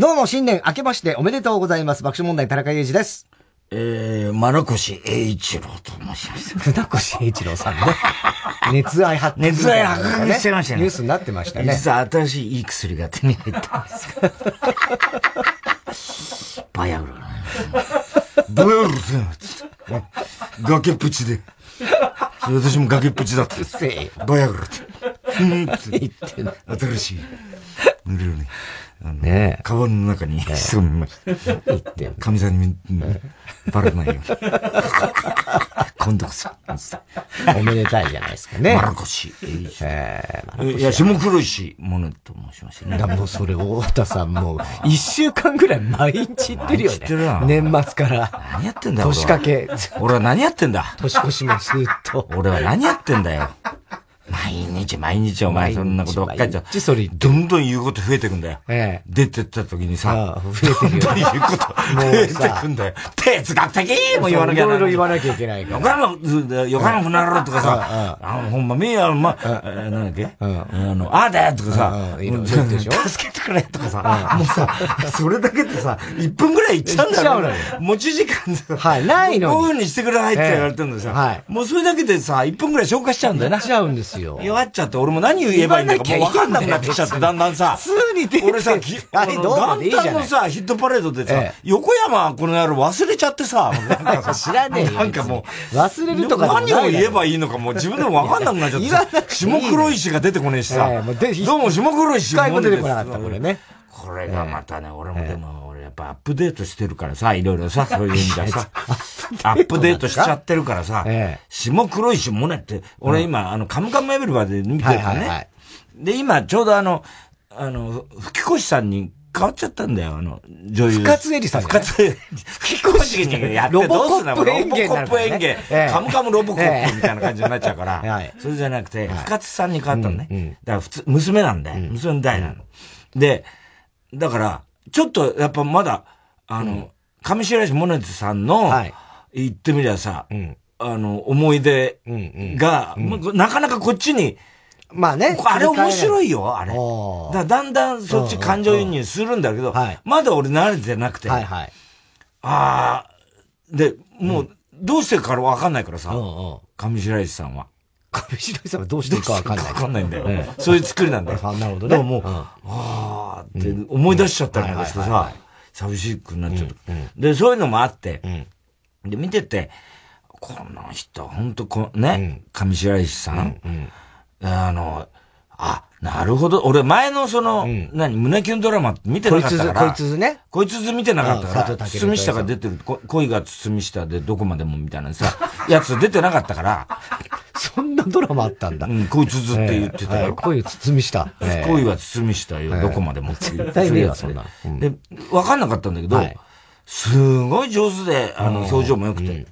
どうも新年明けましておめでとうございます。爆笑問題田中裕二です。えー、丸越英一郎と申します。船越英一郎さんね。熱愛発熱愛発覚してましたね。ニュースになってましたね。実は新しいいい薬が手に入ったんです。バヤウラ。バヤウラ崖っぷちで。私も崖っぷちだった。バヤウラって。うんって言って新しい。塗れるね。ねえ。カバンの中に潜みました。神さんに、バレないように。今度こそ。おめでたいじゃないですかね。マラコシ。えー、いや、下黒石ものと申しましたね。だもうそれ、大田さんもう、一週間ぐらい毎日行ってるよね。ってるな。年末から。何やってんだよ。年かけ。俺は何やってんだ。年越しもずっと。俺は何やってんだよ。毎日毎日お前そんなことばっかりじゃ。それどんどん言うこと増えてくんだよ。ええ。出てった時にさ、増えて。どんどん言うこと増えてくんだよ。哲学的も言わなきゃいろいろ言わなきゃいけないから。横浜、横浜船ろとかさ、あほんま、みや、ま、なんだっけ？あの、あだとかさ、助けてくれとかさ、もうさ、それだけでさ、1分ぐらい言っちゃうんだよ。持ち時間はい、ないの5分にしてくれないって言われてるんですよ。はい。もうそれだけでさ、1分ぐらい消化しちゃうんだよな。しちゃうんですよ。弱っちゃって、俺も何言えばいいんだかもう分かんなくなってきちゃって、だんだんさ。普通に出て俺さ、あの、元旦のさ、ヒットパレードでさ、横山この野郎忘れちゃってさ、なんか 知らねえなんかもう、忘れるとか何を言えばいいのかもう自分でも分かんなくなっちゃって。下黒石が出てこねえしさ。どうも下黒石も出てこなかった、これね。これがまたね、俺もでも、っぱアップデートしてるからさ、いろいろさ、そういう意味でさ、アップデートしちゃってるからさ、下黒石もねって、俺今、あの、カムカムエブリバで見てるからね。で、今、ちょうどあの、あの、吹越さんに変わっちゃったんだよ、あの、女優。深津絵里さん。深津絵里。吹越にやってどうすんだロボコップ演芸。カムカムロボコップみたいな感じになっちゃうから。それじゃなくて、深津さんに変わったのね。だから普通、娘なんだよ。娘の代なの。で、だから、ちょっとやっぱまだ、あの、上白石萌音さんの、言ってみりゃさ、あの、思い出が、なかなかこっちに、まあね。あれ面白いよ、あれ。だだんだんそっち感情移入するんだけど、まだ俺慣れてなくて。はいはい。ああ、で、もう、どうしてるかわかんないからさ、上白石さんは。上白石さんはどうしてるかわかんない。わかんないんだよ。そういう作りなんだよ。なるほどね。でももう、ああって思い出しちゃったりなんかしてさ、寂しくなっちゃった。で、そういうのもあって、で、見てて、この人、ほんとこ、ね、上白石さん、あの、あ、なるほど。俺、前のその、うん、何、胸キュンドラマ見てなかったから。こいつずね。こいつず見てなかったから。堤下が出てる、恋が堤下でどこまでもみたいなさ、やつ出てなかったから。そんなドラマあったんだ。うん、こいつずって言ってたよ。恋堤下。恋は堤下よ、どこまでもって絶対ねえわ、そんな。で、わかんなかったんだけど、すごい上手で、あの、表情も良くて。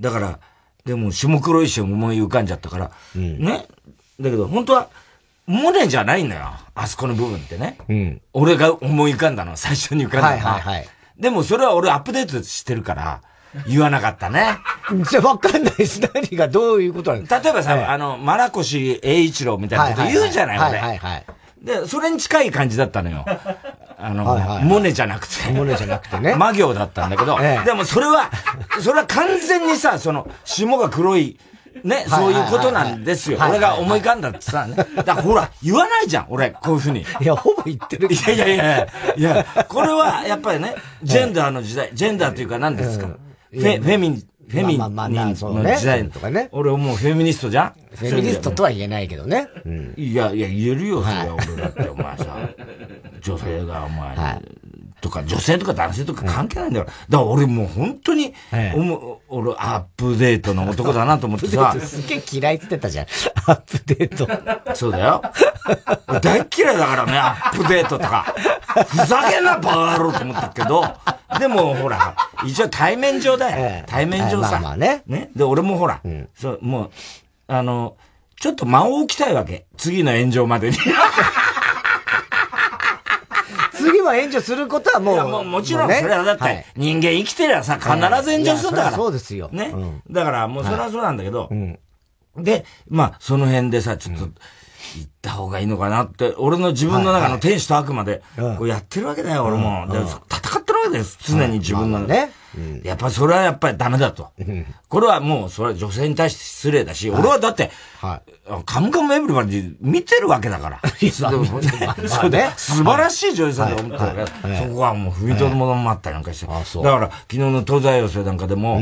だから、でも、下黒石思い浮かんじゃったから、ね。だけど、本当は、モネじゃないんだよ。あそこの部分ってね。うん。俺が思い浮かんだのは最初に浮かんだのは。はいはいはい。でもそれは俺アップデートしてるから、言わなかったね。じゃわかんないです。何がどういうことなんですか？例えばさ、はい、あの、マラコシ栄一郎みたいなこと言うじゃない、はいはい、はいはいで、それに近い感じだったのよ。あの、はいはい、モネじゃなくて。モネじゃなくてね。魔行だったんだけど、ええ、でもそれは、それは完全にさ、その、霜が黒い、ね、そういうことなんですよ。俺が思い浮かんだってさ、ね。だからほら、言わないじゃん、俺、こういうふうに。いや、ほぼ言ってる。いやいやいや、いや、これはやっぱりね、ジェンダーの時代、ジェンダーというか何ですか？フェ、フェミン、フェミニンの時代とかね。俺もうフェミニストじゃん？フェミニストとは言えないけどね。いや、いや、言えるよ、それは俺だって、お前さ。女性が、お前、とか、女性とか男性とか関係ないんだよ。だから俺もう本当に、俺、アップデートの男だなと思ってさ。すげえ嫌いって言ってたじゃん。アップデート。そうだよ。大嫌いだからね、アップデートとか。ふざけんな、バカ野郎と思ったけど、でもほら、一応対面上だよ。対面上さ。まあまあね。ね。で、俺もほら、そう、もう、あの、ちょっと間を置きたいわけ。次の炎上までに。次は援助することはもう。いや、もうもちろん、それはだって、人間生きてりゃさ、必ず援助するんだから。そうですよ。ね。だから、もうそれはそうなんだけど、で、まあ、その辺でさ、ちょっと、行った方がいいのかなって、俺の自分の中の天使と悪魔で、こうやってるわけだよ、俺も。で、戦ってるわけだよ、常に自分の。ね。やっぱそれはやっぱりダメだと。これはもう、それは女性に対して失礼だし、俺はだって、カムカムエブリバディ見てるわけだから。そうね。素晴らしい女優さんだと思ったから、そこはもう踏みとどもったりなんかして。だから、昨日の東西寄せなんかでも、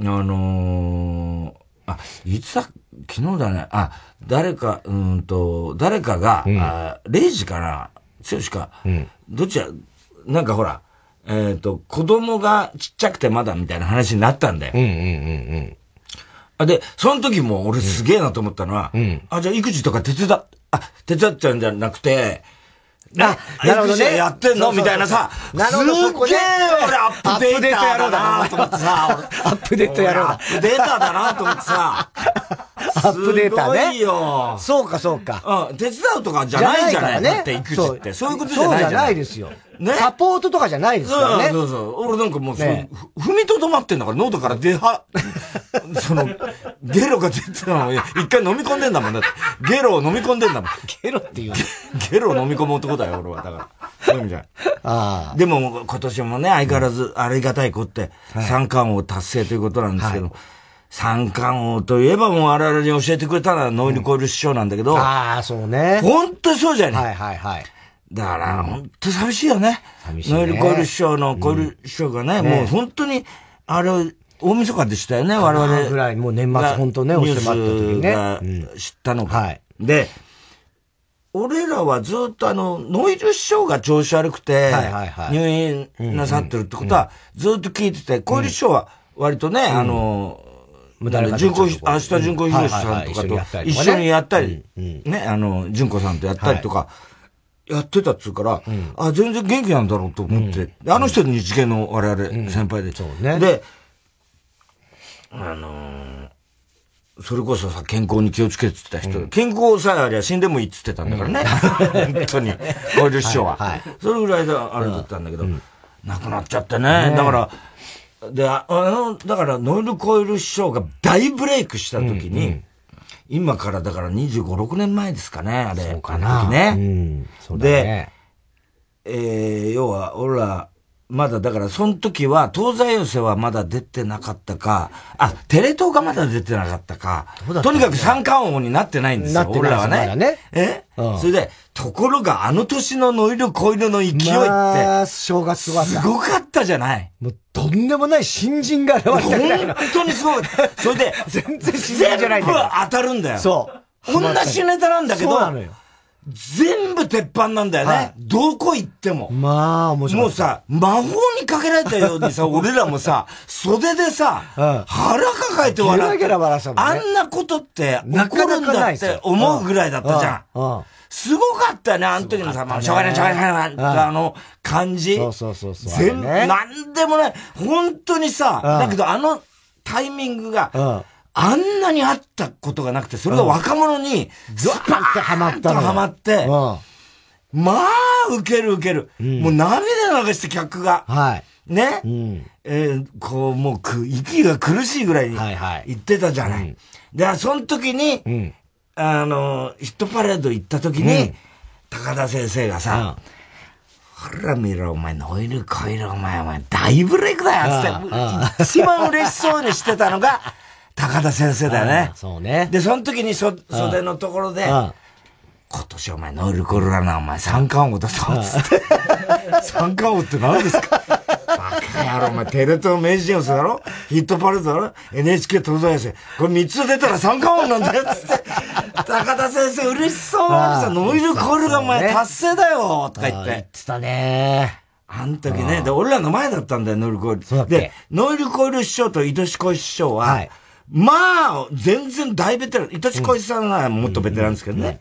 あのあ、いつだ、昨日だね。あ、誰か、うんと、誰かが、うん、あ0時かな、剛か、うん、どっちや、なんかほら、えっ、ー、と、子供がちっちゃくてまだみたいな話になったんだよ。うんうんうんうんあで、その時も俺すげえなと思ったのは、うん、あ、じゃあ育児とか手伝っ、あ、手伝っちゃうんじゃなくて、あ、なるほどね。やってんの？みたいなさ。なるほど。すっげえ俺アップデートやろうだなと思ってさ。アップデートやろうだ。アップデータだなと思ってさ。アップデータね。すごいよ。そうかそうか。うん。手伝うとかじゃないじゃないだって育児って。そういうことじゃないじゃない。そうじゃないですよ。ね。サポートとかじゃないですからね。そうそう。俺なんかもう、ね、踏みとどまってんだから、ノートから出は、その、ゲロが出てたのを一回飲み込んでんだもんだって。ゲロを飲み込んでんだもん。ゲロっていうゲロを飲み込む男だよ、俺は。だから。そういう意味じゃああ。でも、今年もね、相変わらずありがたい子って、三冠王達成ということなんですけど、はい三冠王といえばもう我々に教えてくれたのはノイルコイル師匠なんだけど。ああ、そうね。本当にそうじゃねはいはいはい。だから、本当寂しいよね。寂しい、ね。ノイルコイル師匠のコイル師匠がね、もう本当に、あれ、大晦日でしたよね、我々。ぐらい、もう年末本当ね、お世話った時ね。知ったのか。はい。で、俺らはずっとあの、ノイル師匠が調子悪くて、入院なさってるってことは、ずっと聞いてて、コイル師匠は割とね、あの、無駄な純子、明日純子博さんとかと一緒にやったり、ね、あの、純子さんとやったりとか、やってたっつうから、あ、全然元気なんだろうと思って、あの人日芸の我々先輩で。で、あのそれこそさ、健康に気をつけてた人、健康さえありゃ死んでもいいっつってたんだからね。本当に。50師匠は。それぐらいだ、あれだったんだけど、亡くなっちゃってね。だから、で、あの、だから、ノイルコイル師匠が大ブレイクした時に、うんうん、今からだから25、6年前ですかね、あれ。そうかな。時ね。うん、そうだね。で、えー、要は、俺ら、まだだから、その時は、東西寄せはまだ出てなかったか、あ、テレ東がまだ出てなかったか、とにかく三冠王になってないんですよ、俺らはね。ねえ、うん、それで、ところがあの年のノイルコイルの勢いって、まあ、正月すごかった。すごかったじゃないもうとんでもない新人が現れた。本当にすごい。それで、全然新人じゃない全部当たるんだよ。そう。同じネタなんだけど、そうなのよ。全部鉄板なんだよね。はい、どこ行っても。まあ、面白い。もうさ、魔法にかけられたようにさ、俺らもさ、袖でさ、うん、腹抱えて笑って。ゲラゲラ笑ね、あんなことって起こるんだって思うぐらいだったじゃん。うんうんすごかったよね、あの時のさ、まあ、しょうがない、しょうがない、あの感じ。そうそうそうそう。全部、なんでもない。本当にさ、だけどあのタイミングが、あんなにあったことがなくて、それが若者に、ズワーッとハマったの。ハマって、まあ、受ける受ける。もう涙流して客が。はい。ね、うん、えー、こう、もうく、息が苦しいぐらいに言ってたじゃない。はいはい、で、その時に、うん、あの、ヒットパレード行った時に、うん、高田先生がさ、ほら見ろ、お前、ノイルコイル、お前、お前、大ブレイクだよつって、一番嬉しそうにしてたのが、高田先生だよね。そうね。で、その時にそ袖のところで、今年お前ノイルコルラな、お前三冠王だぞ、つって。三冠王って何ですか？バカ野郎、お前テレ東明治寄せだろ？ヒットパレードだろ ?NHK 東西寄せ。これ三つ出たら三冠王なんだよ、つって。高田先生嬉しそうにさ、ノイルコルがお前達成だよ、とか言って。言ってたねあん時ね、で、俺らの前だったんだよ、ノイルコイル。で、ノイルコイル師匠と愛し子師匠は、はいまあ、全然大ベテラン。いとしこいさんはもっとベテランですけどね。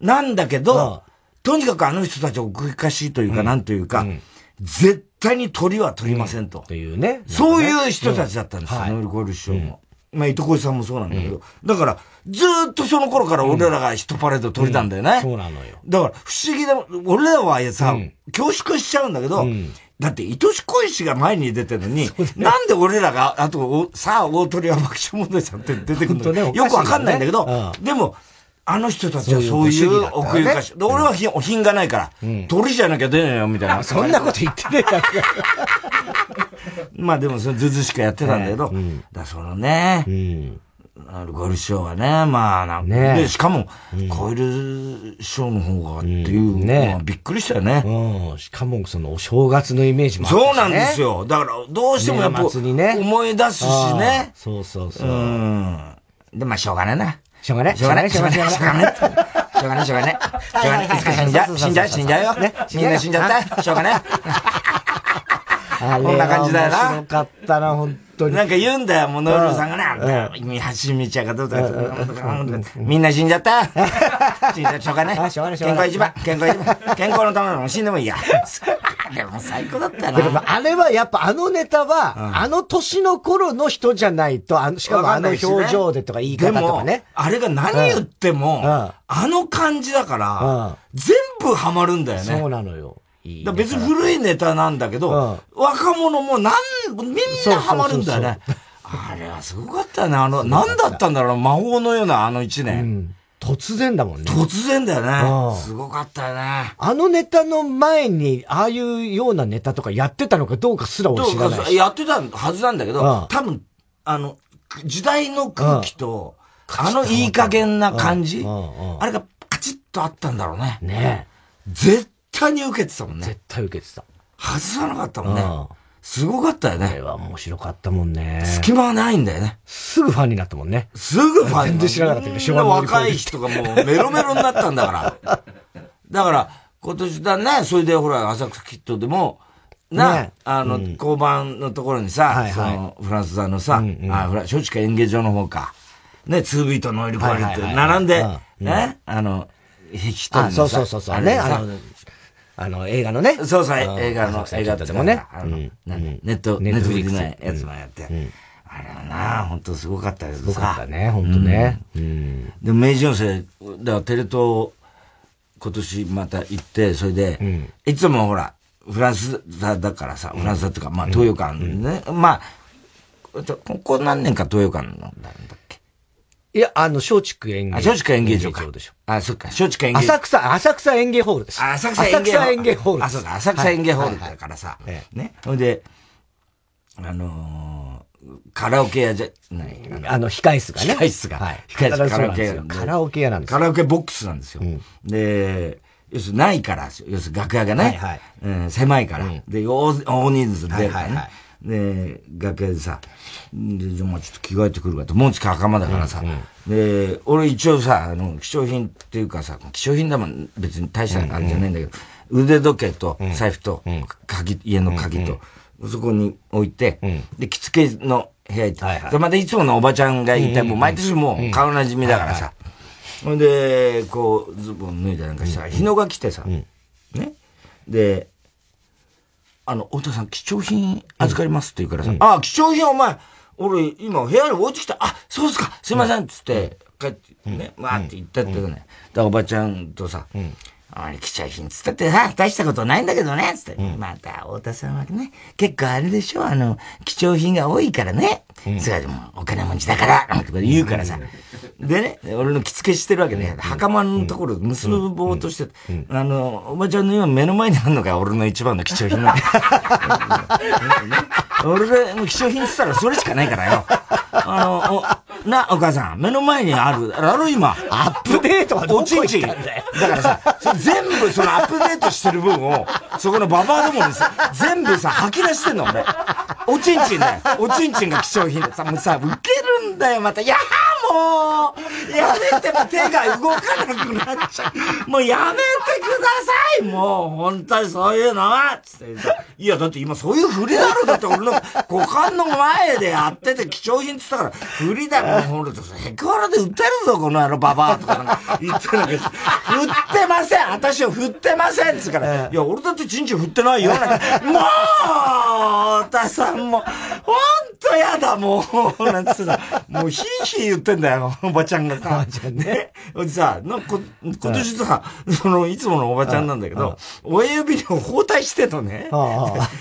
なんだけど、とにかくあの人たち奥ゆかしいというか、なんというか、絶対に鳥は取りませんと。というね。そういう人たちだったんですよ、ノール・ゴール師匠も。まあ、糸越さんもそうなんだけど、だから、ずっとその頃から俺らがヒットパレード取りたんだよね。そうなのよ。だから、不思議だ、俺らはさ、恐縮しちゃうんだけど、だって、愛し恋しが前に出てるのに、なんで俺らが、あと、さあ、大鳥は爆笑問題さんって出てくるの、ね、よくわかんないんだけど、でも、あの人たちはそういう奥ゆかしい。で、俺は品がないから、鳥じゃなきゃ出ねえよ、みたいな。そんなこと言ってねえだ まあでも、そのずずしかやってたんだけど、だそのね、アルコールショーはね、まあなんか、ね、で、しかも、コイルショーの方がっていうのはびっくりしたよね。うん。しかも、そのお正月のイメージもあるし、ね、そうなんですよ。だから、どうしてもやっぱ、思い出すしね。そうそうそう。うん。で、まあしょうがないな。しょうがない。しょうがない。しょうがない。しょうがない。しょうがない。しょうがない。しょうがない。死んじゃう。死んじゃう。死んじゃうよ。ね。みんな死んじゃった。しょうがない。こんな感じだよな。面白かったな、本当に。なんか言うんだよ、もうノルさんがな。みはしみちゃがどうだみんな死んじゃった？死んじゃしょうがない。健康一番。健康一番。健康のための？死んでもいいや。でも最高だったな。あれはやっぱあのネタは、あの年の頃の人じゃないと、あの、しかもあの表情でとか言い方とかね。あれが何言っても、あの感じだから、全部ハマるんだよね。そうなのよ。いい別に古いネタなんだけど、うん、若者もなん、みんなハマるんだよね。あれはすごかったよね。あの、なんだったんだろう、魔法のようなあの一年。うん突然だもんね。突然だよね。すごかったよね。あのネタの前に、ああいうようなネタとかやってたのかどうかすら知らないやってたはずなんだけど、多分、あの、時代の空気と、あのいい加減な感じ、あれがカチッとあったんだろうね。ね絶対に受けてたもんね。絶対受けてた。外さなかったもんね。すごかったよね。あれは面白かったもんね。隙間はないんだよね。すぐファンになったもんね。すぐファン全然知らなかったけど、若い人がもうメロメロになったんだから。だから、今年だね、それでほら、浅草キットでも、な、ね、あの、交番のところにさ、その、フランス座のさ、あ、フラ、松竹演芸場の方か。ね、2ビート乗り越えるって、並んで、ね、あの、一人そうそうそうそう、ね、あの、あの、映画のね。そうそう、映画の、映画でもね。あの、ネット、ネットフリックス。のやつもやって。あれはな、本当すごかったけどさ。すごかったね、本当ね。でも、明治四世、だからテレ東、今年また行って、それで、いつもほら、フランス座だからさ、フランス座とか、まあ、東洋館ね。まあ、ここ何年か東洋館なんだいや、あの、松竹演芸。あ、松竹演芸場か。でしょ。あ、そっか、松竹演芸。浅草、浅草演芸ホールです。浅草演芸ホール。浅草演芸ホール。あ、そうか、浅草演芸ホールだからさ。ね。ほんで、あのカラオケ屋じゃない。あの、控室がね。控室が。はい。控室カラオケ屋。カラオケ屋なんですカラオケボックスなんですよ。で、要するにないから、要するに楽屋がね。はいはい。狭いから。で、大人数出るからね。で、楽屋でさ、で、じゃあまあちょっと着替えてくるかと、もんつき袴だからさ、うんうん、で、俺一応さ、あの、貴重品っていうかさ、貴重品だもん別に大したあれじゃないんだけど、うんうん、腕時計と財布と、鍵、家の鍵と、そこに置いて、で、着付けの部屋行って、はいはい、またいつものおばちゃんがいて、もう毎年もう顔なじみだからさ、ほんで、こう、ズボン脱いだなんかしたら、日野が来てさ、ね。で、あの、太田さん、貴重品預かりますって言うからさ、うん、あ、貴重品お前、俺、今部屋に置いてきた。あ、そうですか、すいません、つって、帰って、ね、わーって言ったってね。だおばちゃんとさ、あれ、貴重品つったってさ、大したことないんだけどね、つって。うん、また、太田さんはね、結構あれでしょ、あの、貴重品が多いからね。うん、それでも、お金持ちだから、とか言うからさ。でね、俺の着付けしてるわけね。袴のところ結ぼうとして、あの、おばちゃんの今目の前にあるのが俺の一番の貴重品な の。俺で、もう貴重品って言ったらそれしかないからよ。あの、お、な、お母さん、目の前にある、ある今。アップデートはどこ行ったんだよ。だからさ、全部そのアップデートしてる分を、そこのババアどもにさ、全部さ、吐き出してんの、俺。おちんちんだよ。おちんちんが貴重品でさ、もうさ、ウケるんだよ、また。やーもうやめて、も手が動かなくなっちゃう。もうやめてくださいもう、本当にそういうのはつっていや、だって今そういう振りだろだって俺の股間の前でやってて貴重品って言ったから、振りだろ、ほんと、ヘクハラで売ってるぞ、この野郎ババアとかなんか言ってなきゃ、振ってません私は振ってませんっつから、いや、俺だってチンチン振ってないよ、もう、太田さんも、ほんとやだ、もう、なんつうさ、もうヒーヒー言ってんだよ、おばちゃんがさ。おばちゃんね。でさ、なこ今年さ、その、いつものおばちゃんなんだけど、親指に包帯してとね、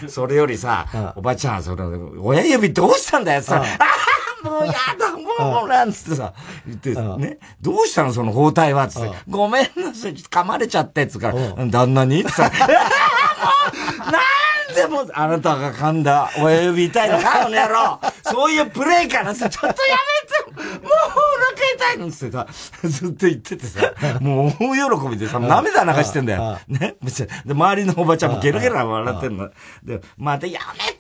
それよりさ、おばちゃん、その、親指どうしたんだよ、さ、ああ。もうやだ、もう、なんつってさ、言って、ね、どうしたの、その包帯は、つって、ごめんなさい、噛まれちゃって、つから、旦那にってさ、もう、なんでも、あなたが噛んだ親指痛いのか、この野郎。そういうプレイからさ、ちょっとやめて、もうお腹痛いのってさ、ずっと言っててさ、もう大喜びでさ、涙流してんだよ。ね。で、周りのおばちゃんもゲラゲラ笑ってんの。で、またやめて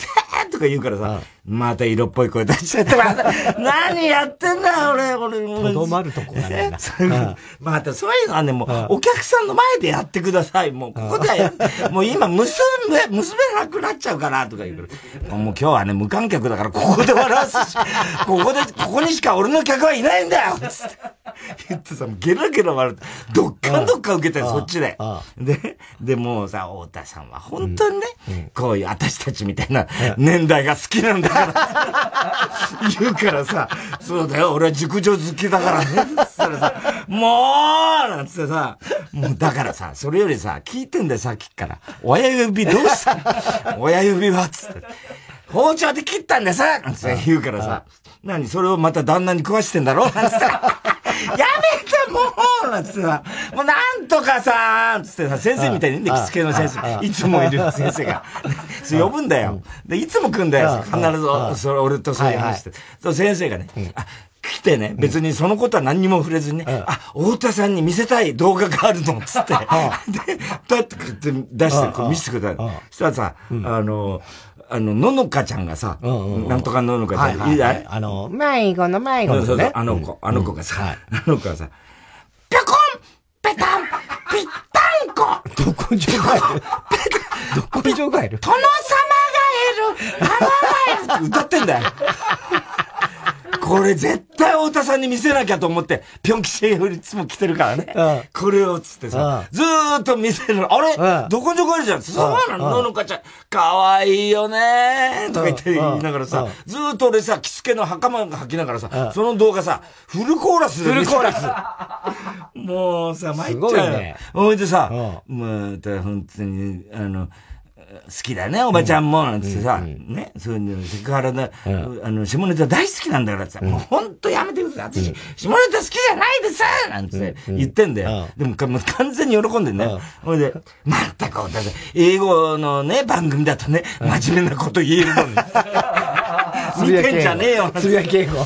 とか言うからさ、また色っぽい声出しちゃって、また、何やってんだよ、俺、俺。とどまるとこがね。またそういうのはね、もう、お客さんの前でやってください。もう、ここではや、もう今、娘、娘なくなっちゃうから、とか言うから。もう今日はね、無観客だから、ここで笑わすし、ここで、ここにしか俺の客はいないんだよつって。言ってさ、ゲラゲラ笑って、どっかんどっか受けてそっちで。で、で、もうさ、太田さんは本当にね、こういう私たちみたいな年代が好きなんだから、言うからさ、そうだよ、俺は熟女好きだからね、つったらさ、もうなんつってさ、もうだからさ、それよりさ、聞いてんだよ、さっきから。親指どうした？親指は？つって。包丁で切ったんださなんて言うからさ、何それをまた旦那に食わしてんだろ？なんつったら、やめてもうなんつってさ、もうなんとかさつってさ、先生みたいにね、着付けの先生、いつもいる先生が。呼ぶんだよ。で、いつも来んだよ。必ず、それ、俺とそういう話して。そう、先生がね、あ、来てね、別にそのことは何にも触れずにね、あ、太田さんに見せたい動画があるの、つって。で、だって出して、見せてくれた。そしたらさ、あの、あの、ののかちゃんがさ、なんとかののかちゃん、いいだい。あの、迷子の迷子のね。あの子、あの子がさ、あの子がさ、ぴょこんぺたんぴったんこどこじょガエルどこじょガエル殿様がいる。あのガエル歌ってんだよ。これ絶対太田さんに見せなきゃと思って、ぴょん吉いつも来てるからね。うん、これをつってさ、ずーっと見せる。あれ、うん、どこにどこあるじゃん。そうなの、ののかちゃん。かわいいよねとか言って言いながらさ、ずーっと俺さ、着付けの袴が履きながらさ、その動画さ、フルコーラスでフルコーラス。もうさ、参っちゃう。すごいね。ほいでさ、また本当に、あの、好きだね、おばちゃんも、なんつってさ、ね、そういうの、セクハラだ、あの、下ネタ大好きなんだからさ、もうほんとやめてください。私、下ネタ好きじゃないでさなんつって言ってんだよ。でも、もう完全に喜んでんだよ。ほいで、まったく、英語のね、番組だとね、真面目なこと言えるのに。見てんじゃねえよ。つぶやき英語。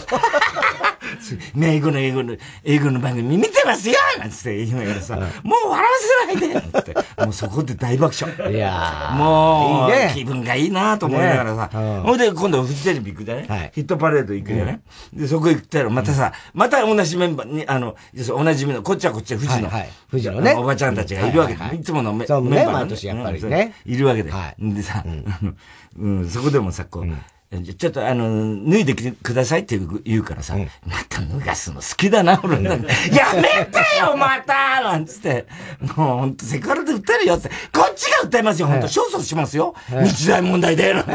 英語の英語の、英語の番組見てますよ！なんつって言いながらさ、もう笑わせないでって、もうそこで大爆笑。いやもう、いいね、気分がいいなと思いながらさ、ほ、んで今度フジテレビ行くじゃね、ヒットパレード行くじゃね、で、そこ行ったらまたさ、また同じメンバーに、あの、同じメンバー、こっちはこっちは富士の、富士のね、おばちゃんたちがいるわけで、いつものメンバー毎年やっぱりね。いるわけで。でさ、うん、そこでもさ、こう、ちょっとあの、脱いでくださいって言うからさ、うん、また脱がすの好きだな、俺なんやめてよ、またなんつって。もうほんとセクハラで訴えるよって。こっちが訴えますよ、ほんと。勝訴しますよ。日大問題で、なんて。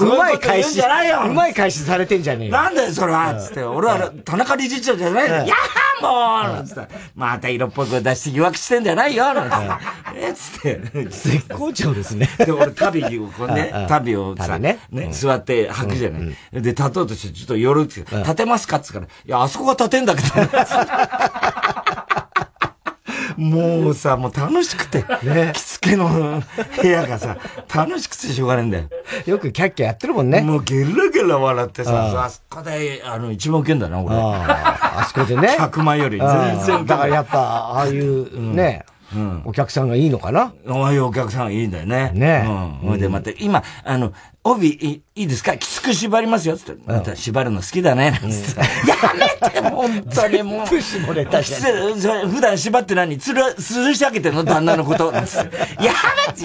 うまい返し。うまい返しされてんじゃねえよ。なんだよ、それはつって。俺は田中理事長じゃない。やーもうなんつって。また色っぽく出して疑惑してんじゃないよ、なんつって。えつって。絶好調ですね。で、俺旅をこうね、旅をさ、ね、ね、座って吐くじゃない。で、立とうとしてちょっと寄るって、立てますかって言ったら、いや、あそこが立てんだけど。もうさ、もう楽しくて、ね、着付けの部屋がさ、楽しくてしょうがないんだよ。よくキャッキャやってるもんね。もうゲラゲラ笑ってさ、あそこで、あの、一番受けんだな、俺。ああそこでね。100万より全然。だからやっぱ、ああいう、ね、うん、お客さんがいいのかな？ああいうお客さんがいいんだよね。ね。うん。で、また、今、あの、帯いいですか？きつく縛りますよつって。また縛るの好きだね。なんつって。やめて、本当にもう。絞れたし。普段縛って何？つる、吊るし上げてんの？旦那のこと。やめて、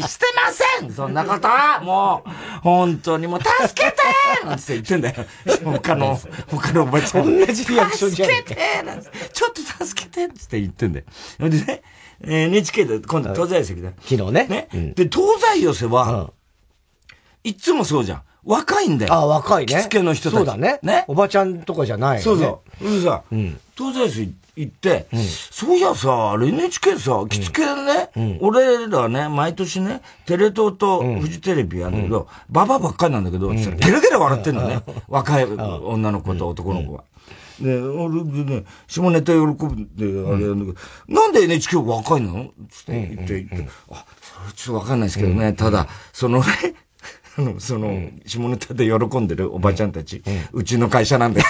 してませんそんなことはもう、本当にもう、助けてなんつって言ってんだよ。他の、他のおばちゃん。同じリアクションじゃん。助けてなんつって。ちょっと助けてつって言ってんだよ。でね、NHK で今度東西寄せだ。昨日ね。ね。で、東西寄せは、いつもそうじゃん。若いんだよ。あ、若いね。着付けの人たち。そうだね。ね。おばちゃんとかじゃない。そうそう。でさ、うん、東西市行って、うん、そういやさ、NHK さ、着付けね、うん、俺らね、毎年ね、テレ東とフジテレビやるんだけど、ババばっかりなんだけど、ゲラゲラ笑ってんのね。若い女の子と男の子が。ね、俺でね、下ネタ喜んであれなんだけど、なんで NHK 若いの？つって言って、言って、あ、それちょっとわかんないですけどね、ただ、そのね、あの、その、下ネタで喜んでるおばちゃんたち、うちの会社なんです。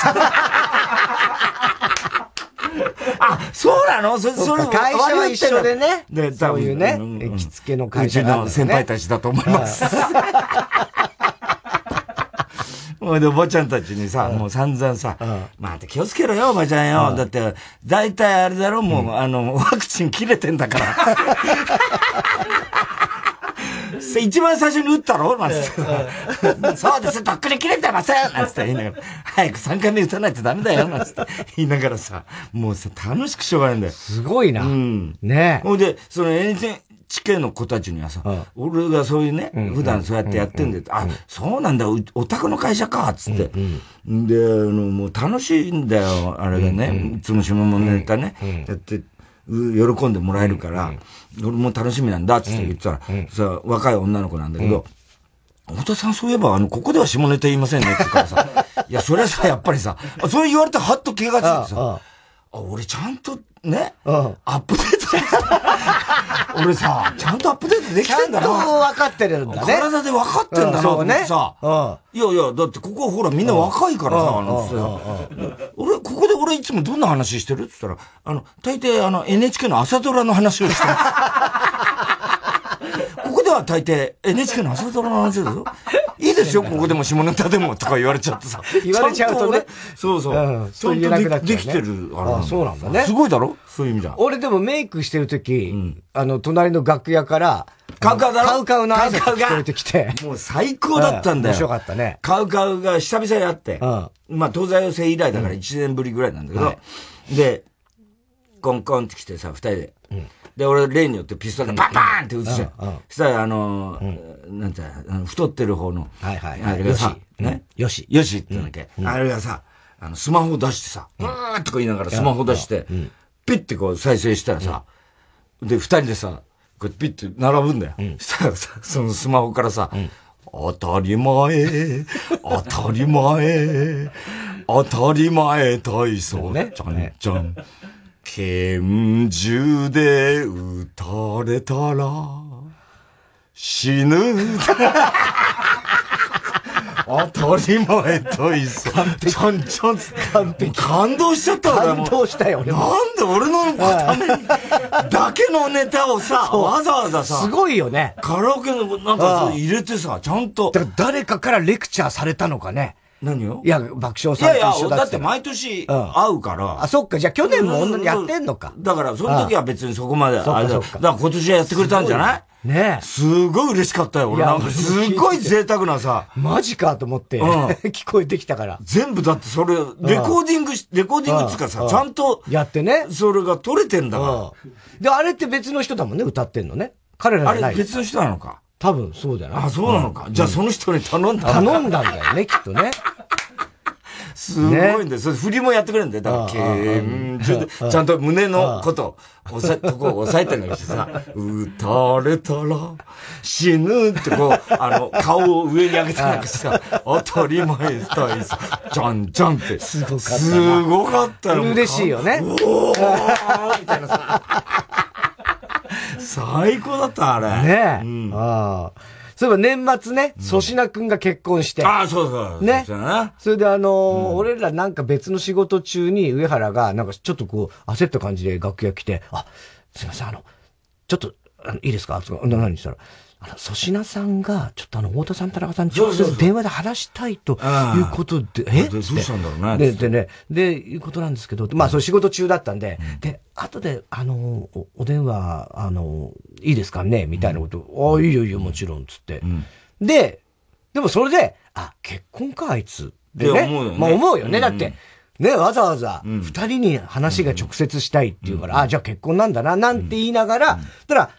あ、そうなの？そそれ会社は一緒でね。で、そういうね、行きつけの会社、ね、うちの先輩たちだと思います。ほいで、おばちゃんたちにさ、もう散々さ、まあ、気をつけろよ、おばちゃんよ。だって、大体あれだろ、もう、あの、ワクチン切れてんだから。一番最初に打ったろなんつって。そうです、とっくに切れてませんなんつって言いながら、早く3回目打たないとダメだよなんつって言いながらさ、もうさ、楽しくしょうがないんだよ。すごいな。うん。ねほいで、その、地形の子たちにはさ、俺がそういうね、普段そうやってやってんで、あ、そうなんだ、お宅の会社か、つって。で、あの、もう楽しいんだよ、あれがね、いつも下もネタね、やって、喜んでもらえるから、俺も楽しみなんだ、つって言ってたら、さ、若い女の子なんだけど、太田さんそういえば、あの、ここでは下ネタ言いませんねって言うからさ、いや、それはさ、やっぱりさ、それ言われてはっと気がついてさ、あ、俺ちゃんとね、アップデート 俺さ、ちゃんとアップデートできてんだな。ちゃんと分かってるんだね。体で分かってんだなと思ってさ、うん、いやいや、だってここほらみんな若いからさ、あのさ、俺、ここで俺いつもどんな話してる？って言ったら、あの、大抵あの NHK の朝ドラの話をしてる。ここでは大抵 NHK の朝ドラの話だぞ。いいですよ、ここでも下ネタでもとか言われちゃってさ。言われちゃうとね。そうそう。うん、そう言えなくなっちゃう、できてる。あそうなんだね。すごいだろ？そういう意味じゃ。俺でもメイクしてるとき、あの、隣の楽屋から、カウカウだろ？カウカウの挨拶聞こえてきて。もう最高だったんだよ。面白かったね。カウカウが久々に会って、まあ東西寄せ以来だから1年ぶりぐらいなんだけど、で、コンコンって来てさ、二人で。で、俺、例によってピストルでバンバンって撃つじゃん。そしたら、あの、なんて、太ってる方の、はいはい。あれがさ、ね。よし。よしって言うんだっけ。あれがさ、あの、スマホ出してさ、うーとか言いながらスマホ出して、ピッてこう再生したらさ、で、二人でさ、こうピッて並ぶんだよ。そしたらさ、そのスマホからさ、当たり前、当たり前、当たり前体操、ね、ちゃんちゃん。拳銃で撃たれたら、死ぬ。当たり前といっそ。完璧。ちゃんちゃん完璧。感動しちゃった感動したよ、俺なんで俺のために、だけのネタをさ、わざわざさ。すごいよね。カラオケのなんか入れてさ、ちゃんと。だから誰かからレクチャーされたのかね。何を？いや、爆笑さんと一緒だって。だって毎年会うから。あ、そっか。じゃあ去年もやってんのか。だから、その時は別にそこまで、あれだ。だから今年はやってくれたんじゃない？ねすごい嬉しかったよ。俺なんかすごい贅沢なさ。マジかと思って、聞こえてきたから。全部だってそれ、レコーディングレコーディングっていうかさ、ちゃんと。やってね。それが取れてんだから。で、あれって別の人だもんね、歌ってんのね。彼らじゃない。あれ別の人なのか。多分そうだよあ、そうなのか。じゃあその人に頼んだ頼んだんだよね、きっとね。すごいんだよ。それ振りもやってくれるんだよ。だから、ちゃんと胸のこと、押さえ、ここ押さえてるのにしてさ、撃たれたら死ぬってこう、あの、顔を上に上げてなくさ、当たり前スタイルさ、じゃんじゃんって。すごかった。すごかったよ。嬉しいよね。おーみたいなさ。最高だった、あれ。ねえ。うん、ああ。そういえば年末ね、粗品くんが結婚して。ああ、そうそう。ね。それであの俺らなんか別の仕事中に上原が、なんかちょっとこう、焦った感じで楽屋来て、あ、すいません、あの、ちょっと、あのいいですか？何？したら、あの、粗品さんが、ちょっとあの、太田さん、田中さん、直接電話で話したいということで、え？どうしたんだろうね。で、でね、で、いうことなんですけど、まあ、それ仕事中だったんで、で、後で、あの、お電話、あの、いいですかね？みたいなこと、ああ、いいよいいよ、もちろん、つって。で、でもそれで、あ、結婚か、あいつ。でね。思うよね。まあ思うよね。だって、ね、わざわざ、二人に話が直接したいって言うから、あ、じゃあ結婚なんだな、なんて言いながら、たら、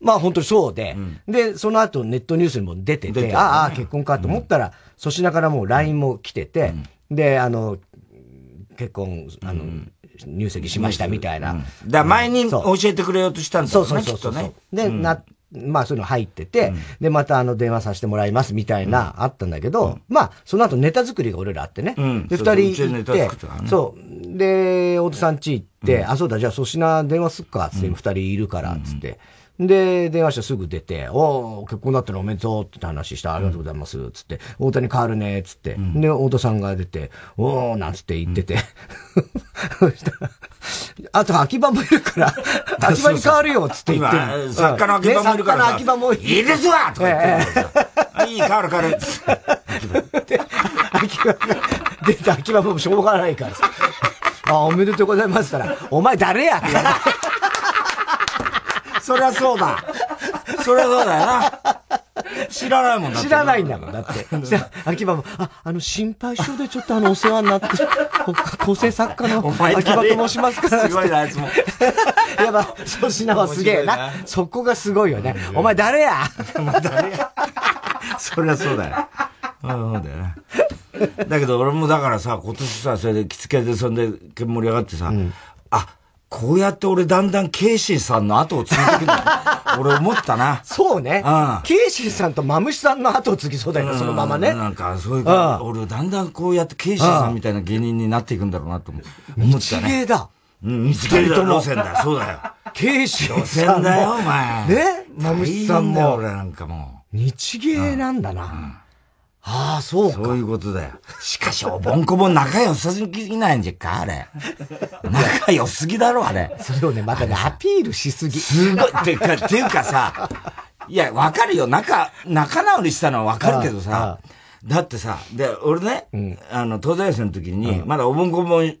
まあ本当にそうで、で、その後ネットニュースにも出てて、ああ、結婚かと思ったら、粗品からもう LINE も来てて、で、あの、結婚、あの、入籍しましたみたいな。だ前に教えてくれようとしたんだよね。そうそうそうそう。で、な、まあそういうの入ってて、うん、で、またあの電話させてもらいますみたいな、あったんだけど、うん、まあその後ネタ作りが俺らあってね。うん、で、二人行って、そう。で、大戸さん家行って、あ、そうだ、じゃあ粗品電話すっか、って二人いるから、つって。で、電話してすぐ出て、お結婚だったらおめでとうって話した、ありがとうございます、つって、大谷変わるね、つって、で、大戸さんが出て、おー、なんつって言ってて、あと、秋葉もいるから、秋葉に変わるよ、つって言ってる。作家の秋葉もいるから。作家の秋葉もいる。いいですわとか言ってる。いい、変わる変わる。秋葉が出て、秋葉もしょうがないから。あ、おめでとうございますから、お前誰や？ってそりゃそうだ。そりゃそうだよな。知らないもんだって。知らないんだもん、だって。秋葉も、あ、あの、心配性でちょっとあの、お世話になって、構成作家の秋葉と申しますか？ら。すごいな、あいつも。やば、粗品はすげえな。そこがすごいよね。お前誰や？お前誰や？そりゃそうだよ。そうだよね。だけど俺もだからさ、今年さ、それで着付けでそんで盛り上がってさ、あ、こうやって俺だんだんケイシーさんの後を継いでいく。俺思ったな。そうね。うん。ケイシーさんとマムシさんの後を継ぎそうだよね、そのままね。なんか、そういうか、俺だんだんこうやってケイシーさんみたいな芸人になっていくんだろうなと思ったね。だ。うん、日芸だ、路線だ、そうだよ。ケイシーさん。だよ、お前。ね？マムシさんも。俺なんかもう。日芸なんだな。ああ、そうか。そういうことだよ。しかし、おぼんこぼん仲良さすぎないんじゃっか、あれ。仲良すぎだろ、あれ。それをね、またね、アピールしすぎ。すごい、ってか、っていうかさ、いや、わかるよ。仲、仲直りしたのはわかるけどさ、だってさ、で、俺ね、うん、あの、東大生の時に、まだおぼんこぼん、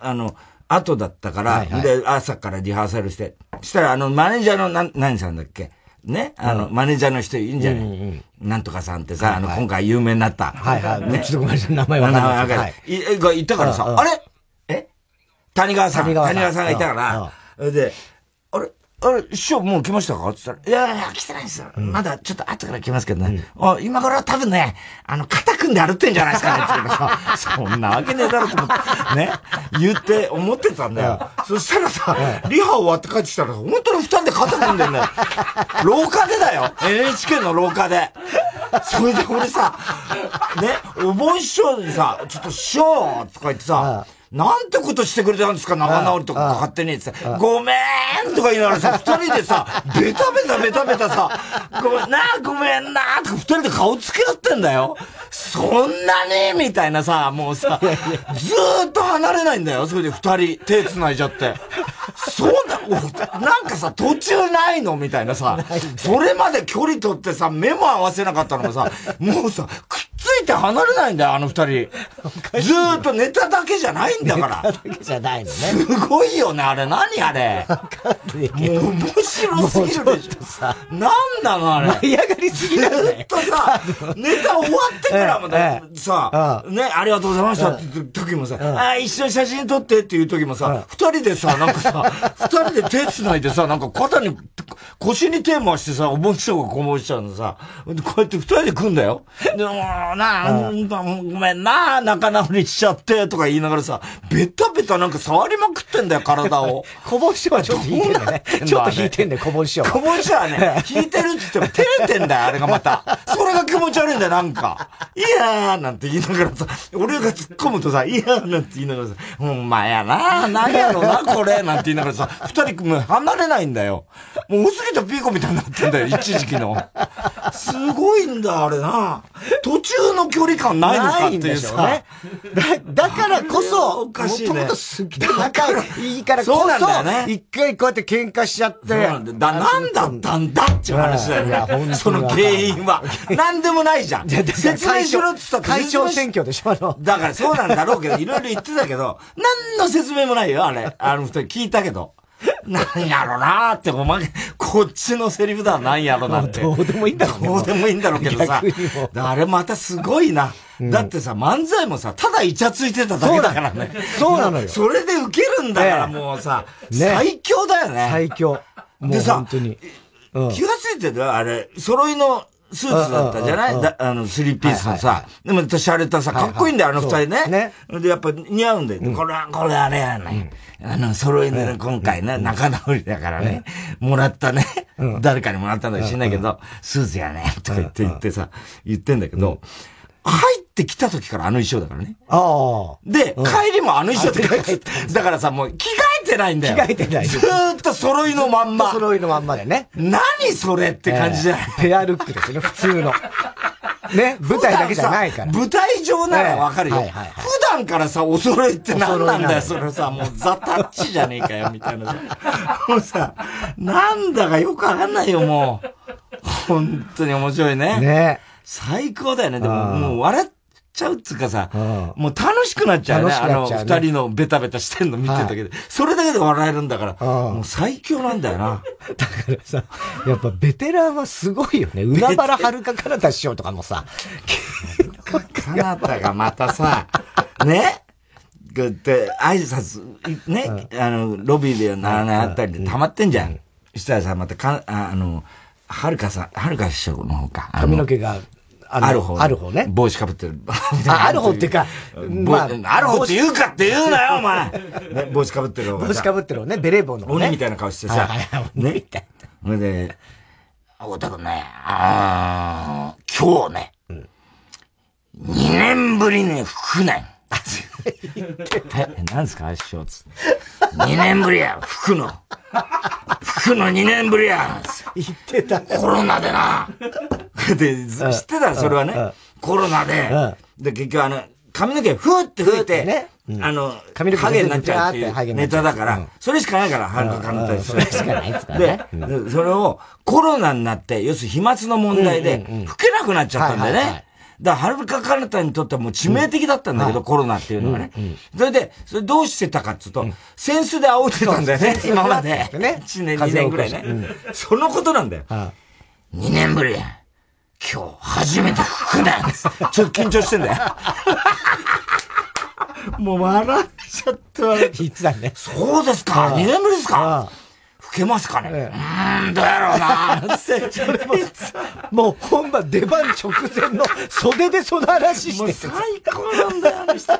あの、後だったから、はいはい、で、朝からリハーサルして、したら、あの、マネージャーの、な、何さんだっけ？ね、あの、マネージャーの人いいんじゃない、うんうんなんとかさんってさ、あの、今回有名になった。はいはい。ね、ちょっとごめんなさい、名前は名前わかる。はい。が言ったからさ、あれ？え？谷川さん。谷川さん。がいたから、で、あれ師匠もう来ましたか？って言ったら、いやいや、来てないですよ。うん、まだちょっと後から来ますけどね。うん、あ今頃多分ね、あの、肩組んで歩ってんじゃないですか？ねって言さ、そんなわけねえだろと思って、ね、言って思ってたんだよ。そしたらさ、リハ終わって帰ってきたら、本当に二人で肩組んでんだよ。廊下でだよ。NHK の廊下で。それで俺さ、ね、お盆師匠にさ、ちょっと師匠とか言ってさ、なんてことしてくれたんですか仲直りとか勝手にって。ごめんとか言いながらさ、二人でさ、ベタベタベタベタさ、ごめんな、ごめんなとか二人で顔つけ合ってんだよ。そんなにみたいなさ、もうさ、ずーっと離れないんだよ。それで二人手繋いじゃって。そうだ、なんかさ、途中ないのみたいなさ、それまで距離取ってさ、目も合わせなかったのがさ、もうさ、くっついて離れないんだよ、あの二人。ずーっとネタだけじゃないんだから。ネタだけじゃないのね。すごいよね、あれ。何あれ。面白すぎるでしょ。さなんなのあれ。舞い上がりすぎだよ、ね。ずっとさ、ネタ終わってからもね、さ、ね、ありがとうございましたって時もさ、あ、一緒に写真撮ってっていう時もさ、二人でさ、なんかさ、二人で手繋いでさ、なんか肩に、腰に手回してさ、お盆師匠がこぼしちゃうのさ、こうやって二人で組んだよ。でも、なあ、ごめんな、仲直りしちゃって、とか言いながらさ、ベタベタなんか触りまくってんだよ、体を。こぼしはちょっと引いてんだね。ちょっと引いてんだよ、こぼしは。こぼしはね、引いてるって言っても照れてんだよ、あれがまた。それが気持ち悪いんだよ、なんか。いやーなんて言いながらさ、俺が突っ込むとさ、いやーなんて言いながらさ、ほんまやな、なんやろな、これ、なんて言いながらさ、二人も離れないんだよ。もう杉とピーコみたいになってんだよ、一時期の。すごいんだ、あれな。途中の距離感ないのかっていうさ。ね、だ、だからこそ、おかしいね。もともとすげえ仲いいからこそ、そうなんだよね。一回こうやって喧嘩しちゃって。なんだ、なんだったんだっていう話だよね。いや、その原因は。なんでもないじゃん。説明しろって言ったら会長選挙でしょ、あの。だからそうなんだろうけど、いろいろ言ってたけど、何の説明もないよ、あれ。あの二人聞いたけど。なんやろなーって、お前、こっちのセリフだ、なんやろなって。どうでもいいんだろうどうでもいいんだろうけどさ。あれまたすごいな。だってさ、漫才もさ、ただイチャついてただけだからね。そうなのよ。それで受けるんだから、もうさ、最強だよね。最強。でさ、気がついてた？あれ、揃いのスーツだったじゃない？だあの、スリーピースのさ。でも、洒落たさ、かっこいいんだよ、あの二人ね。ね。で、やっぱ似合うんだよ。これは、これあれやね。あの、揃いの今回ね、仲直りだからね、もらったね。誰かにもらったんだか知んないけど、スーツやね、とか言って言ってさ、言ってんだけど、入ってきた時からあの衣装だからね。ああ。で、帰りもあの衣装で帰って、だからさ、もう着替えてないんだよ。着替えてない。ずーっと揃いのまんま。揃いのまんまでね。何それって感じじゃない、ペアルックですよね、普通の。ね、舞台だけじゃないから。舞台上ならわかるよ。普段からさ、お揃いって何なんだよ、それさ、もうザ・タッチじゃねえかよ、みたいな。もうさ、なんだかよくわかんないよ、もう。本当に面白いね。ね。最高だよね。でも、もう笑っちゃうっつうかさ、もう楽しくなっちゃうね。あの、二人のベタベタしてんの見てるだけで。それだけで笑えるんだから、もう最強なんだよな。だからさ、やっぱベテランはすごいよね。海原遥か彼方師匠とかもさ、かなたがまたさ、ね？こうやって挨拶、ね、あの、ロビーでならないあったりで溜まってんじゃん。したらさ、またか、あの、はるかさん、はるか師匠の方か。髪の毛があある方。ある方ね。帽子かぶってる。あある方っていうか、まあ、ある方って言うかって言うなよ、お前。ね、帽子かぶってる帽子かぶってるね、ベレー帽の、ね。鬼みたいな顔してさ。ね。みたいな。それで、太田君ね、あ今日ね、うん、2年ぶりに服ね。え、何ですか師匠つ2年ぶりや、服の。服の2年ぶりや。言ってた。コロナでな。で、知ってたそれはね。コロナで。で、結局あの、髪の毛ふーって吹いて、ね、あの、髪の毛ハゲになっちゃうっていうネタだから、それしかないから、はるか簡単に。それしかないですで、それをコロナになって、要するに飛沫の問題で、吹けなくなっちゃったんだよね。だから、はるか彼方にとってはもう致命的だったんだけど、コロナっていうのはね。それで、それどうしてたかっていうと、扇子で煽ってたんだよね、今まで。ね。1年、2年ぐらいね。そのことなんだよ。2年ぶりや。今日、初めて服だちょっと緊張してんだよ。もう笑っちゃって笑っちゃって。いつだね。そうですか ?2 年ぶりですか吹けますかね、ええ、うん、どうやろうな。も、もう本番出番直前の袖でその話して。もう最高なんだよ、あの人。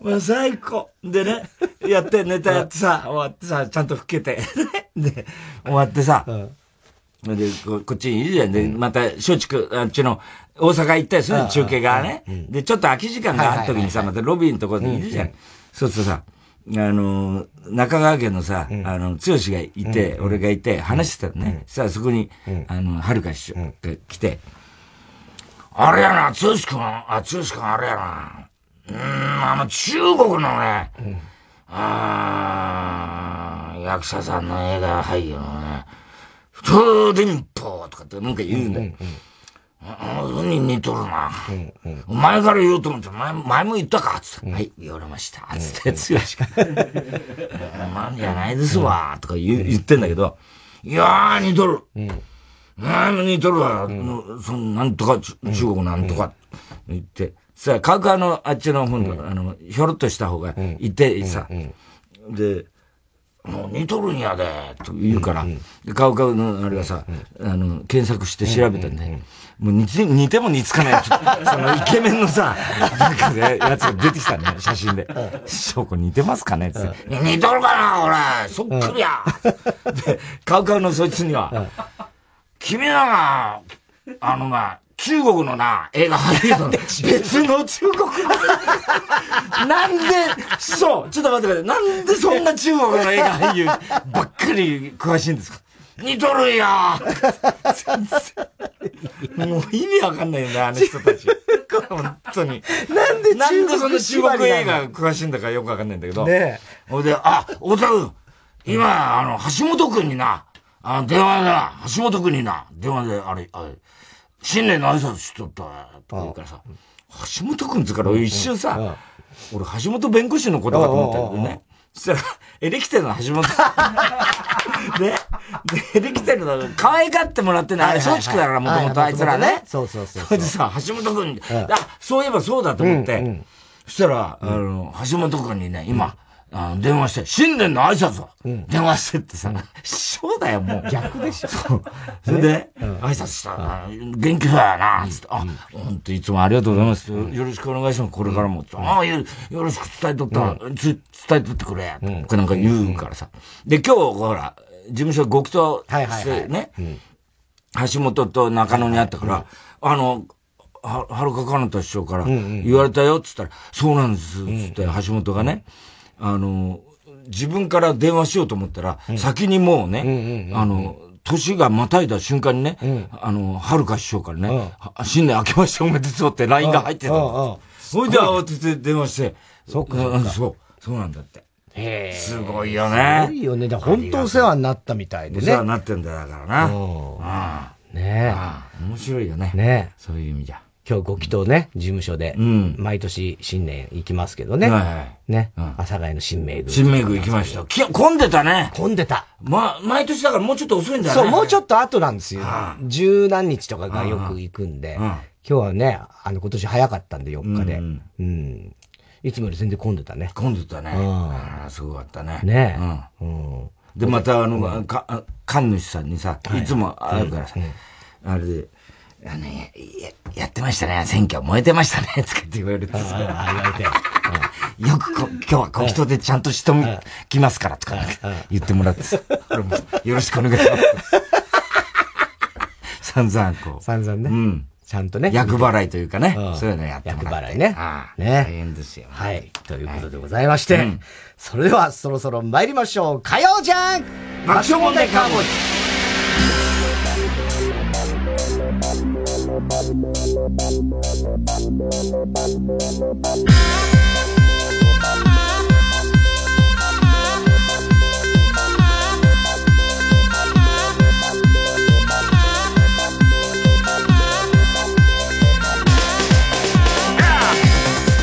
もう最高。でね、やって、ネタやってさ、終わってさ、ちゃんと吹けて。で、終わってさ、うん、でこ、こっちにいるじゃん。で、また、松竹、あっちの、大阪行ったりする中継がね。で、ちょっと空き時間があった時にさ、またロビーのところにいるじゃん。そうするとさ、あの、中川家のさ、あの、剛がいて、俺がいて、話してたのね。さあ、そこに、あの、はるか師匠が来て、あれやな、剛くん、あ、剛くんあれやな。うん、あの、中国のね、あ役者さんの映画俳優のね、風林法とかってなんか言うんだよ。ああ、に似とるな。うんうん、前から言おうと思って、前前も言ったか？つって、うん、はい、言われました。つって、強しか。なんじゃないですわ。とか言言ってんだけど、いやー、似とる。うん。あ似とるわ？うん、そのなんとか、中国なんとか、言って。さあ、カウカウのあっちの方の、あの、ひょろっとした方がいてさ、で、もう似とるんやで、と言うから、で、カウカウのあれがさ、あの、検索して調べたんで、もう似て、似ても似つかない。そのイケメンのさ、なんかね、やつが出てきたね、写真で。師匠、これ似てますかね？って。似とるかな俺。そっくりやで、カウカウのそいつには、君らが、あのな、中国のな、映画俳優の別の中国なんで、そう、ちょっと待ってください。なんでそんな中国の映画俳優ばっかり詳しいんですか？似とるよ もう意味わかんないよね、あの人たち。本当に。なんでなんでその中国映画詳しいんだかよくわかんないんだけど。ねほいで、あ、太田君、今、あの、橋本君にな、あ電話だ、橋本君にな、電話で、あれ、あれ、新年の挨拶しとったとか言うからさ、橋本君つから一瞬さ、俺橋本弁護士のことかと思ったけどね。そしたら、エレキテルの橋本。ね。で、エレキテルの、可愛がってもらってんの、あれ、松竹だから、もともとあいつらね。そうそうそう。それでさ、橋本君、あ、そういえばそうだと思って、そしたら、あの、橋本君にね、今、あの、電話して、新年の挨拶を、電話してってさ、師匠だよ、もう。逆でしょ。それで、挨拶したら、元気だよな、つって、あ、ほんといつもありがとうございます。よろしくお願いします、これからも。ああ、よろしく伝えとった、伝えとってくれ、これなんか言うからさ。で、今日、ほら、事務所極東してね、橋本と中野にあったから、あの、は、はるかかなた師匠から言われたよ、つったら、そうなんです、つって、橋本がね、あの、自分から電話しようと思ったら、先にもうね、あの、年がまたいだ瞬間にね、あの、はるか師匠からね、新年明けましておめでとうって LINE が入ってたの。それで慌てて電話して、そっか。そう、そうなんだって。へすごいよね。すごいよね。本当お世話になったみたいでね。お世話になってんだよ、だからな。ねえ。面白いよね。ねそういう意味じゃ。今日ご祈祷ね、事務所で、うん、毎年新年行きますけどね。ね、うん、阿佐ヶ谷の新名宮。新名宮行きました。き混んでたね。混んでた。ま、毎年だからもうちょっと遅いんだね。そう、もうちょっと後なんですよ。十何日とかがよく行くんで、今日はね、あの今年早かったんで4日で。うん、うん。いつもより全然混んでたね。混んでたね。ああ、すごかったね。ねえ。うん。で、またあの、か、神主さんにさ、いつも会うからさ、あれで、あの、や、やってましたね。選挙燃えてましたね。つかって言われてさ。言われて。よくこ、今日は小人でちゃんと人も来ますから、とか言ってもらってさ。よろしくお願いします。散々こう。散々ね。うん。ちゃんとね。役払いというかね。そういうのやってもらって。役払いね。ね。大変ですよ。はい。ということでございまして。それではそろそろ参りましょう。火曜じゃん爆笑問題カーボーイ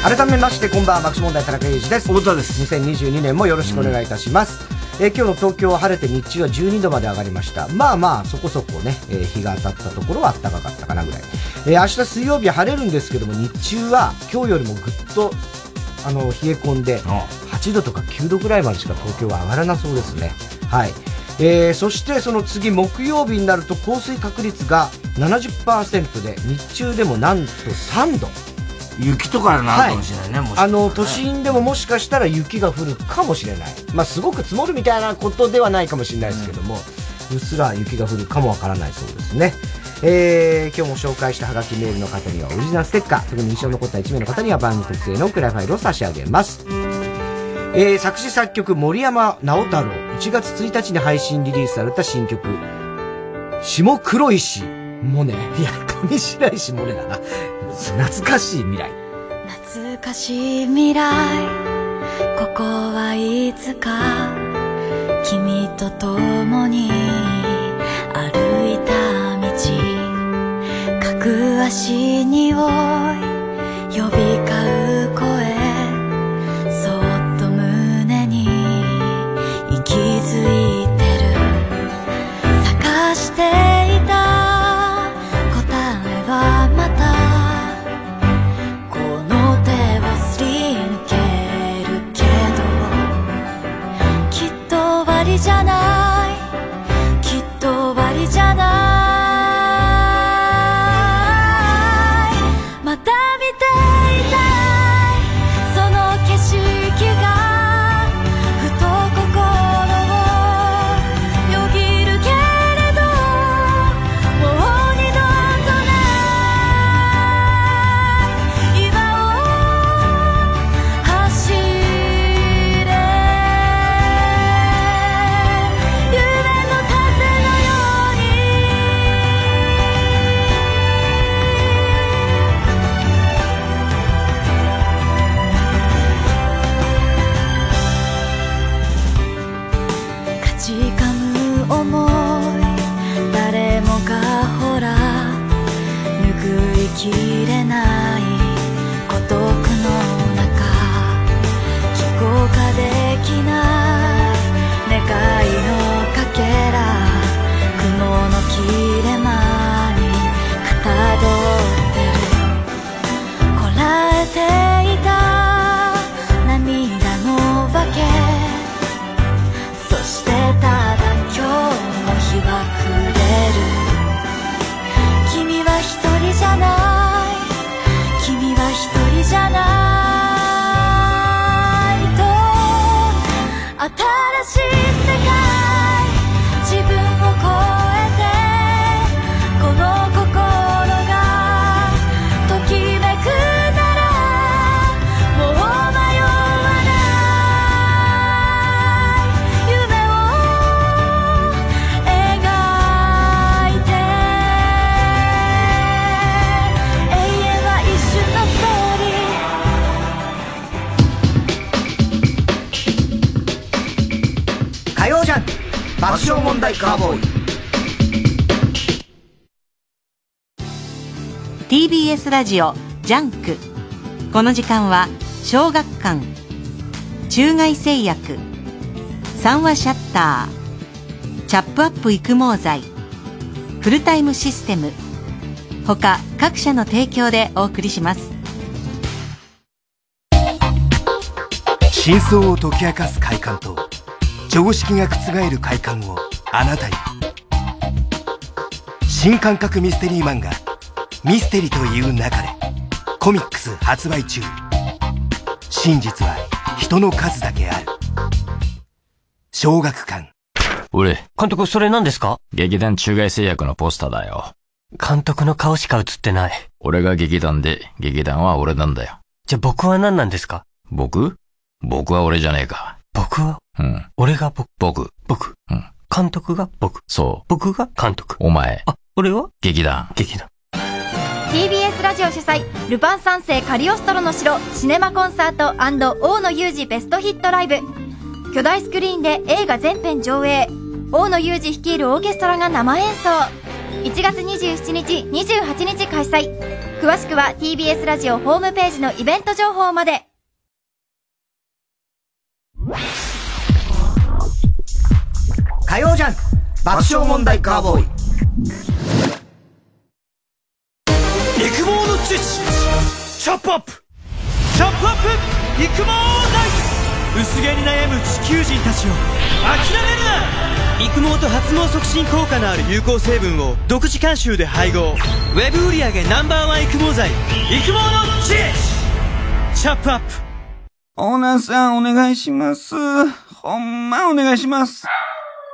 改めましてこんばんは爆笑問題田中裕二です太田です2022年もよろしくお願いいたします、えー、今日の東京は晴れて日中は12度まで上がりました。まあまあ、そこそこね、えー、日が当たったところは暖かかったかなぐらい。えー、明日水曜日晴れるんですけども、日中は今日よりもぐっと、あの、冷え込んで、8度とか9度ぐらいまでしか東京は上がらなそうですね。はい。えー、そしてその次木曜日になると降水確率が70%で日中でもなんと3度。雪とかなるかもしれないね、はい、あの、都心でももしかしたら雪が降るかもしれない。まあ、すごく積もるみたいなことではないかもしれないですけども、うっすら雪が降るかもわからないそうですね。えー、今日も紹介したハガキメールの方にはオリジナルステッカー、特に印象に残った1名の方には番組特製のクラファイルを差し上げます。えー、作詞作曲森山直太朗、1月1日に配信リリースされた新曲、下黒石モネ。いや、上白石モネだな。懐かしい未来。懐かしい未来。ここはいつか、君と共に歩いた道。各足におい、呼び交う笑問題カーボーイ。TBS ラジオ JUNK。この時間は小学館。中外製薬。三和シャッター。チャップアップ育毛剤。フルタイムシステム。他各社の提供でお送りします。真相を解き明かす快感と常識が覆る快感をあなたに新感覚ミステリー漫画「ミステリという中で」コミックス発売中真実は人の数だけある小学館俺、監督、それ何ですか？劇団中外製薬のポスターだよ。監督の顔しか映ってない。俺が劇団で、劇団は俺なんだよ。じゃあ僕は何なんですか？僕？僕は俺じゃねえか。僕は？うん。俺が僕、僕。僕。うん。監督が僕。そう。僕が監督。お前。あ、俺は？劇団。劇団。TBS ラジオ主催ルパン三世カリオストロの城シネマコンサート大野裕二ベストヒットライブ巨大スクリーンで映画全編上映大野裕二率いるオーケストラが生演奏1月27日28日開催詳しくは TBS ラジオホームページのイベント情報まで火曜ジャンク爆笑問題カーボーイ。育毛の知識チャップアップ。チャップアップ。育毛ライフ薄毛に悩む地球人たちを。諦めるな。育毛と発毛促進効果のある有効成分を。独自監修で配合。ウェブ売上 Ｎｏ.1 育毛剤育毛の知識チ。ャップアップ。オーナーさんお願いします。ほんまお願いします。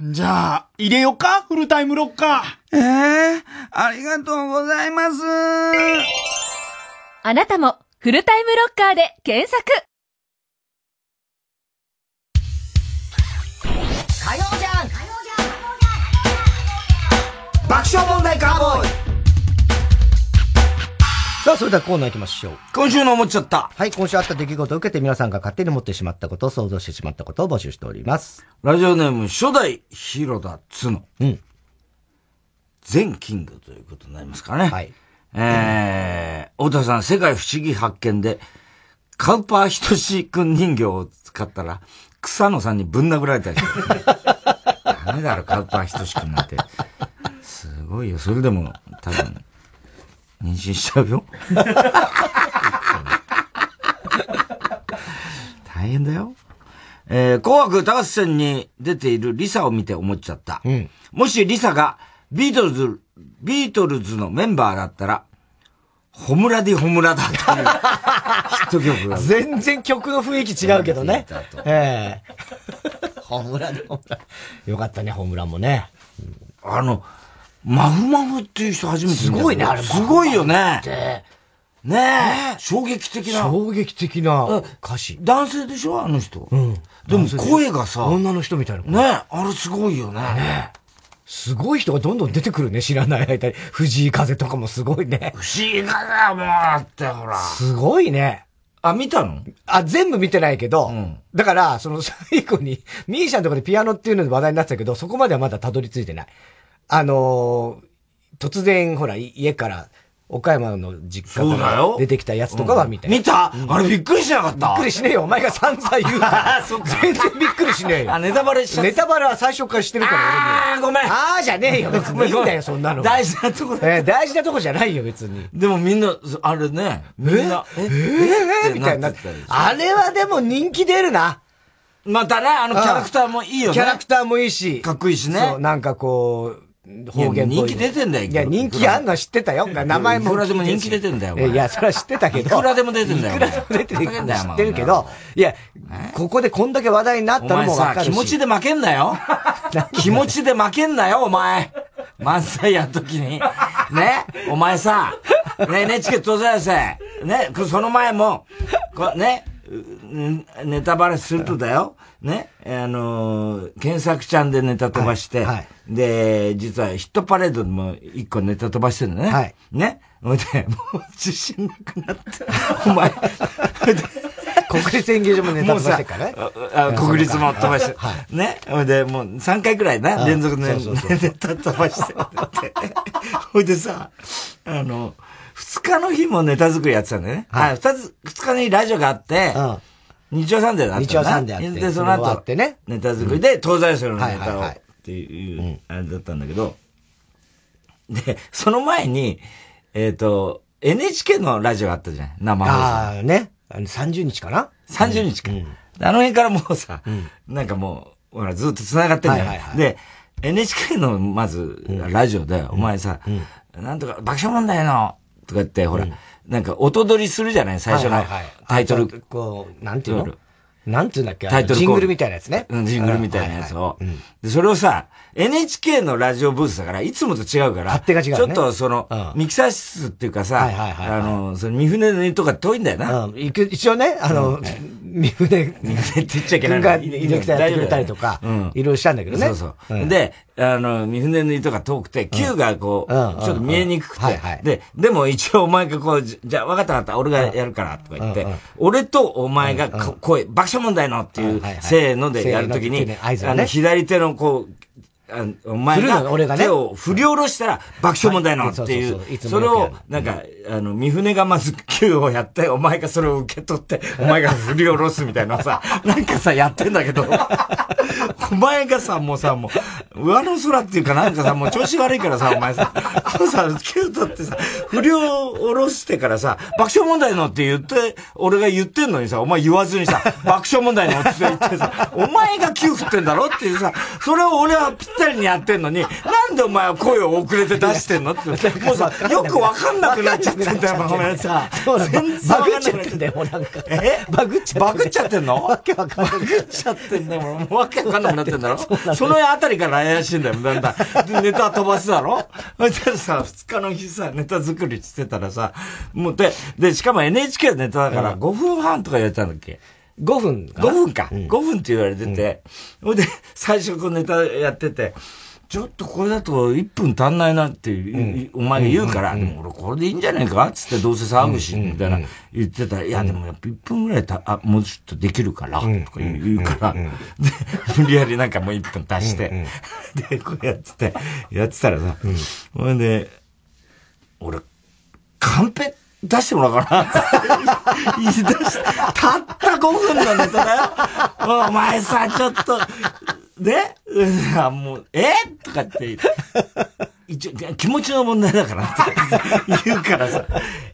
じゃあ、入れよか？フルタイムロッカー。ええー、ありがとうございます。あなたも、フルタイムロッカーで検索。火曜じゃん。爆笑問題カーボーイさあ、それではコーナー行きましょう。今週の思っちゃった。はい、今週あった出来事を受けて皆さんが勝手に思ってしまったこと、想像してしまったことを募集しております。ラジオネーム、初代広田角。うん。全キングということになりますかね。はい。えー、太田さん、世界不思議発見で、カウパーひとしくん人形を使ったら、草野さんにぶん殴られたりして。ダメだろ、カウパーひとしくんなんて。すごいよ。それでも、多分、妊娠しちゃうよ。大変だよ。えー、紅白歌合戦に出ている LiSA を見て思っちゃった。うん、もし LiSA がビートルズ、ビートルズのメンバーだったら、ホムラディホムラダという ヒット曲が。全然曲の雰囲気違うけどね。ええー。ホムラディホムラ。よかったね、ホムラもね。あの、マフマフっていう人初めてすごいね、あれ。すごいよね。ねえ。衝撃的な。衝撃的な歌詞。男性でしょあの人。うん。でも声がさ。女の人みたいな。ねあれすごいよね。ねすごい人がどんどん出てくるね、知らない間に。藤井風とかもすごいね。藤井風はもう、だってほら。すごいね。あ、見たの？あ、全部見てないけど、うん、だから、その最後に、ミーシャンとかでピアノっていうので話題になってたけど、そこまではまだたどり着いてない。あのー、突然、ほら、家から岡山の実家から出てきたやつとかは見て。見た、あれびっくりしなかった？びっくりしねえよ。お前が散々言うから。全然びっくりしねえよ。あ、ネタバレしちゃネタバレは最初からしてるから俺に。あごめん。ああじゃねえよ。別にいいんだよ、そんなの。大事なとこえ大事なとこじゃないよ、別に。でもみんな、あれね、みんな、え？え？え？みたいになってあれはでも人気出るな。またね、あのキャラクターもいいよね。キャラクターもいいし。かっこいいしね。そう、なんかこう、方言人気出てんだよ。いや、人気あんの知ってたよ。名前も。いくらでも人気出てんだよ。いや、それは知ってたけど。いくらでも出てんだよ。いくらでも出てる知ってるけど、いや、ここでこんだけ話題になったのも分かるし。気持ちで負けんなよ。気持ちで負けんなよ、お前。漫才やるときに。ね？お前さ、ね NHK 当然せ。ね？その前も、ね？ネタバレするとだよ。ね、あのー、検索ちゃんでネタ飛ばして、はいはい、で、実はヒットパレードでも一個ネタ飛ばしてるのね。はい。ね？ほいで、もう自信なくなって、お前、国立演芸場もネタ飛ばしてからね。あ国立も飛ばして。はい、ね？ほいで、もう3回くらいな、連続でネタ飛ばして。ほいでさ、あの、二日の日もネタ作りやってたんだよね。はい。二日にラジオがあって、うん日曜サンデーだった日曜サンデーあって。で、その後、ってね、ネタ作りで、東西笑のネタを、っていう、あれだったんだけど、で、その前に、えっ、と、NHK のラジオあったじゃん、生放送。ああ、ね。30日かな ?30 日か。あの辺からもうさ、なんかもう、ほら、ずっと繋がってんじゃん。で、NHK の、まず、ラジオで、お前さ、なんとか、爆笑問題の、とか言って、ほら、なんか音取りするじゃない？最初のタイトル。こう、なんていうの？なんていうんだっけ？タイトルジングルみたいなやつね。うん、ジングルみたいなやつを。で、それをさ、NHK のラジオブースだから、いつもと違うから、勝手が違う、ちょっとその、ミキサー室っていうかさ、あの、その、三船のとか遠いんだよな。うん、一応ね、あの、三船、三船って言っちゃいけない。がディレクターやってくれたりとか、いろいろしたんだけどね。そうそう。で、あの、三船の糸が遠くて、Q がこう、ちょっと見えにくくて、で、でも一応お前がこう、じゃあ分かった分かった、俺がやるから、とか言って、俺とお前が声、爆笑問題のっていう、せーのでやるときに、あの、左手のこう、あお前が手を振り下ろしたら爆笑問題のっていう、それを、なんか、あの、三船がまず Q をやって、お前がそれを受け取って、お前が振り下ろすみたいなさ、なんかさ、やってんだけど、お前がさ、もうさ、もう、上の空っていうかなんかさ、もう調子悪いからさ、お前さ、このさ、Q 取ってさ、振り下ろしてからさ、爆笑問題のって言って、俺が言ってんのにさ、お前言わずにさ、爆笑問題のって言ってさ、お前が Q 振ってんだろっていうさ、それを俺はぴったりにやってんのに、なんでお前は声を遅れて出してんの？って。もうさ、よくわかんなくなっちゃってんだよ、ごめんさ。そうだ。バグっちゃってんだよ、もうなんか。え？バグっちゃってバグっちゃってんの？わけわかんない。バグっちゃってんだよ、もうわけわかんなくなってんだろ？そのあたりから怪しいんだよ、だんだん。ネタ飛ばすだろ？それでさ、二日の日さ、ネタ作りしてたらさ、もうで、で、しかも NHK のネタだから5分半とかやったんだっけ？5分 ?5 分か。5分って言われてて、ほ、うん。で、最初こうネタやってて、ちょっとこれだと1分足んないなって、うん、お前が言うから、でも俺これでいいんじゃないか？つってどうせ騒ぐし、みたいな言ってたら、いやでもやっぱ1分ぐらいた、あ、もうちょっとできるから、とか言うから、で、無理やりなんかもう1分足して、で、こうやってて、やってたらさ、ほんで、俺、カンペ出してもらおうかな。言い出して、たった5分のネタだよ。お前さ、ちょっと、で、うん、もう、えとかって、一応、気持ちの問題だからって言うからさ、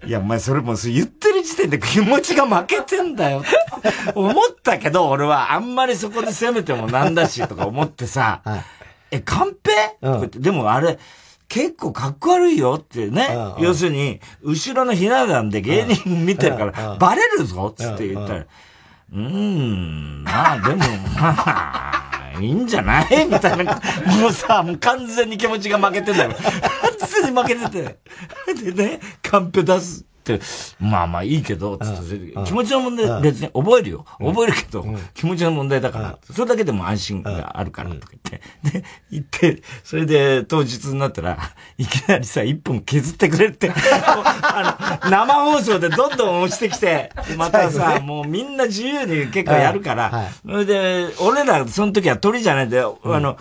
いや、お前それも言ってる時点で気持ちが負けてんだよ。思ったけど、俺はあんまりそこで攻めてもなんだしとか思ってさ、はい、え、カンペ、うん、でもあれ、結構かっこ悪いよってね。要するに、後ろのひな壇で芸人見てるから、バレるぞっつって言ったら、うーん、まあでも、まあ、いいんじゃない？みたいな。もうさ、もう完全に気持ちが負けてんだよ。完全に負けてて。でね、カンペ出す。、まあまあいいけど、気持ちの問題別に覚えるよ。覚えるけど、気持ちの問題だから、それだけでも安心があるからとか言って、で、言って、それで当日になったら、いきなりさ、一本削ってくれって、あの、生放送でどんどん押してきて、またさ、もうみんな自由に結構やるから、それで、俺らその時は鳥じゃないんだよ。あの、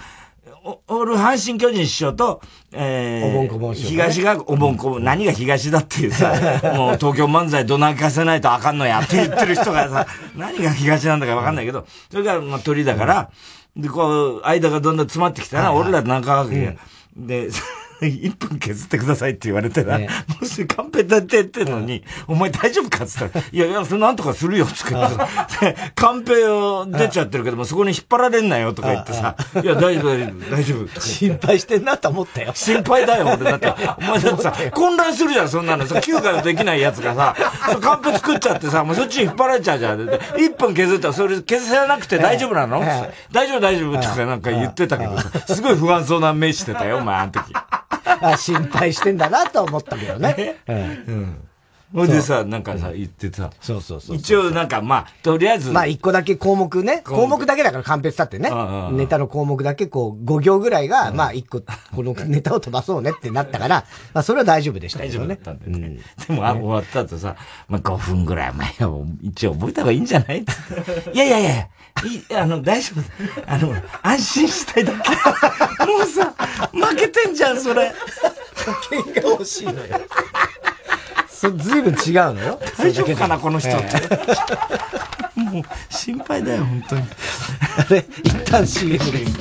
俺、阪神巨人師匠と、えー、おぼんこぼん東がおぼんこぼん、何が東だっていうさ、もう東京漫才どなかせないとあかんのやって言ってる人がさ、何が東なんだかわかんないけど、それがまあ鳥だから、で、こう、間がどんどん詰まってきたら、俺ら中川家、で、1分削ってくださいって言われてな、ね、もしカンペ立てってんのに、お前大丈夫かって言ったら、いやいや、それなんとかするよ、つって。カンペを出ちゃってるけども、そこに引っ張られんなよ、とか言ってさ、いや、大丈夫、大丈夫、大丈夫。心配してんなと思ったよ。心配だよ、俺だって。お前だってさ、混乱するじゃん、そんなの。さ、休暇できないやつがさ、カンペ作っちゃってさ、もうそっちに引っ張られちゃうじゃん。1分削ったら、それ削らなくて大丈夫なの？大丈夫、大丈夫、とかなんか言ってたけどさ、すごい不安そうな目してたよ、お前、あの時。あ心配してんだなと思ったけどね。うん。うんほいでさ、なんかさ、言ってさ。そうそうそう。一応なんか、まあ、とりあえず。まあ、一個だけ項目ね。項目だけだから完別だってね。ネタの項目だけ、こう、5行ぐらいが、まあ、一個、このネタを飛ばそうねってなったから、まあ、それは大丈夫でしたけどね。大丈夫だったんでね。でも、あ、終わった後さ、まあ、5分ぐらい前一応覚えた方がいいんじゃない？いやいやいや、いあの、大丈夫。あの、安心したいだけ。もうさ、負けてんじゃん、それ。喧嘩欲しいのよ。ずいぶん違うのよ。大丈夫かな、この人って。もう、心配だよ、本当に。あれ、一旦 CM です。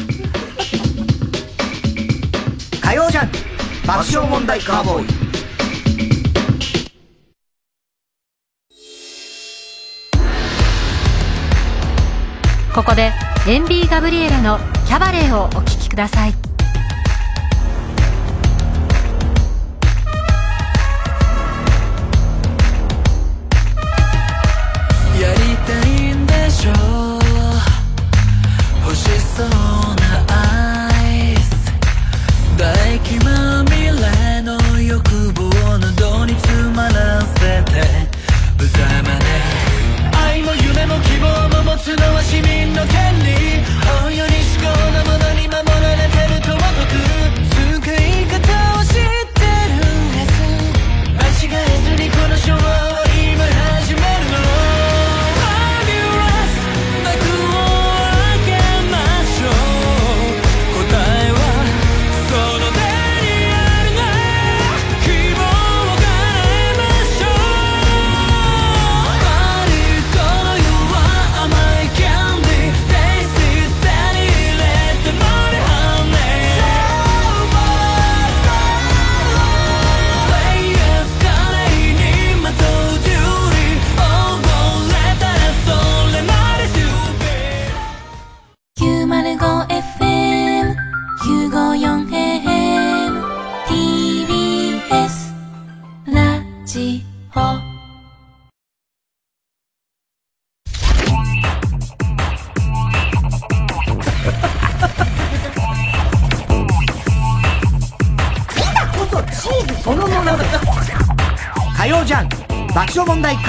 火曜ジャン爆笑問題カーボーイ。ここで、エンビー・ガブリエラのキャバレーをお聴きください。そうなアイス。大気まみれの欲望喉に詰まらせて。無様ね。愛も夢も希望も持つのは市民の権利。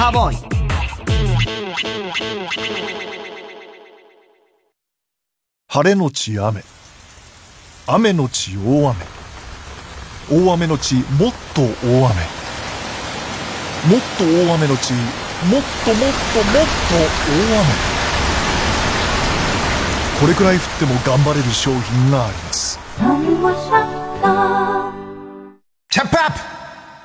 カーボーイ。晴れのち雨。雨のち大雨。大雨のちもっと大雨。もっと大雨のちもっともっともっと大雨。これくらい降っても頑張れる商品があります。チャップ。アップ。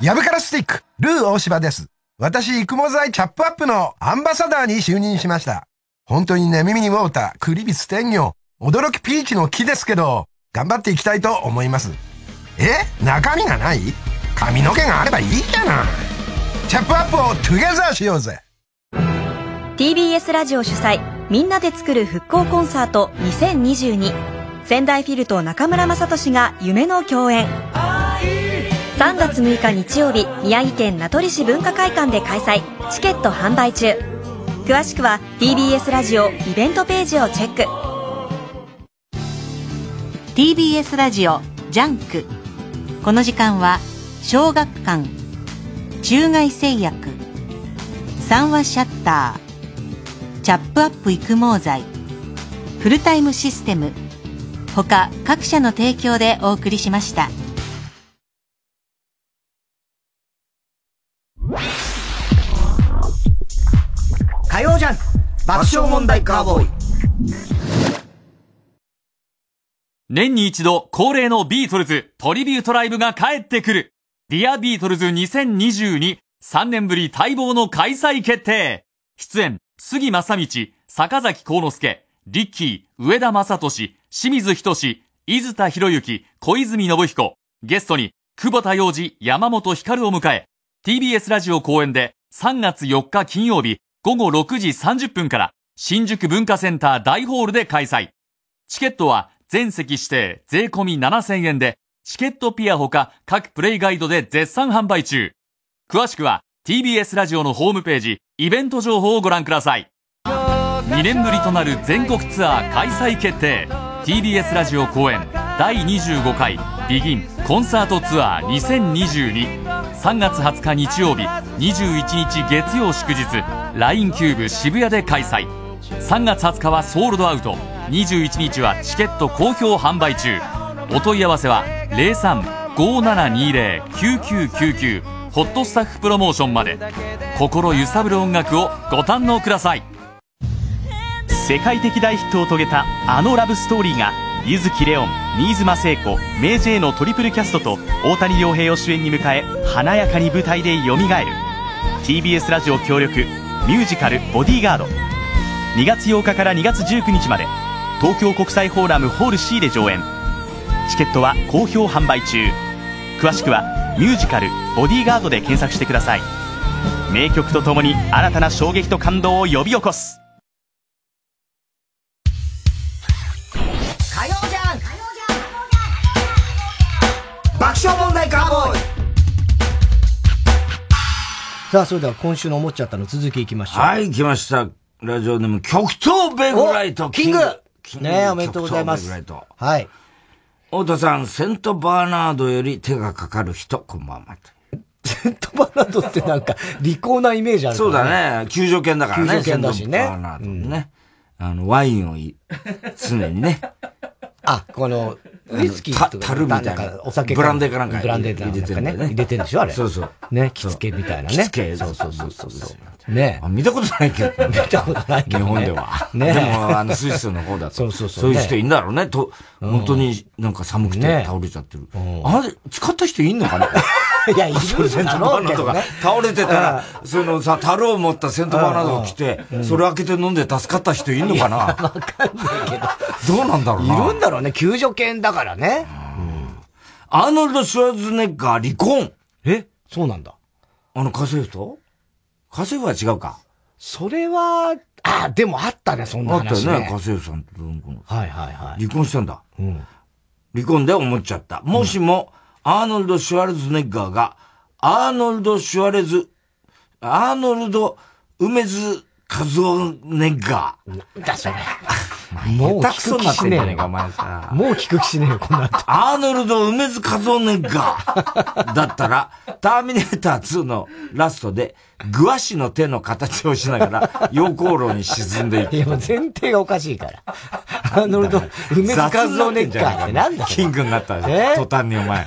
ヤブカラスティック。ルー大柴です私、育毛剤チャップアップのアンバサダーに就任しました。本当にね、耳にウォーター、クリビス天魚、驚きピーチの木ですけど、頑張っていきたいと思います。え？中身がない？髪の毛があればいいじゃない。チャップアップをトゥゲザーしようぜ。TBS ラジオ主催、みんなで作る復興コンサート2022。仙台フィルと中村雅俊が夢の共演。3月6日日曜日宮城県名取市文化会館で開催。チケット販売中。詳しくは TBS ラジオイベントページをチェック。TBS ラジオ JUNK。この時間は小学館。中外製薬。三和シャッター。チャップアップ育毛剤。フルタイムシステム。他各社の提供でお送りしました。火曜ジャン爆笑問題カーボーイ年に一度恒例のビートルズトリビュートライブが帰ってくる。 Dear Beatles 2022 3年ぶり待望の開催決定。出演、杉正道、坂崎幸之助、リッキー、上田正俊、清水仁志、伊豆田博之、小泉信彦。ゲストに、久保田洋二、山本光を迎え、TBS ラジオ公演で3月4日金曜日午後6時30分から新宿文化センター大ホールで開催。チケットは全席指定税込み7000円で、チケットピアほか各プレイガイドで絶賛販売中。詳しくは TBS ラジオのホームページ、イベント情報をご覧ください。2年ぶりとなる全国ツアー開催決定。TBS ラジオ公演第25回ビギンコンサートツアー202-3月20日日曜日21日月曜祝日 LINE キューブ渋谷で開催。3月20日はソールドアウト。21日はチケット好評販売中。お問い合わせは0357209999ホットスタッフプロモーションまで。心揺さぶる音楽をご堪能ください。世界的大ヒットを遂げたあのラブストーリーが柚木レオン新妻聖子メイ・ジェイのトリプルキャストと大谷亮平を主演に迎え華やかに舞台でよみがえる TBS ラジオ協力ミュージカル「ボディーガード」2月8日から2月19日まで東京国際フォーラムホール C で上演。チケットは好評販売中。詳しくはミュージカル「ボディーガード」で検索してください。名曲とともに新たな衝撃と感動を呼び起こす。爆笑問題カーボーイさあ、それでは今週の思っちゃったの続きいきましょう。はい、来ました。ラジオネーム、極東ベグライト。キングねえ、おめでとうございます。はい。太田さん、セントバーナードより手がかかる人、こんばんは。セントバーナードってなんか、利口なイメージある、ね、そうだね。救助犬だからね。救助犬だしね。セントバーナードね。うん、あの、ワインを常にね。あ、この、ウイスキーとか。樽みたいな。お酒ブランデーかなんかブランデー入れてるね。入れてるんでしょあれ。そうそう。ね、着付けみたいなね。着付け。そうそうそうそう。ね見たことないけど。見たことないけど。日本では。ねでも、あの、スイスの方だと。そうそうそう。そういう人いるんだろうね。と、本当になんか寒くて倒れちゃってる。あれ、使った人いんのかな？いや、いるセントバーナードが倒れてたら、そのさ、樽を持ったセントバーナードが来て、それ開けて飲んで助かった人いんのかな？わかんないけど。どうなんだろうな。いるんだろうね。救助犬だからね。アーノルド・シュワルズネッガー離婚。え？そうなんだ。あの家政婦と？家政婦は違うか。それは、あ、でもあったね、そんな話、ね。あったよね、家政婦さんと。はいはいはい。離婚したんだ。うん。離婚で思っちゃった。もしも、アーノルド・シュワルズネッガーが、アーノルド・シュワレズ、アーノルド・梅津和夫ネッガー。だ、それ。もう聞く気しねえよ、お前さ。もう聞く気しねえよ、この後。アーノルド・梅津和夫ネッガー。だったら、ターミネーター2のラストで、グワシの手の形をしながら、陽光炉に沈んでいく。いや、もう前提がおかしいから。アーノルド・梅津和夫ネッガーってなんだキングになった、途端にお前。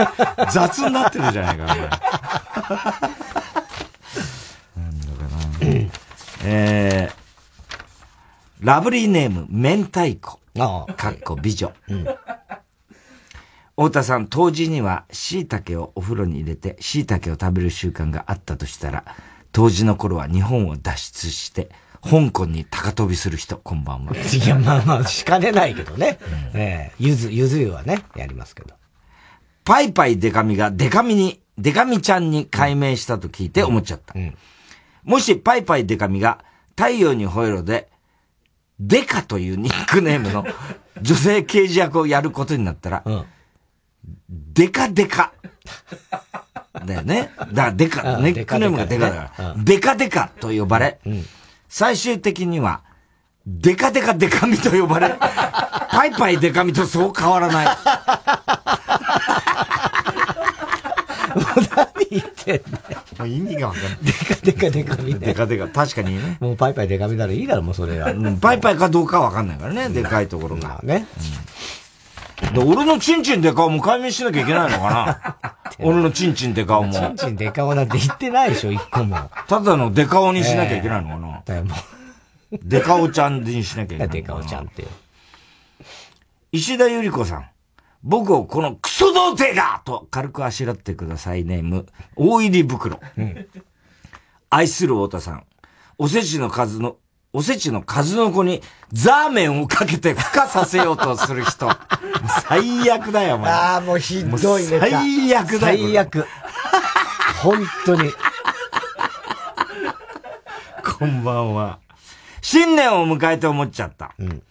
雑になってるじゃないか、お前。なんだかな。えー、ラブリーネーム、明太子。ああ。かっこ美女。うん。太田さん、当時には椎茸をお風呂に入れて椎茸を食べる習慣があったとしたら、当時の頃は日本を脱出して、香港に高飛びする人、こんばんは。いや、まあまあ、しかねないけどね。うん、ええゆず、ゆず湯はね、やりますけど。パイパイデカミがデカミに、デカミちゃんに改名したと聞いて思っちゃった。うんうん、もしパイパイデカミが太陽に吠えろでデカというニックネームの 女性刑事役をやることになったら、うん、デカデカ。だよね。だからデカ、ネックネームがデカだから、デカデカと呼ばれ、うん、最終的には、デカデカデカミと呼ばれ、パイパイデカミとそう変わらない。何言ってんの意味がわかんない。デカデカデカミね。デカデカ。確かにね。もうパイパイデカミならいいだろ、もうそれは。うん、パイパイかどうかわかんないからね、でかいところが。ね。うん、俺のチンチンデカオも解明しなきゃいけないのかな？俺のチンチンデカオも。チンチンデカオなんて言ってないでしょ、一個も。ただのデカオにしなきゃいけないのかな、えー、もう。デカオちゃんにしなきゃいけないデカオちゃんって。石田ゆり子さん。僕をこのクソ童貞がと軽くあしらってくださいネーム、大入り袋。うん、愛する太田さん。おせちの数の、おせちの数の子にザーメンをかけて孵化させようとする人。最悪だよ、お前。ああ、もうひどいね。最悪だよ。最悪。本当に。こんばんは。新年を迎えて思っちゃった。うん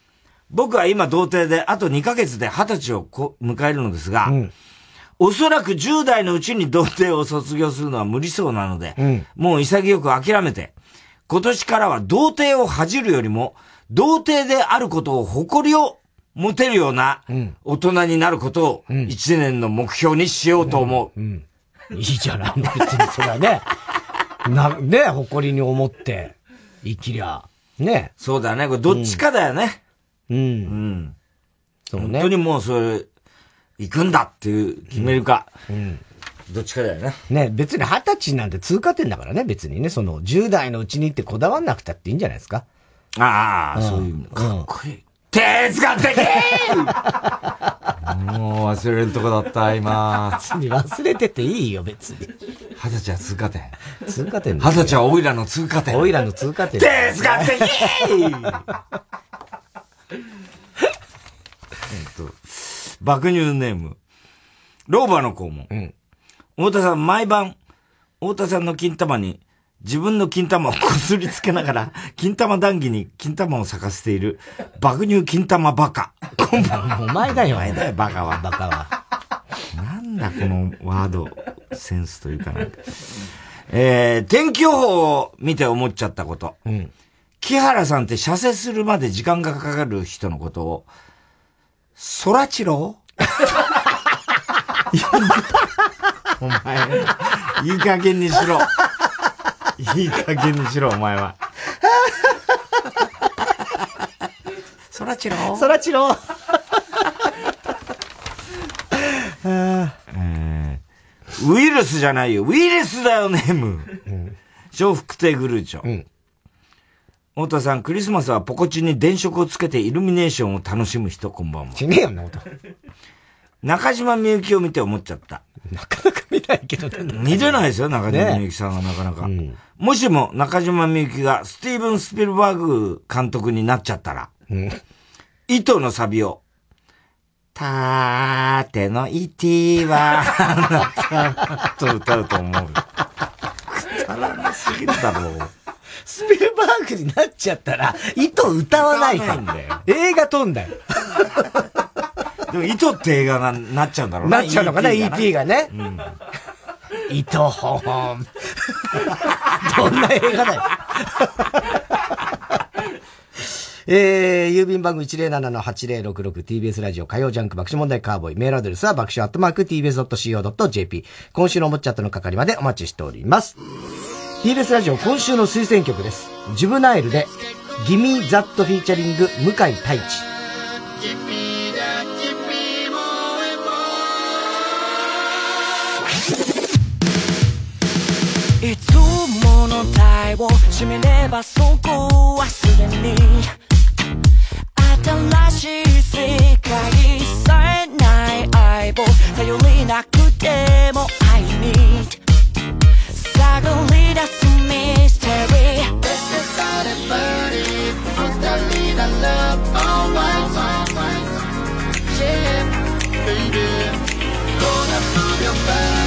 僕は今童貞で、あと2ヶ月で20歳をこ迎えるのですが、うん、おそらく10代のうちに童貞を卒業するのは無理そうなので、うん、もう潔く諦めて、今年からは童貞を恥じるよりも、童貞であることを誇りを持てるような大人になることを1年の目標にしようと思う。うんいいじゃない、別にそれはね。な、ね、誇りに思って生きりゃ。ね。そうだね。これどっちかだよね。うん。うん。そうね。本当にもうそれ、行くんだっていう決めるか。うん。どっちかだよね。ね、別に二十歳なんて通過点だからね、別にね。その、10代のうちにってこだわんなくたっていいんじゃないですか。ああ、うん、そういう、かっこいい。哲学的もう忘れるとこだった、今。別に忘れてていいよ、別に。二十歳は通過点。通過点二十歳はオイラの通過点。オイラの通過点。哲学的と、爆乳ネーム、老婆の肛門。うん。太田さん、毎晩、太田さんの金玉に、自分の金玉をこすりつけながら、金玉談義に金玉を咲かせている、爆乳金玉バカ。こんばんは。お前だよ。お前だよ、バカは。バカは。なんだ、このワード、センスというかなんか。えー、天気予報を見て思っちゃったこと。うん。木原さんって射精するまで時間がかかる人のことを、そらちろ お前、いい加減にしろ。いい加減にしろ、お前は。そらちろそらちろ ウイルスじゃないよ。ウイルスだよ、ネーム。笑福亭グルーチョ。うん太田さん、クリスマスはポコチンに電飾をつけてイルミネーションを楽しむ人、こんばんは。ちげえよな、太中島みゆきを見て思っちゃった。なかなか見ないけどね。見れないですよ、中島みゆきさんはなかなか。ねうん、もしも中島みゆきがスティーブン・スピルバーグ監督になっちゃったら、うん、糸のサビを、たーてのイティは、と歌うと思う。くだらなすぎるだろう。スピルバーグになっちゃったら、糸歌わないかんだよ。映画撮んだよ。でも、糸って映画な、なっちゃうんだろうな。なっちゃうのかな、EP がね。うん。糸本。どんな映画だよ。えー、郵便番号 107-8066TBS ラジオ火曜ジャンク爆笑問題カーボーイ。メールアドレスは爆笑アットマーク TBS.CO.JP。今週のおもちゃとの係までお待ちしております。TBS ラジオ今週の推薦曲です。ジュブナイルで、ギミザットフィーチャリング、向井太一。いつもの体を閉めればそこはすでに新しい世界さえない相棒頼りなくても I need baby. Gonna move your body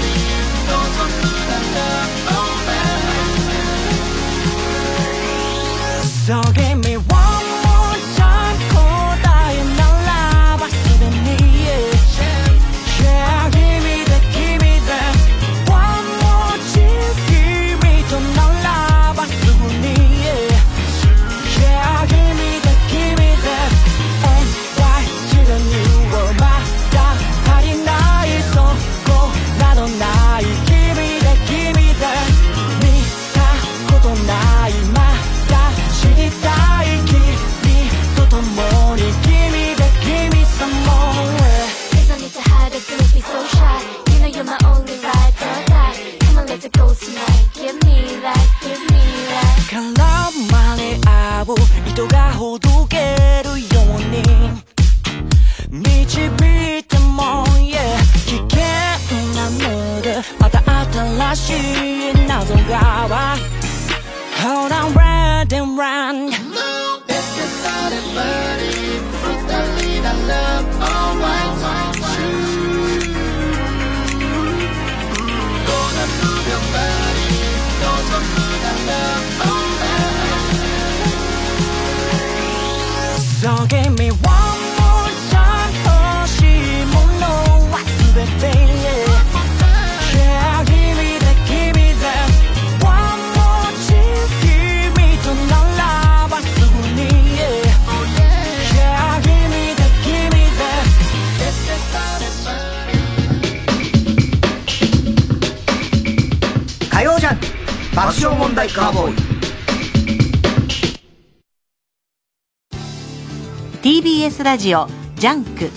ラジオ JUNK。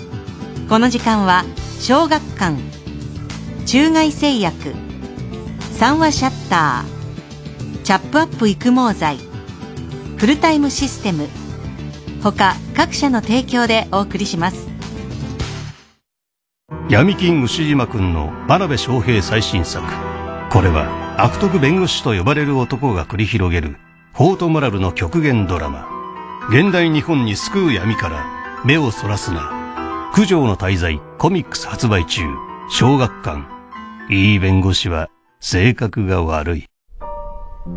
この時間は小学館中外製薬三和シャッターチャップアップ育毛剤フルタイムシステム他各社の提供でお送りします。闇金ウシジマくんの真鍋昌平最新作。これは悪徳弁護士と呼ばれる男が繰り広げるフォートモラルの極限ドラマ。現代日本に救う闇から目をそらすな九条の滞在コミックス発売中小学館いい弁護士は性格が悪い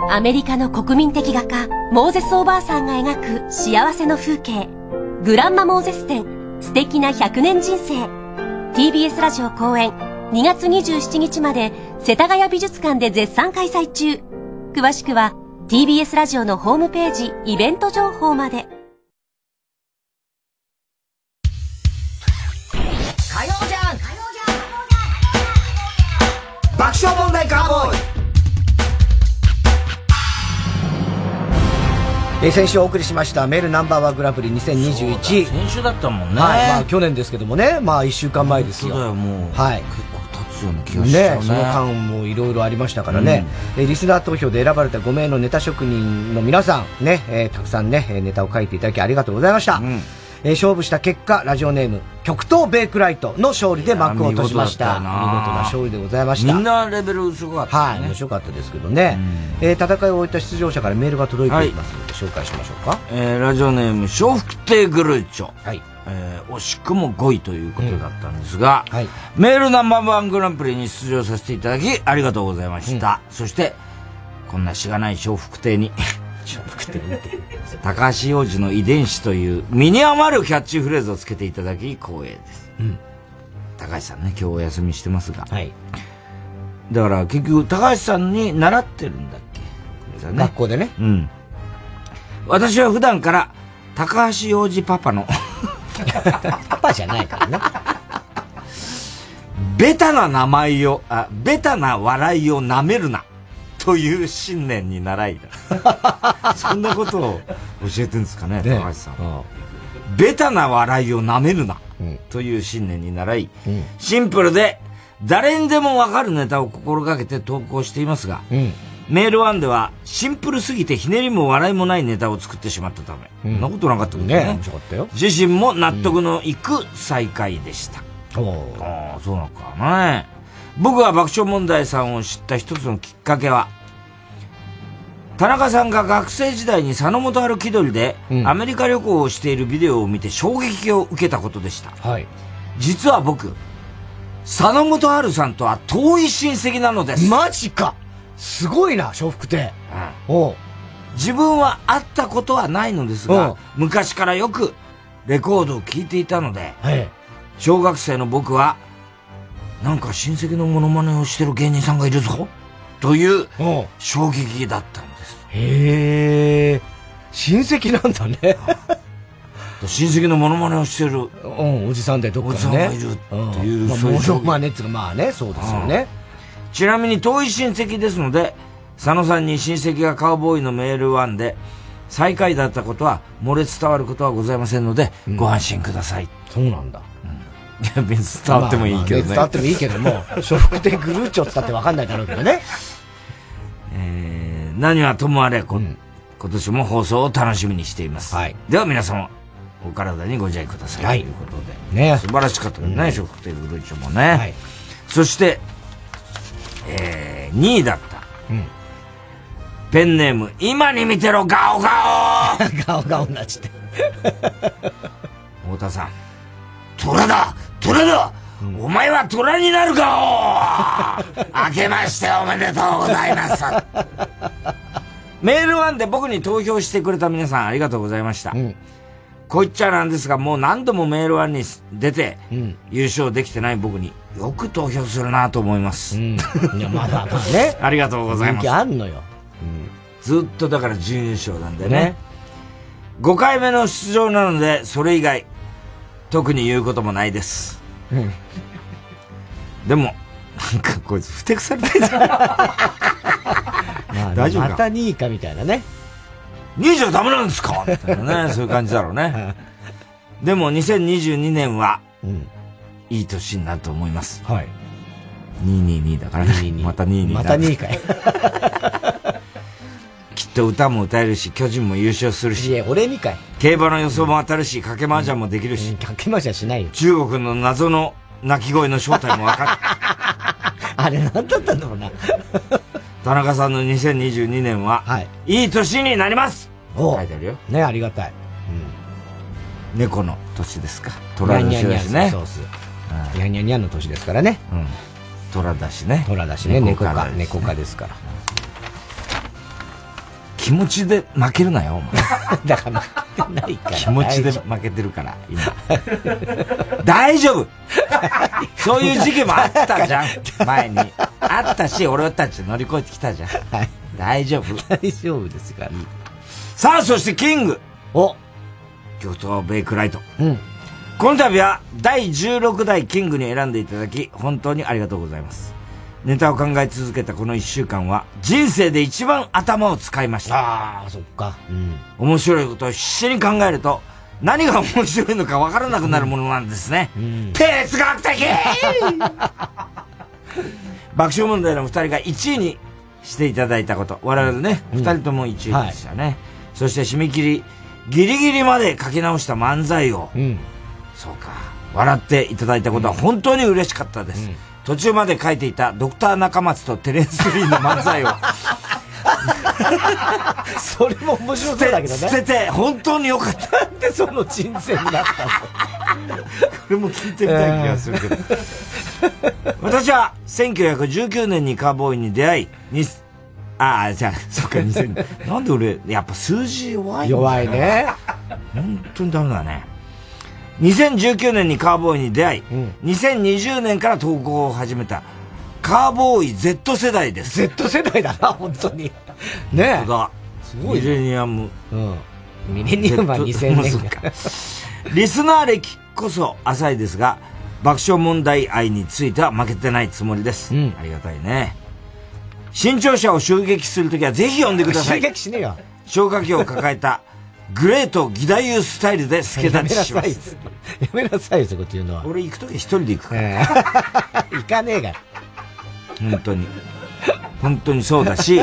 アメリカの国民的画家、モーゼスおばあさんが描く幸せの風景。グランマモーゼス展、素敵な100年人生。TBS ラジオ公演、2月27日まで、世田谷美術館で絶賛開催中。詳しくは、TBS ラジオのホームページ、イベント情報まで。爆笑問題カーボーイえー先週お送りしましたメールナンバーワングランプリ2021。先週だったもんね。はい。まあ去年ですけどもね、まあ一週間前ですよ。はい。結構経つような気がしちゃうね。ねその間もいろいろありましたからね、えーリスナー投票で選ばれた5名のネタ職人の皆さん、ね、えーたくさんね、えーネタを書いていただきありがとうございました。えー勝負した結果、ラジオネーム、極東ベイクライトの勝利で幕を落としました。見事な勝利でございました。みんなレベルすごかった、ね。はい、面白かったですけどね。えー戦いを終えた出場者からメールが届いていますので、紹介しましょうか。えーラジオネーム、笑福亭グルーチョ。はい。えー惜しくも5位ということだったんですが、メールナンバーワングランプリに出場させていただき、ありがとうございました。そして、こんなしがない笑福亭に、笑福亭にて、高橋洋二の遺伝子という身に余るキャッチフレーズをつけていただき光栄です。高橋さんね、今日お休みしてますが。だから結局、高橋さんに習ってるんだっけ、ね学校でね。うん。私は普段から、高橋洋二パパのパパじゃないからね。ベタな名前を、あ、ベタな笑いを舐めるな。という信念に習いだ。そんなことを教えてるんですかね、ね高橋さん。ベタな笑いを舐めるな。という信念に習い、シンプルで、誰にでもわかるネタを心がけて投稿していますが、メールワンではシンプルすぎてひねりも笑いもないネタを作ってしまったため、そんなことなかったんですね。ね面白かったよ。自身も納得のいく再会でした。ああ、そうなのかね。僕が爆笑問題さんを知った一つのきっかけは、田中さんが学生時代に佐野元春気取りでアメリカ旅行をしているビデオを見て衝撃を受けたことでした。実は僕、佐野元春さんとは遠い親戚なのです。マジかすごいな、笑福亭。お自分は会ったことはないのですが、昔からよくレコードを聴いていたので、小学生の僕は、なんか親戚のモノマネをしてる芸人さんがいるぞという衝撃だった。へえ、親戚なんだね。親戚のモノマネをしてる。うん、おじさんでどっかにね。おじさんがいるっていうまあ、そういうモノマネっていうか、まあね、そうですよね。ちなみに遠い親戚ですので、佐野さんに親戚がカウボーイのメールワンで、最下位だったことは漏れ伝わることはございませんので、ご安心ください。そうなんだ。いや、別に伝わってもいいけどね。まあまあ伝わってもいいけども、笑福亭グルーチョって言ったって分かんないだろうけどね。えー何はともあれ、こ今年も放送を楽しみにしています。はい。では皆様、お体にご自愛ください。はいということで。ね素晴らしかったですね、うんシテルグルーチョもね。はい。そして、えー、2位だった。うん。ペンネーム、今に見てろ、ガオガオ ガオガオになっちゃって。太田さん。虎だ虎だ、お前は虎になるか明けましておめでとうございます。メールワンで僕に投票してくれた皆さんありがとうございました。こう言っちゃなんですが、もう何度もメールワンに出て、優勝できてない僕によく投票するなと思います。いや、まだまだ ね。ありがとうございます。あんのよ。ずっとだから準優勝なんでね。ね5回目の出場なので、それ以外、特に言うこともないです。うん。でも、なんかこいつ、ふてくされてるじゃん。まあ、大丈夫か？また2位かみたいなね。2位じゃダメなんですか？みたいなね、そういう感じだろうね。でも2022年は、いい年になると思います。はい。222だからね。また22また2位かい。きっと歌も歌えるし、巨人も優勝するし。いや、俺にかい。競馬の予想も当たるし、掛け麻雀もできるし。掛け麻雀しないよ。中国の謎の鳴き声の正体もわかる。あれ何だったんだろうな。田中さんの2022年は、いい年になりますお書いてあるよ。ね、ありがたい。猫の年ですか。虎年ですね。そうっす。にゃんにゃんにゃんの年ですからね。うん。虎だしね。虎だしね、猫か、猫かですから。気持ちで負けるなよ、お前。だから負けてないから。気持ちで負けてるから、今。大丈夫 そういう時期もあったじゃん、前に。あったし、俺たち乗り越えてきたじゃん。大丈夫大丈夫ですから。さあ、そしてキングお京都ベイクライト。うん。この度は第16代キングに選んでいただき、本当にありがとうございます。ネタを考え続けたこの一週間は、人生で一番頭を使いました。ああ、そっか。うん。面白いことを必死に考えると、何が面白いのか分からなくなるものなんですね。哲学的爆笑問題の二人が1位にしていただいたこと。我々ね、二、人とも1位でしたね。そして締め切り、ギリギリまで書き直した漫才を、そうか、笑っていただいたことは本当に嬉しかったです。途中まで書いていたドクター中松とテレンス・リーの漫才を、それも面白そうだけどね。捨てて、本当によかった。なんでその人生になったのこれも聞いてみたい気がするけど。私は1919年にカーボーイに出会い、にああ、じゃあ、そっか、2000なんで俺、やっぱ数字弱い弱いね。本当にダメだね。2019年にカーボーイに出会い、2020年から投稿を始めた、カーボーイ Z 世代です。Z 世代だな、本当に。ね本当だ。すごいねミレニアム。うん。ミレニアムは Z 2000年かリスナー歴こそ浅いですが、爆笑問題愛については負けてないつもりです。ありがたいね。新潮社を襲撃するときはぜひ呼んでください。襲撃しねえよ。消火器を抱えた、グレート義太夫スタイルで助立ちします。やめなさいよ、そういうこと言うのは。俺行くとき一人で行くから。行かねえが。本当に。本当にそうだし、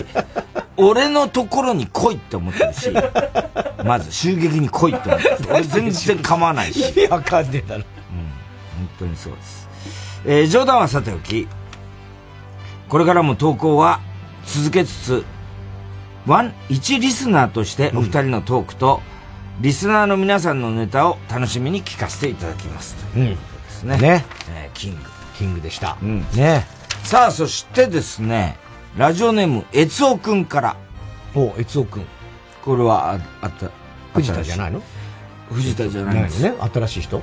俺のところに来いって思ってるし、まず襲撃に来いって思ってる。俺全然構わないし。意味わかんねえだろ。本当にそうです。えー冗談はさておき、これからも投稿は続けつつ、ワン、一リスナーとしてお二人のトークと、リスナーの皆さんのネタを楽しみに聞かせていただきます。ということですね。ね。えーキング。キングでした。うん。ねさあ、そしてですね、ラジオネーム、えつおくんから。おえつおくん。これは、ああった。藤田じゃないの？藤田じゃないんですね。新しい人？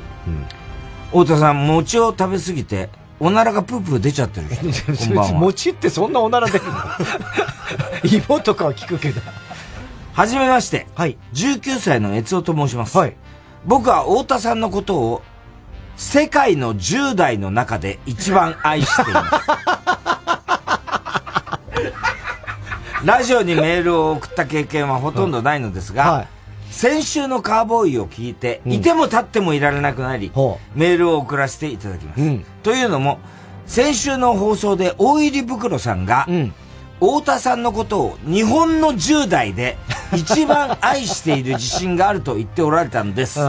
太田さん、餅を食べ過ぎて、おならがプープー出ちゃってる人。こんばんは。餅ってそんなおなら出るの？芋とかは聞くけど。はじめまして。はい。19歳の悦夫と申します。はい。僕は太田さんのことを、世界の10代の中で一番愛しています。ラジオにメールを送った経験はほとんどないのですが、先週のカーボーイを聞いて、いても立ってもいられなくなり、メールを送らせていただきます。というのも、先週の放送で大入り袋さんが、太田さんのことを日本の10代で 一番愛している自信があると言っておられたのです。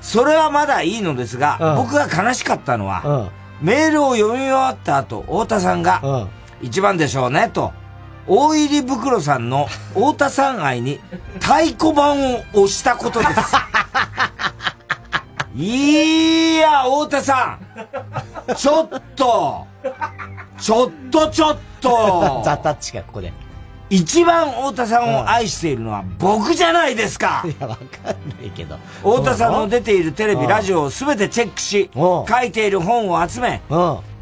それはまだいいのですが、僕が悲しかったのは、メールを読み終わった後、太田さんが、一番でしょうね、と、大入り袋さんの太田さん愛に太鼓判を押したことです。いや、太田さん。ちょっと。ちょっとちょっと。ザ・タッチがここで。一番太田さんを愛しているのは僕じゃないですか。いや、わかんないけど。太田さんの出ているテレビ、ラジオをすべてチェックし、書いている本を集め、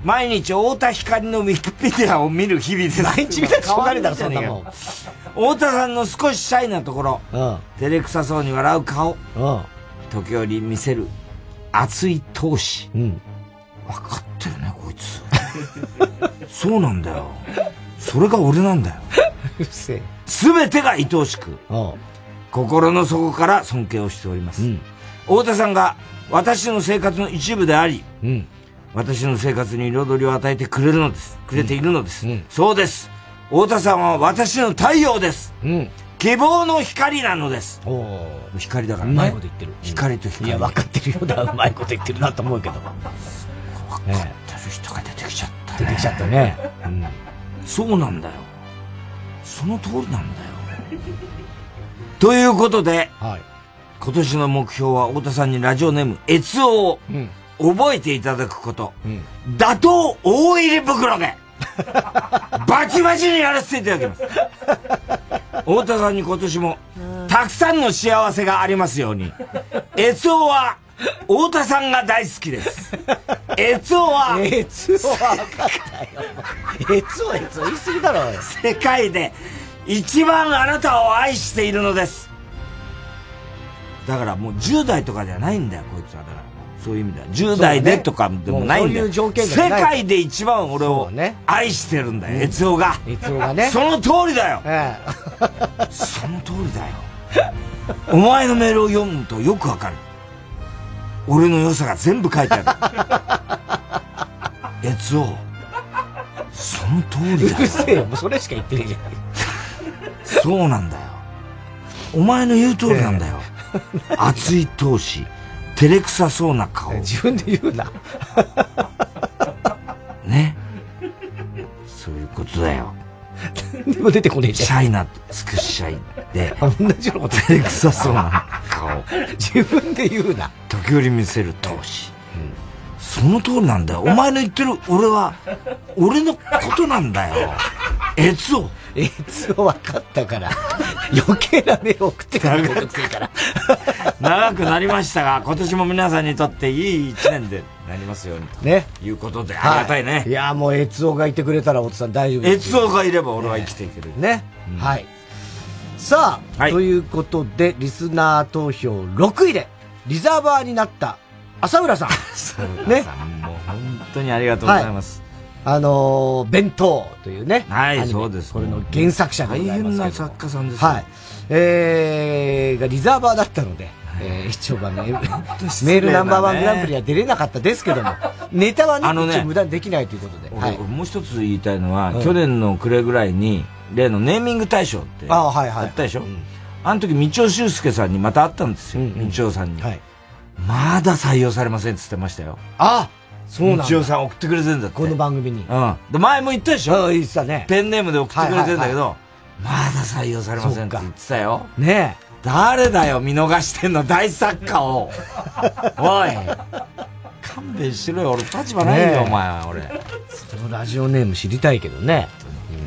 毎日太田光のウィキペディアを見る日々です。毎日見たらしょうがねえだろ、そんなもん。太田さんの少しシャイなところ、照れくさそうに笑う顔、時折見せる熱い闘志。分かってるね、こいつ。そうなんだよ。それが俺なんだよ。すべてが愛おしく、心の底から尊敬をしております。太田さんが私の生活の一部であり、私の生活に彩りを与えてくれるのです。くれているのです。そうです。太田さんは私の太陽です。希望の光なのです。光だからね。うまいこと言ってる。光と光。いや、分かってるようだ。うまいこと言ってるなと思うけど。分かってる人が出てきちゃった出てきちゃったね。うん。そうなんだよ。その通りなんだよ。ということで、今年の目標は太田さんにラジオネーム、エツオを覚えていただくこと。打倒大入り袋で バチバチにやらせていただきます。太田さんに今年も、たくさんの幸せがありますように。エツオは、太田さんが大好きです。エツオは、エツオは分かったよ。エツオ、エツオ言い過ぎだろ。世界で一番あなたを愛しているのです。だからもう10代とかじゃないんだよ、こいつは。だから。そういう意味では。10代でとかでもないんだよ。そういう条件世界で一番俺を愛してるんだよ、エツオが。エツオがね。その通りだよ。その通りだよ。お前のメールを読むとよくわかる。俺の良さが全部書いてある。エツオ。その通りだよ。うるせえよ、もうそれしか言ってねえじゃん。そうなんだよ。お前の言う通りなんだよ。熱い闘志、照れくさそうな顔。自分で言うな。ね。そういうことだよ。でも出てこねえじゃん。シャイな、少しシャイで。同じようなこと照れくさそうな顔。自分で言うな。時折見せる闘志。その通りなんだよ。お前の言ってる俺は、俺のことなんだよ。エツオ。エツオ分かったから。余計なメール送ってくるめんどくせえから。長くなりましたが、今年も皆さんにとっていい一年でなりますように。とね。いうことで、ありがたいね。いや、もうエツオがいてくれたら、おつさん大丈夫エツオがいれば俺は生きていける。ね。はい。さあ、ということで、リスナー投票6位で、リザーバーになった、浅浦さん。ね。もう本当にありがとうございます。あのー、弁当というね。はい、そうです。これの原作者でございます。大変な作家さんですはい。えー、がリザーバーだったので、えー、一応まあメール、メールナンバーワングランプリは出れなかったですけども、ネタはね、あのね無駄にできないということで。はい。もう一つ言いたいのは、うん去年の暮れぐらいに、例のネーミング大賞って、あはいはいやったでしょ、あの時、道尾修介さんにまた会ったんですよ。道尾さんに。まだ採用されませんって言ってましたよ。あそうなんださん送ってくれてんだって。この番組に。うん。で、前も言ったでしょ？うん、言ってたね。ペンネームで送ってくれてんだけど、はいまだ採用されませんって言ってたよ。ねえ。誰だよ、見逃してんの、大作家を。おい。勘弁しろよ、俺立場ないよ、お前は、俺。そのラジオネーム知りたいけどね。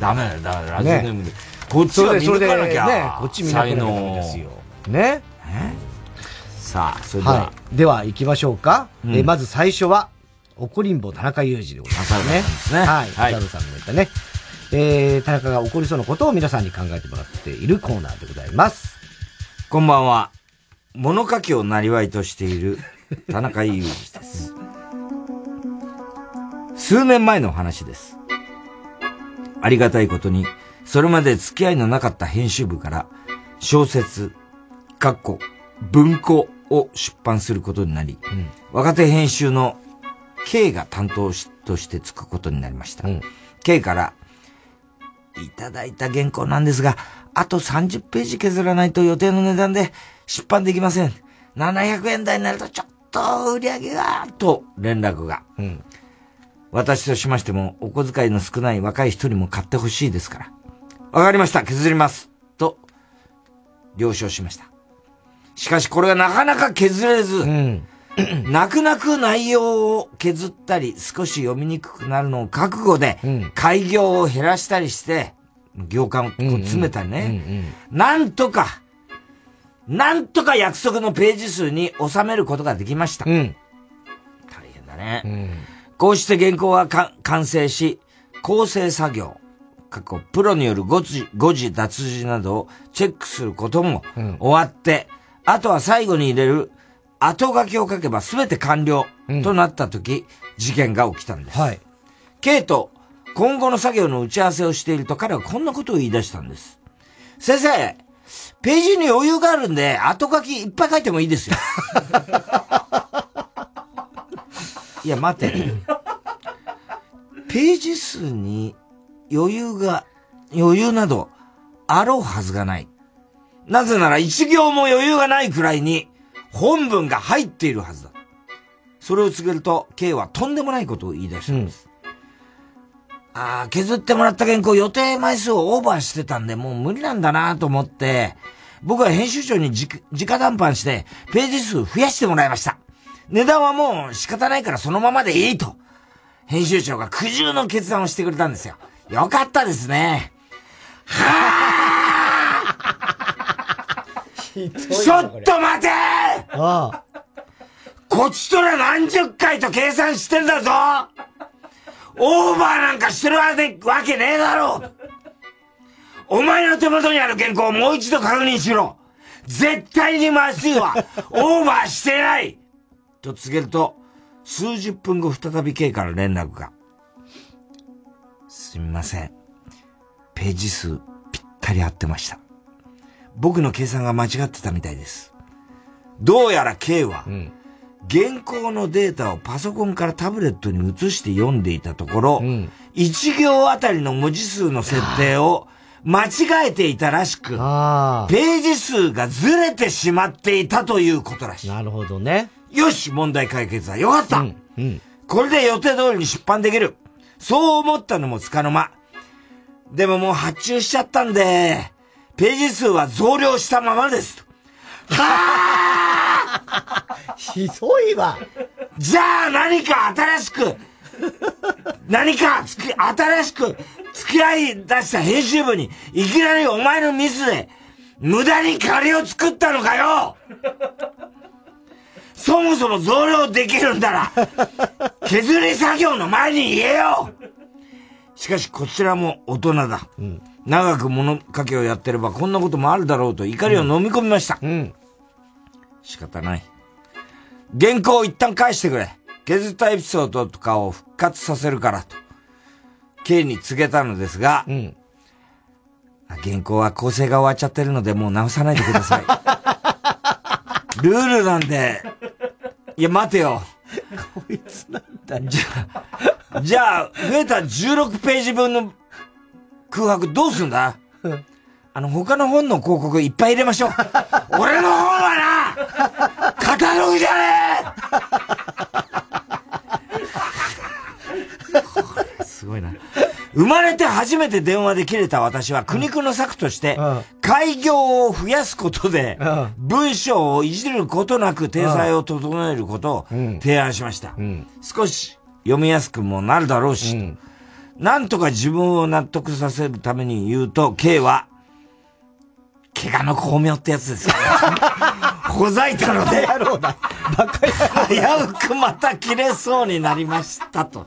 ダメだよ、だよ、ラジオネームで。こっちが見抜かなきゃ。ね、こっち見抜かなきゃダメですよ。ね。さあ、それでは。はい。では行きましょうか。うんえーまず最初は、怒りんぼ田中裕二でございますね。すねはい。はい太郎さんも言ったね。えー、田中が怒りそうなことを皆さんに考えてもらっているコーナーでございます。こんばんは。物書きをなりわいとしている 田中裕二です。数年前の話です。ありがたいことに、それまで付き合いのなかった編集部から、小説、かっこ、文庫を出版することになり、若手編集の K が担当しとしてつくことになりました。K から、いただいた原稿なんですが、あと30ページ削らないと予定の値段で出版できません。700円台になるとちょっと売り上げが、と連絡が。うん。私としましても、お小遣いの少ない若い人にも買ってほしいですから。わかりました、削ります。と、了承しました。しかしこれがなかなか削れず、うん、泣く泣く内容を削ったり、少し読みにくくなるのを覚悟で、開業を減らしたりして、行間を詰めたりね、なんとか、なんとか約束のページ数に収めることができました。うん、大変だね。うん、こうして原稿は完成し、構成作業、過去プロによる誤字、誤字脱字などをチェックすることも終わって、うん、あとは最後に入れる後書きを書けば全て完了となった時、事件が起きたんです。はい。K と今後の作業の打ち合わせをしていると彼はこんなことを言い出したんです。先生、ページに余裕があるんで、後書きいっぱい書いてもいいですよ。いや、待て。ページ数に余裕が、余裕など、あろうはずがない。なぜなら一行も余裕がないくらいに、本文が入っているはずだ。それを告げると、K はとんでもないことを言い出したんです。うん、ああ、削ってもらった原稿予定枚数をオーバーしてたんで、もう無理なんだなと思って、僕は編集長に直談判して、ページ数増やしてもらいました。値段はもう仕方ないからそのままでいいと。編集長が苦渋の決断をしてくれたんですよ。よかったですね。はぁちょっと待てああ。こっちとら何十回と計算してんだぞ！オーバーなんかしてるわけねえだろ！お前の手元にある原稿をもう一度確認しろ！絶対にまずいわ！オーバーしてない！と告げると、数十分後再び K から連絡が。すみません。ページ数ぴったり合ってました。僕の計算が間違ってたみたいです。どうやら K は、原稿のデータをパソコンからタブレットに移して読んでいたところ、うん、1行あたりの文字数の設定を間違えていたらしく、ページ数がずれてしまっていたということらしい。なるほどね。よし問題解決だよかった、うん、うん、これで予定通りに出版できるそう思ったのもつかの間。でももう発注しちゃったんで、ページ数は増量したままです。はあひどいわ。じゃあ何か新しく、何かつき、新しく付き合い出した編集部に、いきなりお前のミスで、無駄に借りを作ったのかよそもそも増量できるんだら、削り作業の前に言えよしかしこちらも大人だ。うん、長く物書きをやってればこんなこともあるだろうと怒りを飲み込みました。うん、仕方ない。原稿を一旦返してくれ。削ったエピソードとかを復活させるからと。K に告げたのですが、うん、原稿は構成が終わっちゃってるのでもう直さないでください。ルールなんで、いや待てよ。こいつなんだじゃあ、じゃあ、増えた16ページ分の空白どうすんだ？あの、他の本の広告いっぱい入れましょう。俺の本はなカタログじゃねえ！すごいな。生まれて初めて電話で切れた私は苦肉の策として、開業を増やすことで、文章をいじることなく体裁を整えることを提案しました。少し読みやすくもなるだろうし、なんとか自分を納得させるために言うと、K は、怪我の巧妙ってやつですよ、ほざいたので、危うくまた切れそうになりましたと。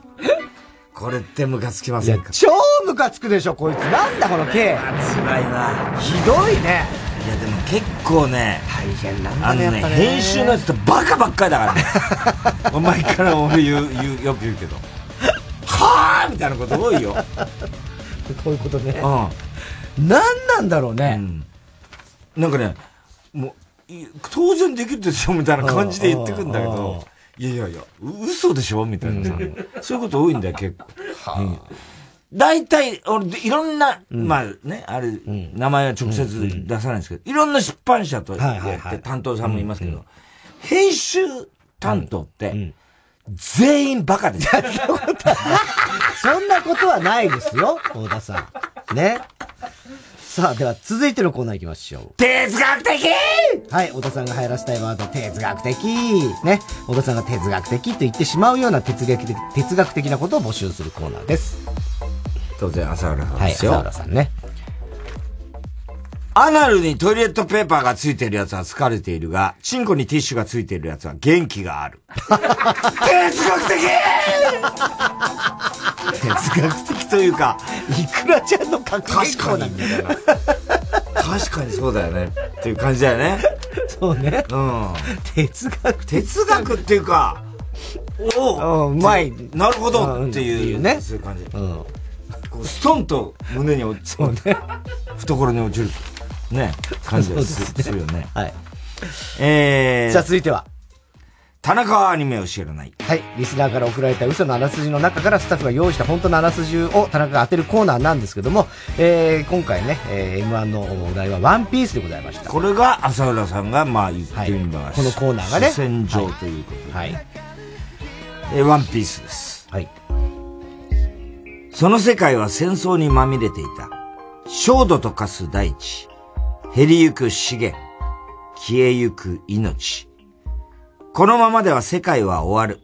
これってムカつきませんか？超ムカつくでしょ、こいつ。なんだこの K。辛いな。ひどいね。いや、でも結構ね、大変なんだね。あのね、編集のやつってバカばっかりだからね。お前から俺言う、言う、よく言うけど。はぁみたいなこと多いよ。こういうことね。うん。何なんだろうね。うん、なんかね、もう、当然できるでしょみたいな感じで言ってくんだけど、いやいやいや、嘘でしょみたいな、うん、そういうこと多いんだよ、結構。はあ、大体、俺、いろんな、まあね、あれ、名前は直接出さないんですけど、いろんな出版社とやって担当さんもいますけど、編集担当って、全員バカです。そんなことはないですよ、大田さん。ね。さあ、では続いてのコーナー行きましょう。哲学的はい、小田さんが流行らせたいワード、哲学的ね。小田さんが哲学的と言ってしまうような哲学的哲学的なことを募集するコーナーです。当然、朝浦さんですよ。はい、朝浦さんね。アナルにトイレットペーパーがついてるやつは疲れているが、チンコにティッシュがついてるやつは元気がある。哲学的哲学的というか、いくらちゃんの格好なんだよな。確かにそうだよね。っていう感じだよね。そうね。うん。哲学哲学っていうか、おおうまい。なるほどっていう、ね。そういう感じ。うん。こうストンと胸に落ち、そうね。懐に落ちる。ね、感じがす,、ね、するよね。はい。えー。じゃあ続いては。田中はアニメを知らない。はい。リスナーから送られた嘘のあらすじの中からスタッフが用意した本当のあらすじを田中が当てるコーナーなんですけども、えー、今回ね、えー、M1 のお題はワンピースでございました。これが浅浦さんがまあ言ってみます、はい、このコーナーがね。戦場ということで、はい。はい、えー、ワンピースです。はい。その世界は戦争にまみれていた。焦土と化す大地。減りゆく資源、消えゆく命。このままでは世界は終わる。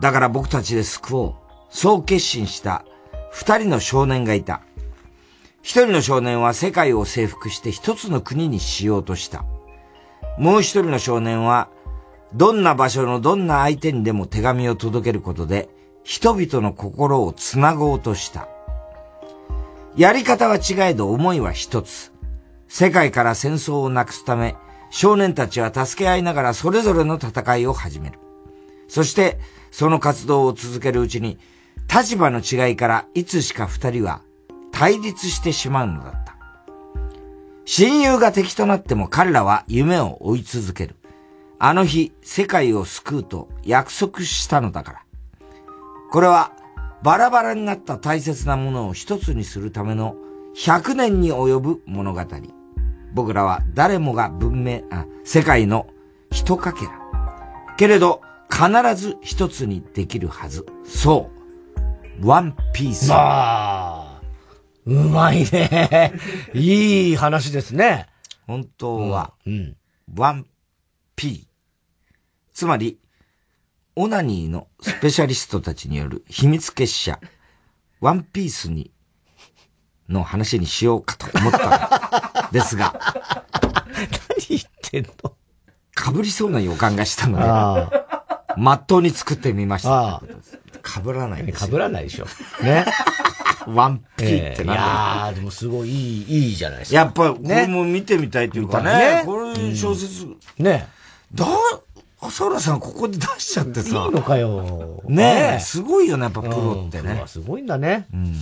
だから僕たちで救おう。そう決心した二人の少年がいた。一人の少年は世界を征服して一つの国にしようとした。もう一人の少年は、どんな場所のどんな相手にでも手紙を届けることで、人々の心をつなごうとした。やり方は違えど思いは一つ。世界から戦争をなくすため、少年たちは助け合いながらそれぞれの戦いを始める。そして、その活動を続けるうちに、立場の違いからいつしか二人は対立してしまうのだった。親友が敵となっても彼らは夢を追い続ける。あの日、世界を救うと約束したのだから。これは、バラバラになった大切なものを一つにするための100年に及ぶ物語。僕らは誰もが文明、あ、世界の一かけら。けれど、必ず一つにできるはず。そう。ワンピース。まあ、うまいね。いい話ですね。本当は、うん。ワンピー。つまり、オナニーのスペシャリストたちによる秘密結社、ワンピースにの話にしようかと思ったんですが。何言ってんの？被りそうな予感がしたので、まっとうに作ってみました。被らないです被らないでしょ。ね。ワンピーってな、えー、いやー、でもすごいいい、いいじゃないですか。やっぱ、これも見てみたいというかね。ねこれ小説、うん、ね。だ、浅浦さんここで出しちゃってさ。いいのかよ。ねえ、すごいよね、やっぱプロってね。すごいんだね。うん。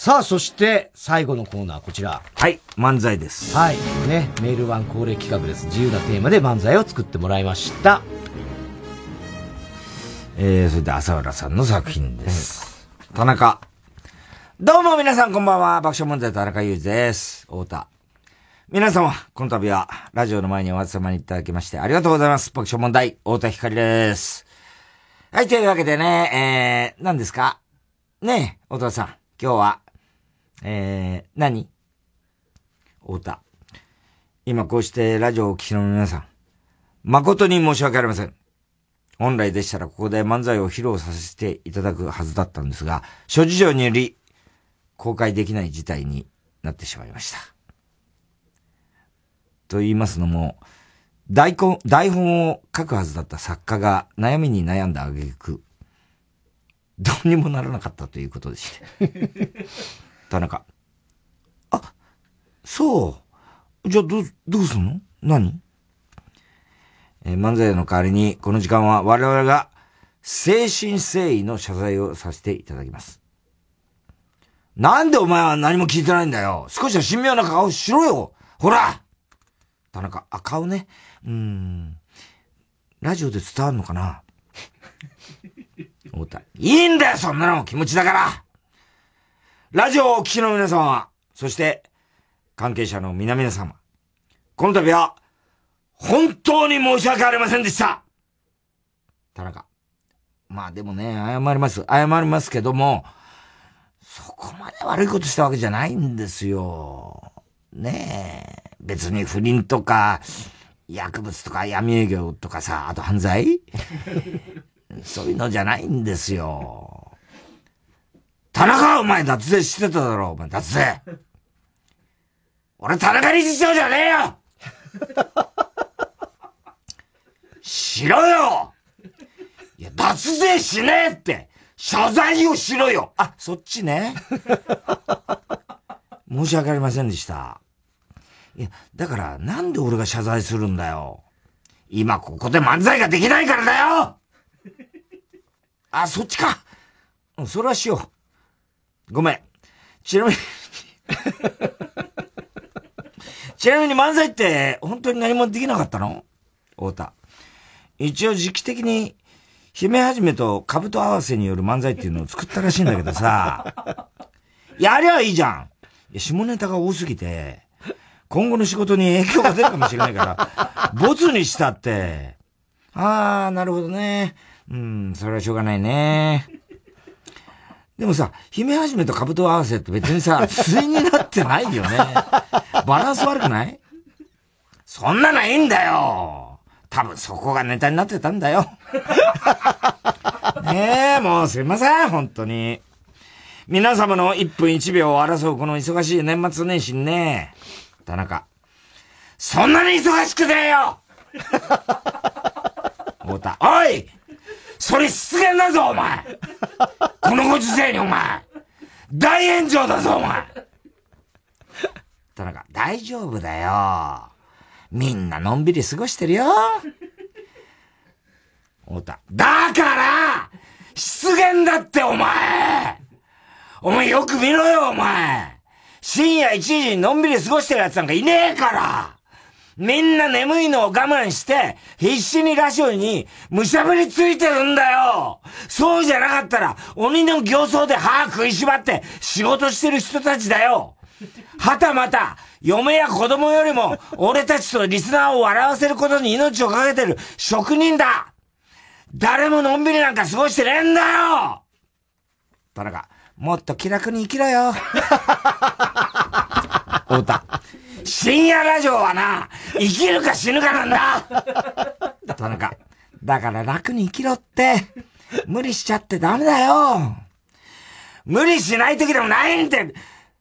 さあ、そして、最後のコーナー、こちら。はい、漫才です。はい、ね、メールワン恒例企画です。自由なテーマで漫才を作ってもらいました。えー、それで朝浦さんの作品です。田中。どうも皆さんこんばんは。爆笑問題田中裕二です。太田。皆様、この度は、ラジオの前にお集まりいただきましてありがとうございます。爆笑問題、太田光です。はい、というわけでね、えー、何ですか？ねえ、太田さん、今日は、えー、何？太田。今こうしてラジオをお聞きの皆さん、誠に申し訳ありません。本来でしたらここで漫才を披露させていただくはずだったんですが、諸事情により公開できない事態になってしまいました。と言いますのも、台本、台本を書くはずだった作家が悩みに悩んだ挙句、どうにもならなかったということでして。田中。あ、そう。じゃあ、ど、どうすんの？何？えー、漫才の代わりに、この時間は我々が、誠心誠意の謝罪をさせていただきます。なんでお前は何も聞いてないんだよ少しは神妙な顔しろよほら田中、あ、顔ね。うん。ラジオで伝わるのかな？思った。いいんだよそんなの気持ちだからラジオをお聞きの皆様、そして関係者の皆々様、この度は本当に申し訳ありませんでした田中。まあでもね、謝ります。謝りますけども、そこまで悪いことしたわけじゃないんですよ。ねえ。別に不倫とか、薬物とか闇営業とかさ、あと犯罪？そういうのじゃないんですよ。田中お前脱税してただろ、お前脱税。俺田中理事長じゃねえよしろよいや、脱税しねえって謝罪をしろよあ、そっちね。申し訳ありませんでした。いや、だからなんで俺が謝罪するんだよ。今ここで漫才ができないからだよあ、そっちか。それはしよう。ごめん。ちなみに ちなみに漫才って本当に何もできなかったの？太田。一応時期的に姫はじめと兜合わせによる漫才っていうのを作ったらしいんだけどさ。やりゃいいじゃん。いや、下ネタが多すぎて、今後の仕事に影響が出るかもしれないから、ボツにしたって。あー、なるほどね。うん、それはしょうがないね。でもさ、姫はじめと兜合わせって別にさ、対になってないよね。バランス悪くない？そんなのいいんだよ多分そこがネタになってたんだよ。ねえ、もうすいません、本当に。皆様の1分1秒を争うこの忙しい年末年始にね、田中、そんなに忙しくねえよ 太田、おいそれ失言だぞ、お前。このご時世にお前。大炎上だぞ、お前。田中、大丈夫だよ。みんなのんびり過ごしてるよ。太田、だから失言だって、お前。お前よく見ろよ、お前。深夜1時にのんびり過ごしてる奴なんかいねえから。みんな眠いのを我慢して、必死にラジオにむしゃぶりついてるんだよそうじゃなかったら、鬼の形相で歯食いしばって仕事してる人たちだよはたまた、嫁や子供よりも、俺たちとリスナーを笑わせることに命をかけてる職人だ誰ものんびりなんか過ごしてねえんだよ田中、もっと気楽に生きろよ。太田。深夜ラジオはな、生きるか死ぬかなんだ田中。だから楽に生きろって。無理しちゃってダメだよ。無理しない時でもないんて。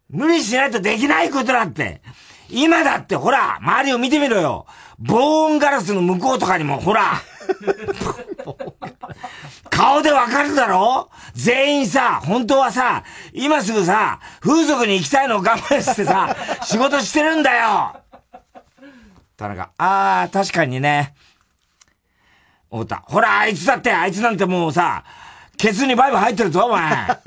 無理しないとできないことだって。今だってほら、周りを見てみろよ。防音ガラスの向こうとかにもほら。顔でわかるだろ？全員さ、本当はさ、今すぐさ、風俗に行きたいのを我慢してさ、仕事してるんだよ田中、ああ、確かにね。太田、ほら、あいつだって、あいつなんてもうさ、ケツにバイブ入ってるぞ、お前。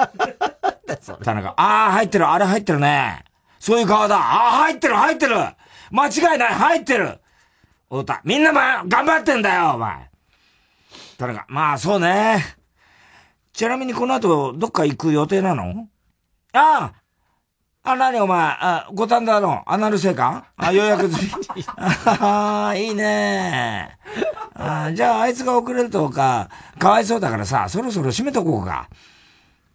田中、ああ、入ってる、あれ入ってるね。そういう顔だ。ああ、入ってる、入ってる。間違いない、入ってる。太田、みんなま、頑張ってんだよ、お前。田中、まあそうね。ちなみにこの後、どっか行く予定なの？あああ、なにお前、あ、五反田のアナル生還あ、予約済み。ああ、いいねあじゃああいつが遅れるとか、かわいそうだからさ、そろそろ閉めとこうか。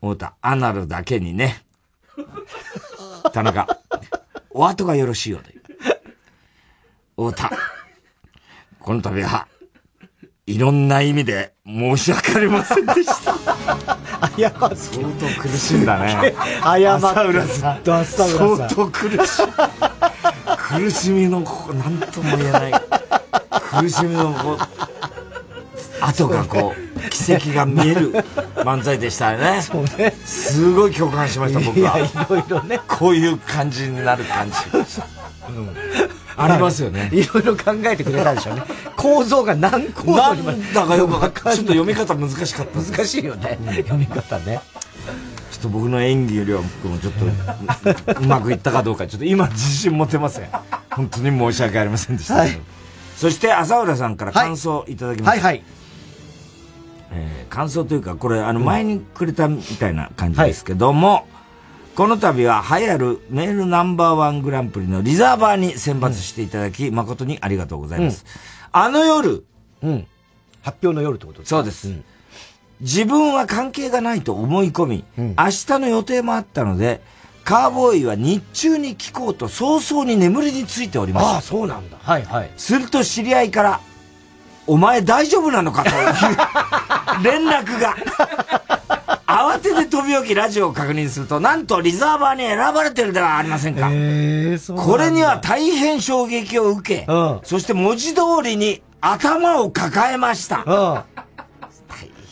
太田、アナルだけにね。田中、お後がよろしいようで。太田、この度は、いろんな意味で申し訳ありませんでした。謝っ相当苦しいんだね。謝った浦さん。相当苦しい。苦しみの、なんとも言えない。苦しみの、こう、後がこう、奇跡が見える漫才でしたね。そうね。すごい共感しました、僕は。いや、いろいろね。こういう感じになる感じ。うんありますよね。いろいろ考えてくれたでしょうね。構造が何構造になんだかよくわかんない。ちょっと読み方難しかった。難しいよね。読み方ね。ちょっと僕の演技よりは僕もちょっとうまくいったかどうか、ちょっと今自信持てません。本当に申し訳ありませんでした。はい、そして浅浦さんから感想いただきました。はい、はい、はいえー、感想というか、これ、あの、前にくれたみたいな感じですけども、この度は流行るメールナンバーワングランプリのリザーバーに選抜していただき、うん、誠にありがとうございます。うん、あの夜、うん。発表の夜ってことですか？そうです。うん、自分は関係がないと思い込み、うん、明日の予定もあったので、カーボーイは日中に聞こうと早々に眠りについておりました。ああ、そうなんだ。はいはい。すると知り合いから、お前大丈夫なのかという連絡が。慌てて飛び起きラジオを確認すると、なんとリザーバーに選ばれてるではありませんか。えー、これには大変衝撃を受け、うん、そして文字通りに頭を抱えました。うん、大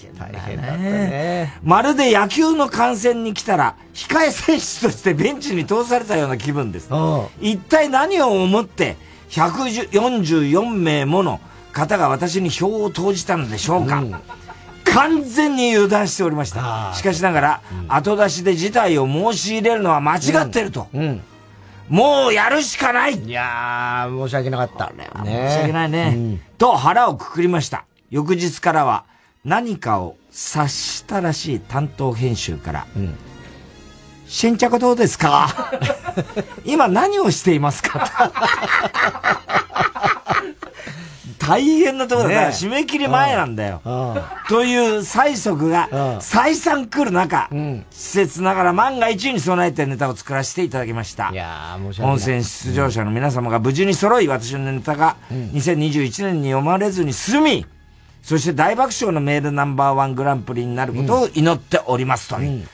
変大変だったね。まるで野球の観戦に来たら、控え選手としてベンチに通されたような気分です。一体何を思って、144名もの方が私に票を投じたのでしょうか。うん完全に油断しておりました。しかしながら、うん、後出しで事態を申し入れるのは間違ってると。うん。うん、もうやるしかない。いやー、申し訳なかった。ね、申し訳ないね、と腹をくくりました。翌日からは何かを察したらしい担当編集から、新着どうですか？今何をしていますか？大変なところだから、締め切り前なんだよ。という催促が再三来る中、施設ながら万が一に備えてネタを作らせていただきました。いや申し訳ない。温泉出場者の皆様が無事に揃い、私のネタが2021年に読まれずに済み、そして大爆笑のメールナンバーワングランプリになることを祈っておりますという。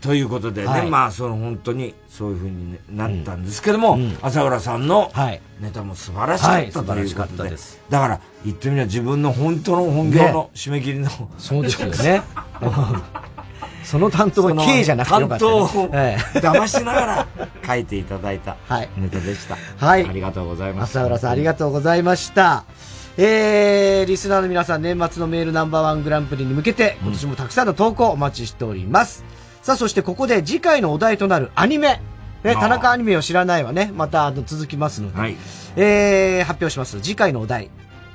ということでね、はい、まあ、その本当にそういうふうになったんですけども、うん朝浦さんのネタも素晴らしかったということで、はい、だから言ってみれば自分の本当の本業の締め切りの、ね、そうですよね。その担当は K じゃなくてよかった、ね、担当を騙しながら書いていただいたネタでした。はい。ありがとうございます。朝浦さんありがとうございました。えー、リスナーの皆さん、年末のメールナンバーワングランプリに向けて、今年もたくさんの投稿お待ちしております。うんさあ、そしてここで次回のお題となるアニメ。ね、田中アニメを知らないはね、またあの続きますので、はい、えー、発表します。次回のお題、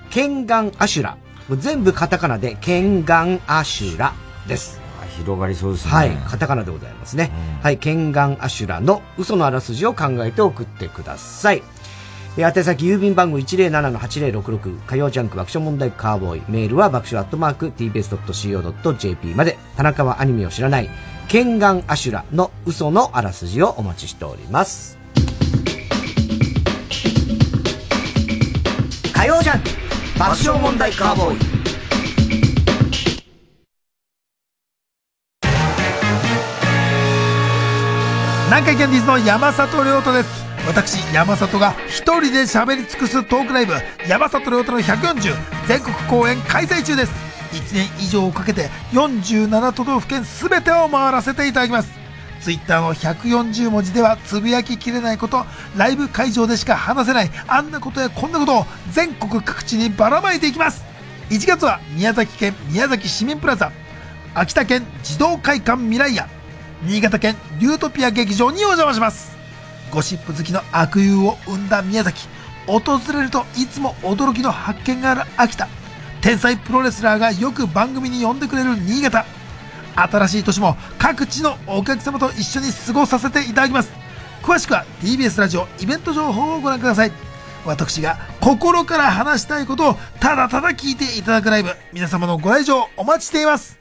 ケンガンアシュラ。全部カタカナで、ケンガンアシュラです。広がりそうですね。はい、カタカナでございますね。うん、はい、ケンガンアシュラの嘘のあらすじを考えて送ってください。宛先郵便番号107-8066火曜ジャンク爆笑問題カーボーイメールは爆笑アットマーク tbs.co.jp まで田中はアニメを知らないケンガンアシュラの嘘のあらすじをお待ちしております。火曜ジャンク爆笑問題カーボーイ。南海キャンディーズの山里亮太です。私山里が一人で喋り尽くすトークライブ山里亮太の140全国公演開催中です。1年以上をかけて47都道府県全てを回らせていただきます。ツイッターの140文字ではつぶやききれないことライブ会場でしか話せないあんなことやこんなことを全国各地にばらまいていきます。1月は宮崎県宮崎市民プラザ。秋田県児童会館未来屋新潟県リュートピア劇場にお邪魔します。ゴシップ好きの悪友を生んだ宮崎。訪れるといつも驚きの発見がある秋田。天才プロレスラーがよく番組に呼んでくれる新潟。新しい年も各地のお客様と一緒に過ごさせていただきます。詳しくは TBS ラジオイベント情報をご覧ください。私が心から話したいことをただただ聞いていただくライブ。皆様のご来場お待ちしています。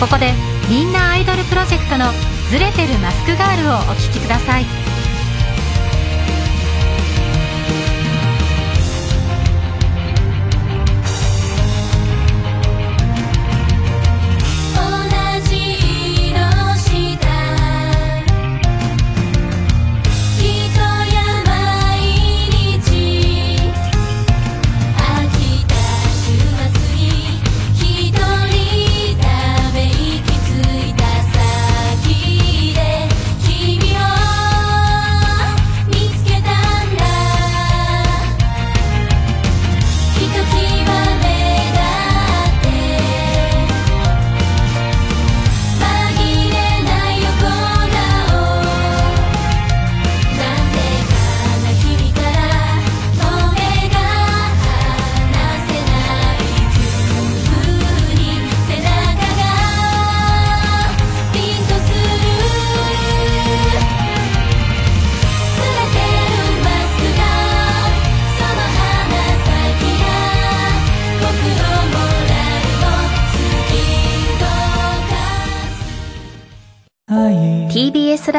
ここでみんなアイドルプロジェクトのズレてるマスクガールをお聴きください。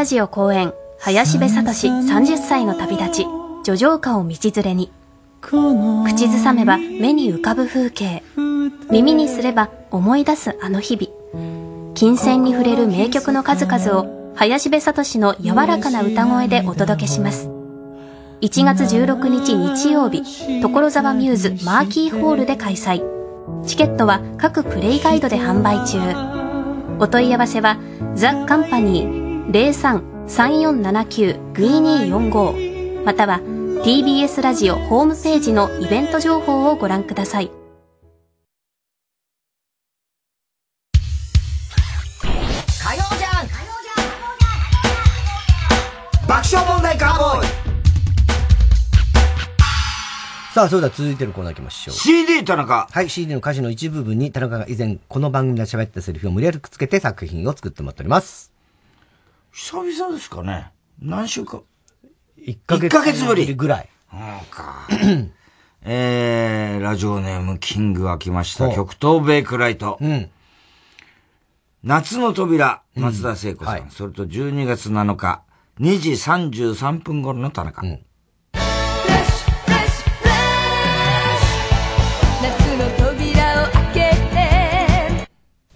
ラジオ公演、林部聡30歳の旅立ち、叙情歌を道連れに。口ずさめば目に浮かぶ風景。耳にすれば思い出すあの日々。金銭に触れる名曲の数々を、林部聡の柔らかな歌声でお届けします。1月16日日曜日、所沢ミューズマーキーホールで開催。チケットは各プレイガイドで販売中。お問い合わせは、ザ・カンパニー03-3479-2245または TBS ラジオホームページのイベント情報をご覧ください。火曜じゃん爆笑問題カーボーイさあ、それでは続いてのコーナー行きましょう。CD 田中はい、CD の歌詞の一部分に田中が以前この番組で喋ったセリフを無理やりくっつけて作品を作ってもらっております。久々ですかね。何週間1ヶ月一ヶ月ぶりぐらい。そうか。えー、ラジオネームキングが来ました。極東ベイクライト。うん。夏の扉、松田聖子さん。それと12月7日、2時33分頃の田中。夏の扉を開けて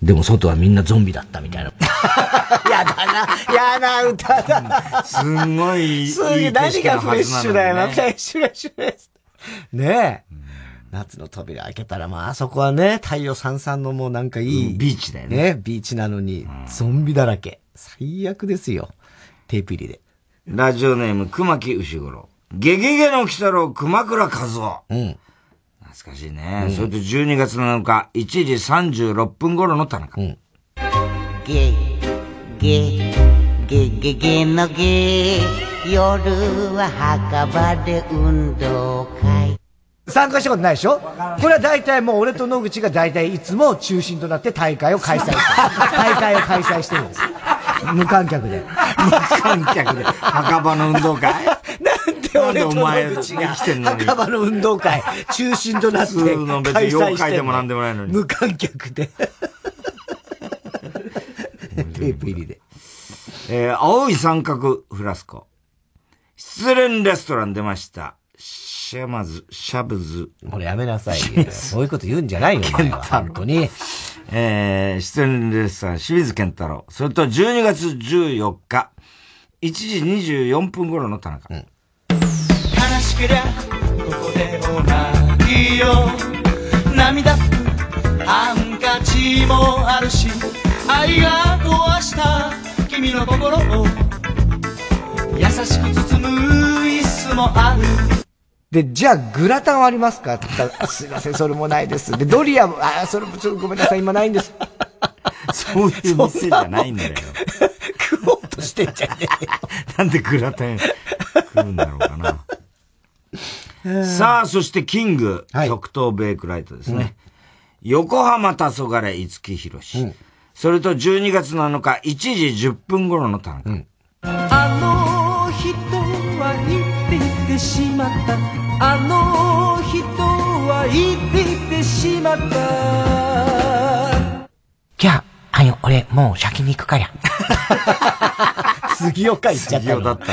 でも外はみんなゾンビだったみたいな。やだな、やだ歌だ。すんごいいいすげえ、何がフレッシュだよな、フレねッシュ、フレッシュです。ねえ。夏の扉開けたら、まあ、あそこはね、太陽さんさんのもうなんかいい。ビーチだよね。ね、ビーチなのに、ゾンビだらけ。最悪ですよ。テープ入りで。ラジオネーム熊木牛五郎。ゲゲゲの鬼太郎熊倉和夫。うん。懐かしいね。うんそれと12月7日、1時36分頃の田中。うん。ゲゲゲゲゲのゲ夜は墓場で運動会参加したことないでしょ？これは大体もう俺と野口が大体いつも中心となって大会を開催してる。大会を開催してるんです。無観客で。無観客で。墓場の運動会？なんで俺と野口が生きてんのに？墓場の運動会中心となって普通の別に妖怪でもなんでもないのに無観客で。テープ入りで。えー、青い三角フラスコ。失恋レストラン出ました。シャマズ、シャブズ。これやめなさいよ。そういうこと言うんじゃないよ、お前は。本当に。えー、失恋レストラン、清水健太郎。それと12月14日、1時24分頃の田中。悲しけりゃここでお泣きよ涙ハンカチもあるし愛が壊した君の心を優しく包む椅子もあるで、じゃあ、グラタンはありますか？って言ったら、あすいません、それもないです。で、ドリアも、あ、それもちょっとごめんなさい、今ないんです。そういう店じゃないんだよ。食おうとしてんじゃねえよ。なんでグラタン食うんだろうかな。さあ、そしてキング、極東ベイクライトですね。横浜黄昏五木ひろし。それと12月7日1時10分頃の単価。あの人は言っていってしまったあの人は言っていってしまったじゃああの俺もう先に行くから杉岡行っちゃったの。杉尾だった。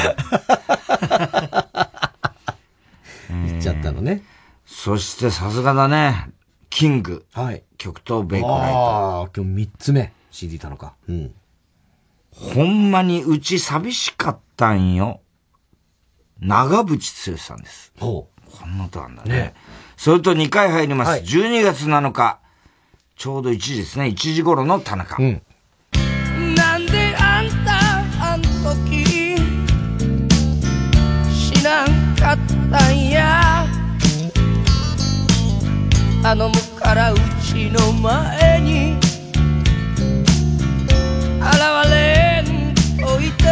行っちゃったのね。そしてさすがだね。キング。はい。極東ベイクライト。ああ、今日3つ目 CD たのか。うん。ほんまにうち寂しかったんよ。長渕剛さんです。ほう。こんな歌なんだね。それと2回入ります。12月7日。ちょうど1時ですね。1時頃の田中。うん。なんであんたあん時知らんかったんや頼むからうちの前に現れんといて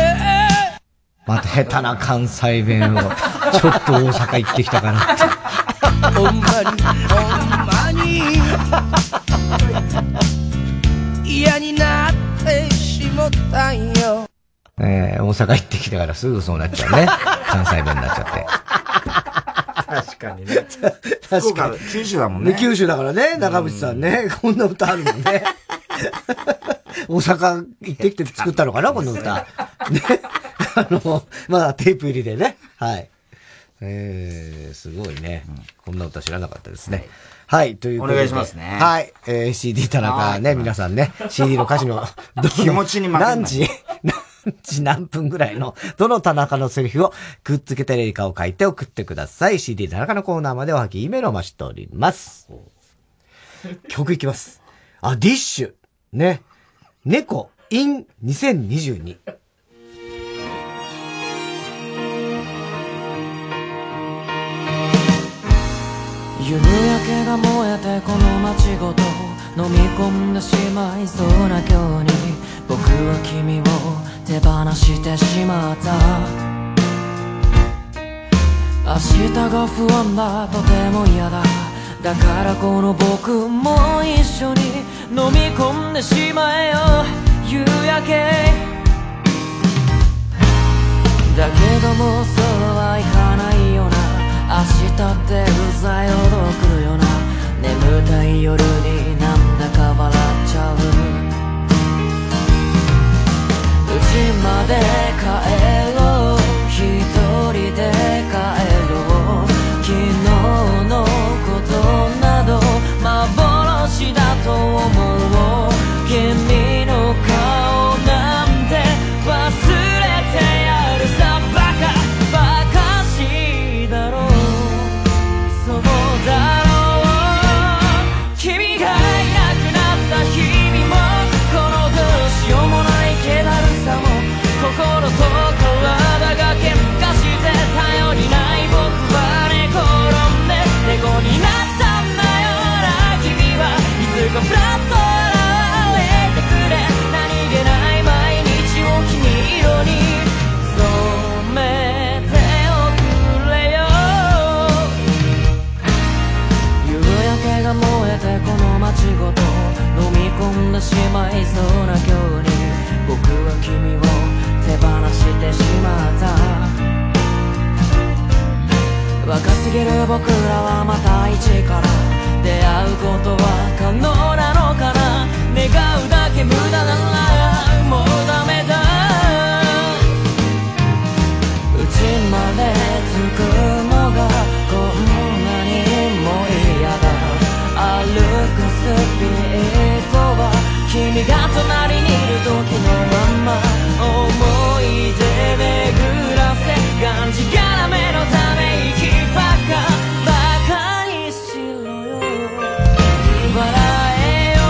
また下手な関西弁を、ちょっと大阪行ってきたかなって。ほんまにほんまに嫌になってしもったんよえー、大阪行ってきたからすぐそうなっちゃうね。関西弁になっちゃって。確かにね。確かに。九州だもんね。九州だからね、長渕さんね。こんな歌あるもんね。大阪行ってきて作ったのかな、この歌。ね。あの、まあ、テープ入りでね。はい。えー、すごいね。こんな歌知らなかったですね。はい、ということで。お願いしますね。はい。えー、CD 田中ね、皆さんね、CD の歌詞の、気持ちに負け何時、何 時何分ぐらいの、どの田中のセリフをくっつけてレリカを書いて送ってください。CD 田中のコーナーまでおはぎ、イメールを待ちしております。曲いきます。あ、ディッシュ。ね。猫 in 2022。夕焼けが燃えてこの街ごと飲み込んでしまいそうな今日には君を手放してしまった。明日が不安だとても嫌だ。だからこの僕も一緒に飲み込んでしまえよ。夕焼け。だけどもうそうはいかないよな。明日ってうざいほど来るよな。眠たい夜になんだか笑っちゃう。まで帰ろう。一人で帰ろう。昨日のことなど幻だと思う。君のごと飲み込んでしまいそうな今日に僕は君を手放してしまった。若すぎる僕らはまた一から出会うことは可能なのかな？願うだけ無駄ならもうダメだ。うちまで着くのがは君が隣にいる時のまま思い出巡らせがんじがらめのため息ばかバカにしろよ笑えよ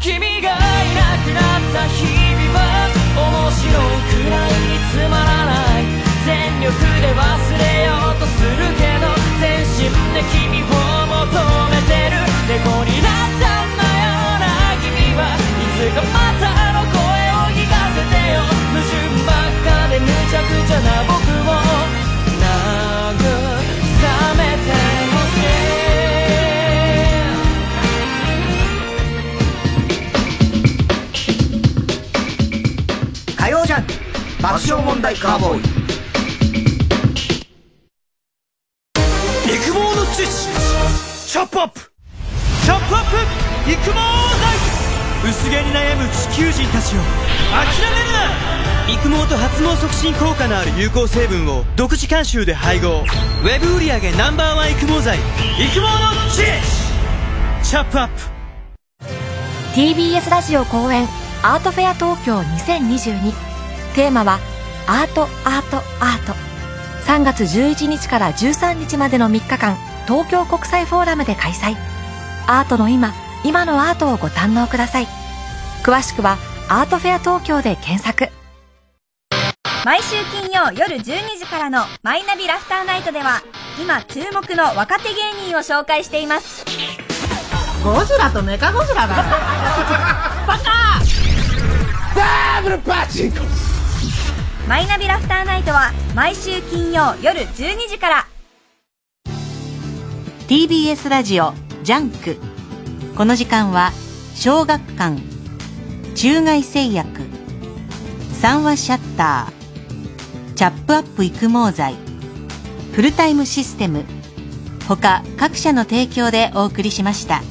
君がいなくなった日々は面白くないつまらない全力で忘れようとするけど全身で君を求めて猫になったんだよな君はいつかまたの声を聞かせてよ矛盾ばっかで無茶苦茶な僕を慰めてほしい火曜ジャン爆笑問題カーボーイ育毛剤薄毛に悩む地球人たちを。諦めるな。育毛と発毛促進効果のある有効成分を独自監修で配合。ウェブ売上 Ｎｏ.1 育毛剤。育毛の知恵チャップアップ。TBS ラジオ公演アートフェア東京2022テーマはアートアートアート。3月11日から13日までの3日間東京国際フォーラムで開催。アートの今今のアートをご堪能ください。詳しくはアートフェア東京で検索。毎週金曜夜12時からの「マイナビラフターナイト」では今注目の若手芸人を紹介しています。ゴジラとメカゴジラだ バカダブルパチンコ。マイナビラフターナイトは毎週金曜夜12時から。TBS ラジオジャンクこの時間は小学館中外製薬三和シャッターチャップアップ育毛剤フルタイムシステム他各社の提供でお送りしました。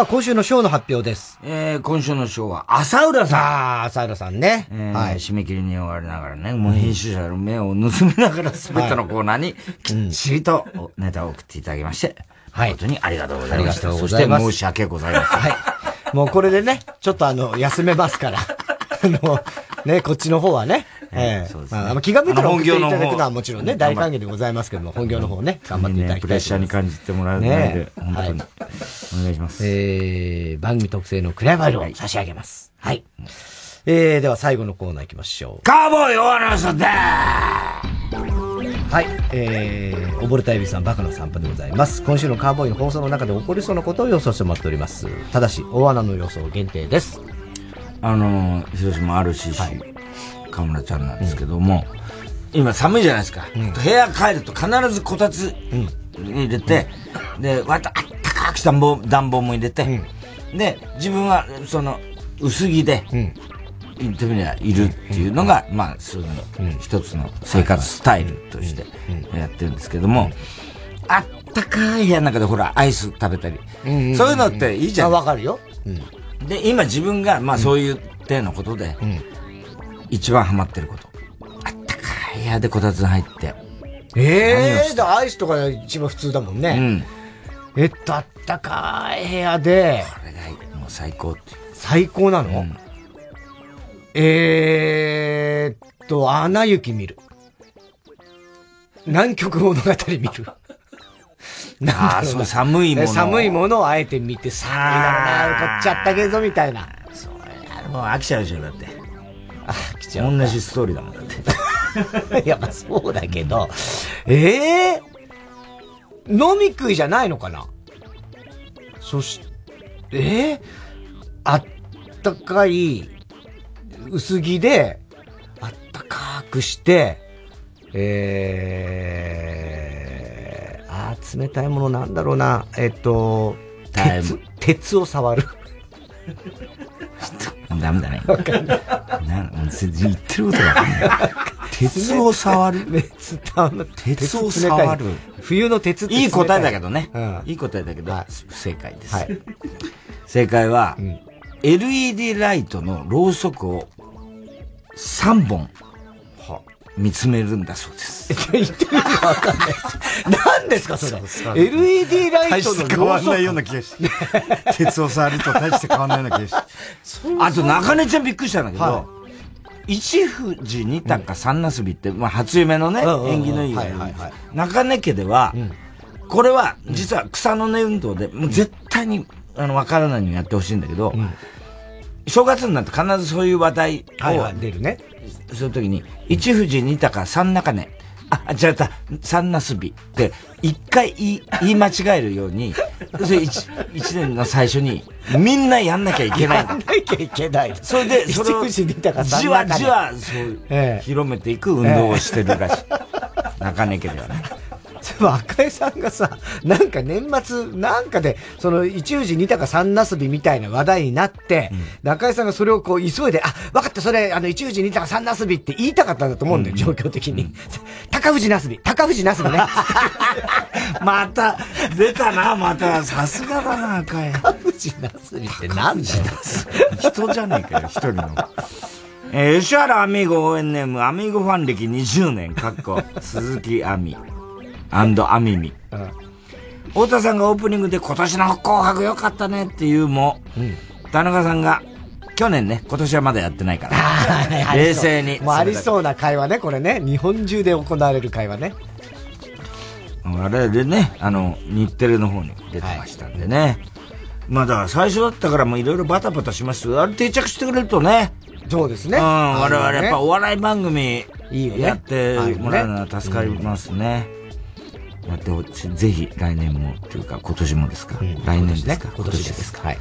さあ、今週のショーの発表です。えー、今週のショーは、浅浦さん。ああ、浅浦さんね。えー、はい。締め切りに終わりながらね、もう編集者の目を盗みながら全てのコーナーにきっちりとネタを送っていただきまして、はい。本当にありがとうございました。ありがとうございますそして申し訳ございません。はい。もうこれでね、ちょっとあの、休めますから。あの、ね、こっちの方はね。ええまあ、気が向いたら送っていただくのはもちろんね、大歓迎でございますけども、本業の方ね、頑張っていただきたいプレッシャーに感じてもらうので、本当に。お願いします。えー、番組特製のクライバルを差し上げます。はい。えー、では最後のコーナー行きましょう。カーボーイオアナウンサーではい、えー、溺れたエビさん、バカの散歩でございます。今週のカーボーイの放送の中で起こりそうなことを予想してもらっております。ただし、大穴の予想限定です。あの、広島 RCC、河村ちゃんなんですけども、今寒いじゃないですか。部屋帰ると必ずこたつ入れて、で、割とあったかくした暖房暖房も入れて、で、自分はその薄着で、言ってみりゃいるっていうのが、まあ、そういうの、一つの生活スタイルとしてやってるんですけども、あったかい部屋の中でほら、アイス食べたり、そういうのっていいじゃん。わかるよ。で、今自分が、まあそういう体のことで、一番ハマってること。あったかい部屋でこたつに入って。ええー、だアイスとか一番普通だもんね。うん。えっと、あったかい部屋で。これがもう最高って。最高なの、えーっと、アナ雪見る。南極物語見る。ああ、そう、寒いもの。寒いものをあえて見て、寒いだろうな、怒っちゃったけど、みたいな。それ、もう飽きちゃうでしょ、だって。飽きちゃう。同じストーリーだもん、だって。いや、まあそうだけど、ええー、飲み食いじゃないのかな？そし、ええー、あったかい、薄着で、あったかくして、えー、あー冷たいものなんだろうな。えっと、鉄、鉄を触る。ダメだね。わかんない。な全然言ってることがわかんない。鉄を触る鉄鉄を触る。冬の鉄いい答えだけどね。いい答えだけど、不正解です。はい、正解は、LED ライトのろうそくを3本見つめるんだそうです。言ってる意味わかんないです。何ですかそれ？LED ライトの変わんないような気がして。鉄を触ると大して変わんないような気がして。あと、中根ちゃんびっくりしたんだけど、はい一富士二鷹三なすびって、まあ、初夢のね、縁起のいい。中根家では、これは、実は草の根運動で、もう絶対に、あの、わからないようにやってほしいんだけど、正月になって必ずそういう話題を、出るね。そういう時に、一富士二鷹三中根、あ、違った、三なすびって、一回言い、言い間違えるように、それ一、一年の最初に、みんなやんなきゃいけない。やんなきゃいけない。それで、それを、じじわじわ、そう、広めていく運動をしてるらしい。中根家ではね。でも赤井さんがさ、なんか年末なんかで、その一富士二鷹三なすびみたいな話題になって、うん、赤井さんがそれをこう急いで、あ、分かった、それ、あの一富士二鷹三なすびって言いたかったんだと思うんだよ、うん、状況的に。うん、高富士なすび、高富士なすびね。また、出たな、また、さすがだな、赤井。高富士なすびって何だよ。人じゃねえかよ、一人の。えー、吉原アミーゴ応援ネーム、アミーゴファン歴20年、かっこ、鈴木亜美。アンドアミミ。うん、太田さんがオープニングで今年の紅白良かったねっていうも、うん、田中さんが、去年ね、今年はまだやってないから。冷静に。もうありそうな会話ね、これね。日本中で行われる会話ね。あれでね、あの、日テレの方に出てましたんでね。はい、まあだから最初だったからもいろいろバタバタしますあれ定着してくれるとね。そうですね。うん、我々やっぱお笑い番組やってもらうのは助かりますね。やってほしい。ぜひ来年も、というか今年もですか、うん、来年ですか今年ですかはい。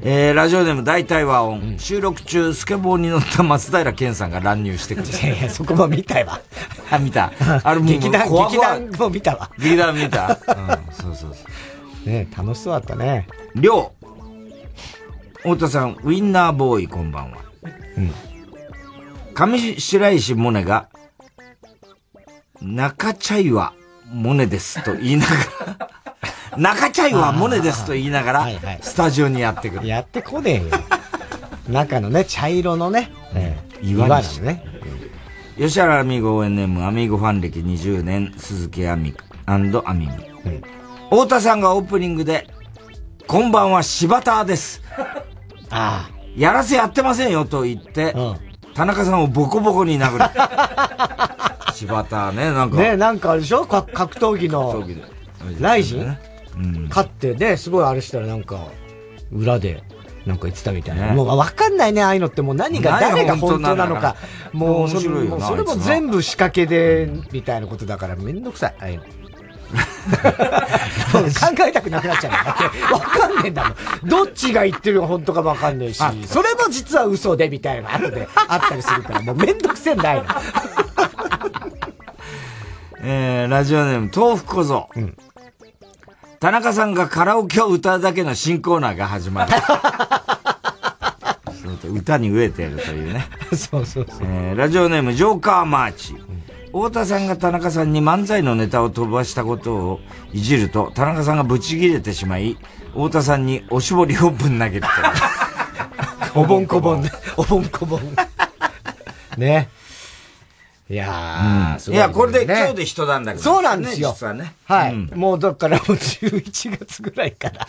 えー、ラジオネーム大体和音、うん、収録中スケボーに乗った松平健さんが乱入してくる。いやいや、そこも見たわ。あ、見た。あれも劇団、劇団も見たわ。劇団見た。うん、そうそうそう。ね楽しそうだったね。りょう。太田さん、ウィンナーボーイこんばんは。うん。上白石萌音が、中茶岩モネですと言いながら、中茶湯はモネですと言いながら、スタジオにやってくる。やってこねえよ。中のね、茶色のね、岩なのね。吉原アミーゴ応援ネーム、アミーゴファン歴20年、鈴木アミアミミ。太田さんがオープニングで、こんばんは柴田です。ああ。やらせやってませんよと言って、田中さんをボコボコに殴る。柴田ね、なんか。ね、なんかあれでしょ？格闘技の。格闘技で。ライジン、うん、勝ってね、すごいあれしたらなんか、裏で、なんか言ってたみたいな。ね、もうわかんないね、ああいうのってもう何が誰が本当なのか。もうそれもそれも全部仕掛けで、みたいなことだからめんどくさい、ああいうの。考えたくなくなっちゃうだってわかんねえんだもん。どっちが言ってるのか本当かもわかんねえし、それも実は嘘でみたいな後であったりするから、もうめんどくせえんだよ。えー、ラジオネーム、豆腐小僧。うん。田中さんがカラオケを歌うだけの新コーナーが始まる。歌に飢えてるというね。そうそうそう。えー、ラジオネーム、ジョーカーマーチ。太田さんが田中さんに漫才のネタを飛ばしたことをいじると、田中さんがブチ切れてしまい、太田さんにおしぼりをぶん投げると。おぼんこぼんね。おぼんこぼん。ね。いやー、うん、いや、これで今日で人なんだけど、そうなんですよ。実はね。はい。うん、もうだからもう11月ぐらいから。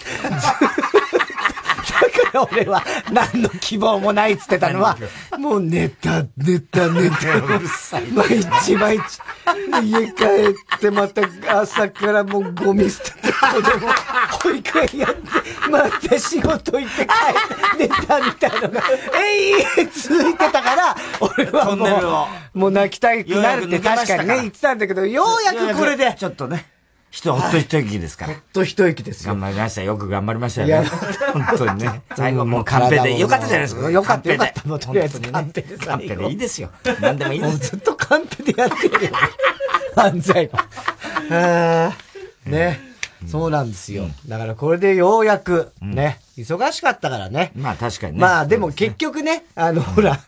だから俺は何の希望もないっつってたのは、もう寝た、寝た、寝た。毎日毎日。家帰ってまた朝からもうゴミ捨てて子供、保育園やって、また仕事行って帰って寝たみたいなのが、えい続いてたから、俺はもう、もう泣きたくなるって確かにね言ってたんだけど、ようやくこれで。ちょっとね。人、ほっと一息ですから。ほっと一息ですよ。頑張りました。よく頑張りましたよね。本当にね。最後もうカンペで。よかったじゃないですか。よかった、よかった。もうとりあえずカンペでカンペでいいですよ。何でもいいです。もうずっとカンペでやってるよ。犯罪の。ね。そうなんですよ。だからこれでようやく、ね、忙しかったからね。まあ確かにね。まあでも結局ね、あの、ほら、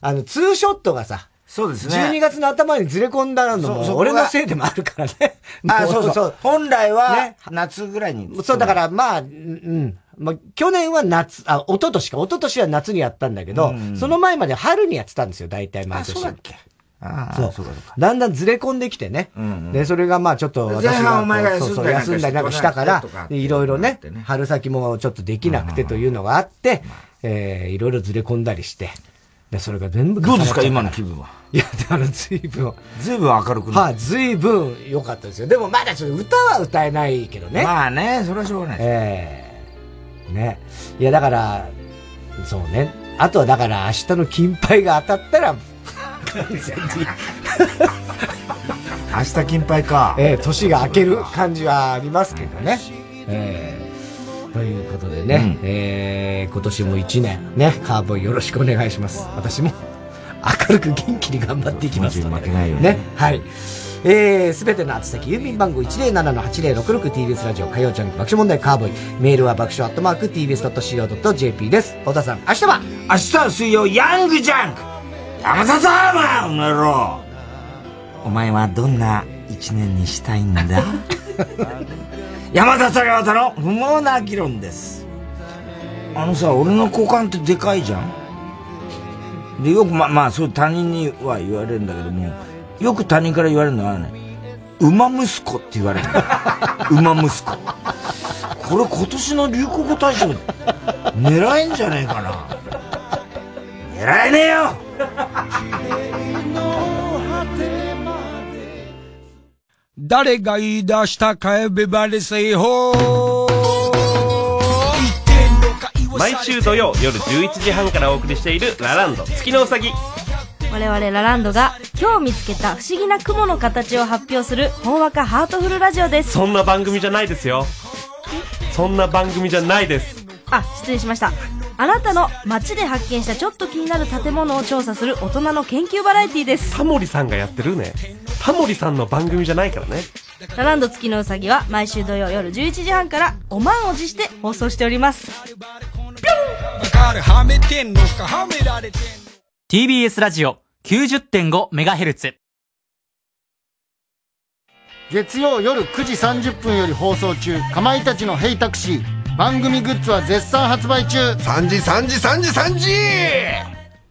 あの、ツーショットがさ、そうですね。12月の頭にずれ込んだのも、俺のせいでもあるからね。あ、そうそう。本来は、夏ぐらいに。そう、だからまあ、うん。まあ、去年は夏、あ、一昨年か。一昨年は夏にやったんだけど、その前まで春にやってたんですよ、大体毎年。そうだっけああ、そうだんだんずれ込んできてね。で、それがまあちょっと私がそうそう休んだりなんかしたから、いろいろね、春先もちょっとできなくてというのがあって、えいろいろずれ込んだりして、で、それが全部どうですか、今の気分は？いや、だから随分。随分明るくなはい、随分良かったですよ。でもまだちょっと歌は歌えないけどね。まあね、それはしょうがないええー、ね。いや、だから、そうね。あとはだから明日の金杯が当たったら、完全に 明日金杯か。ええー、年が明ける感じはありますけどね。ええーということでね、うん、えー、今年も1年、ね、カーボーイよろしくお願いします。私も明るく元気に頑張っていきますので。ね、ね。はい。えー、すべての宛先、郵便番号 107-8066TBS ラジオ火曜ジャンク爆笑問題カーボーイ。メールは爆笑アットマーク TBS.CO.JP です。小田さん、明日は？明日は水曜、ヤングジャンク山里さんお前ろお前はどんな一年にしたいんだ？山里亮太の不毛な議論です。あのさ、俺の股間ってでかいじゃん？で、よくま、まあ、そう他人には言われるんだけども、よく他人から言われるのはね、馬息子って言われる馬息子。これ今年の流行語大賞狙えんじゃねえかな。狙えねえよ誰が言い出したかエビバリセイホー。毎週土曜夜11時半からお送りしているラランド月のうさぎ。我々ラランドが今日見つけた不思議な雲の形を発表するほんわかハートフルラジオです。そんな番組じゃないですよ。そんな番組じゃないです。あ失礼しましたあなたの街で発見したちょっと気になる建物を調査する大人の研究バラエティです。タモリさんがやってるね。タモリさんの番組じゃないからね。ラランド月のうさぎは毎週土曜夜11時半からお満を持して放送しております。TBS ラジオ 90.5MHz 月曜夜9時30分より放送中かまいたちの「ヘイタクシー」番組グッズは絶賛発売中3時3時3時3時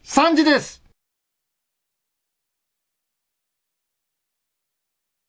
!3 時です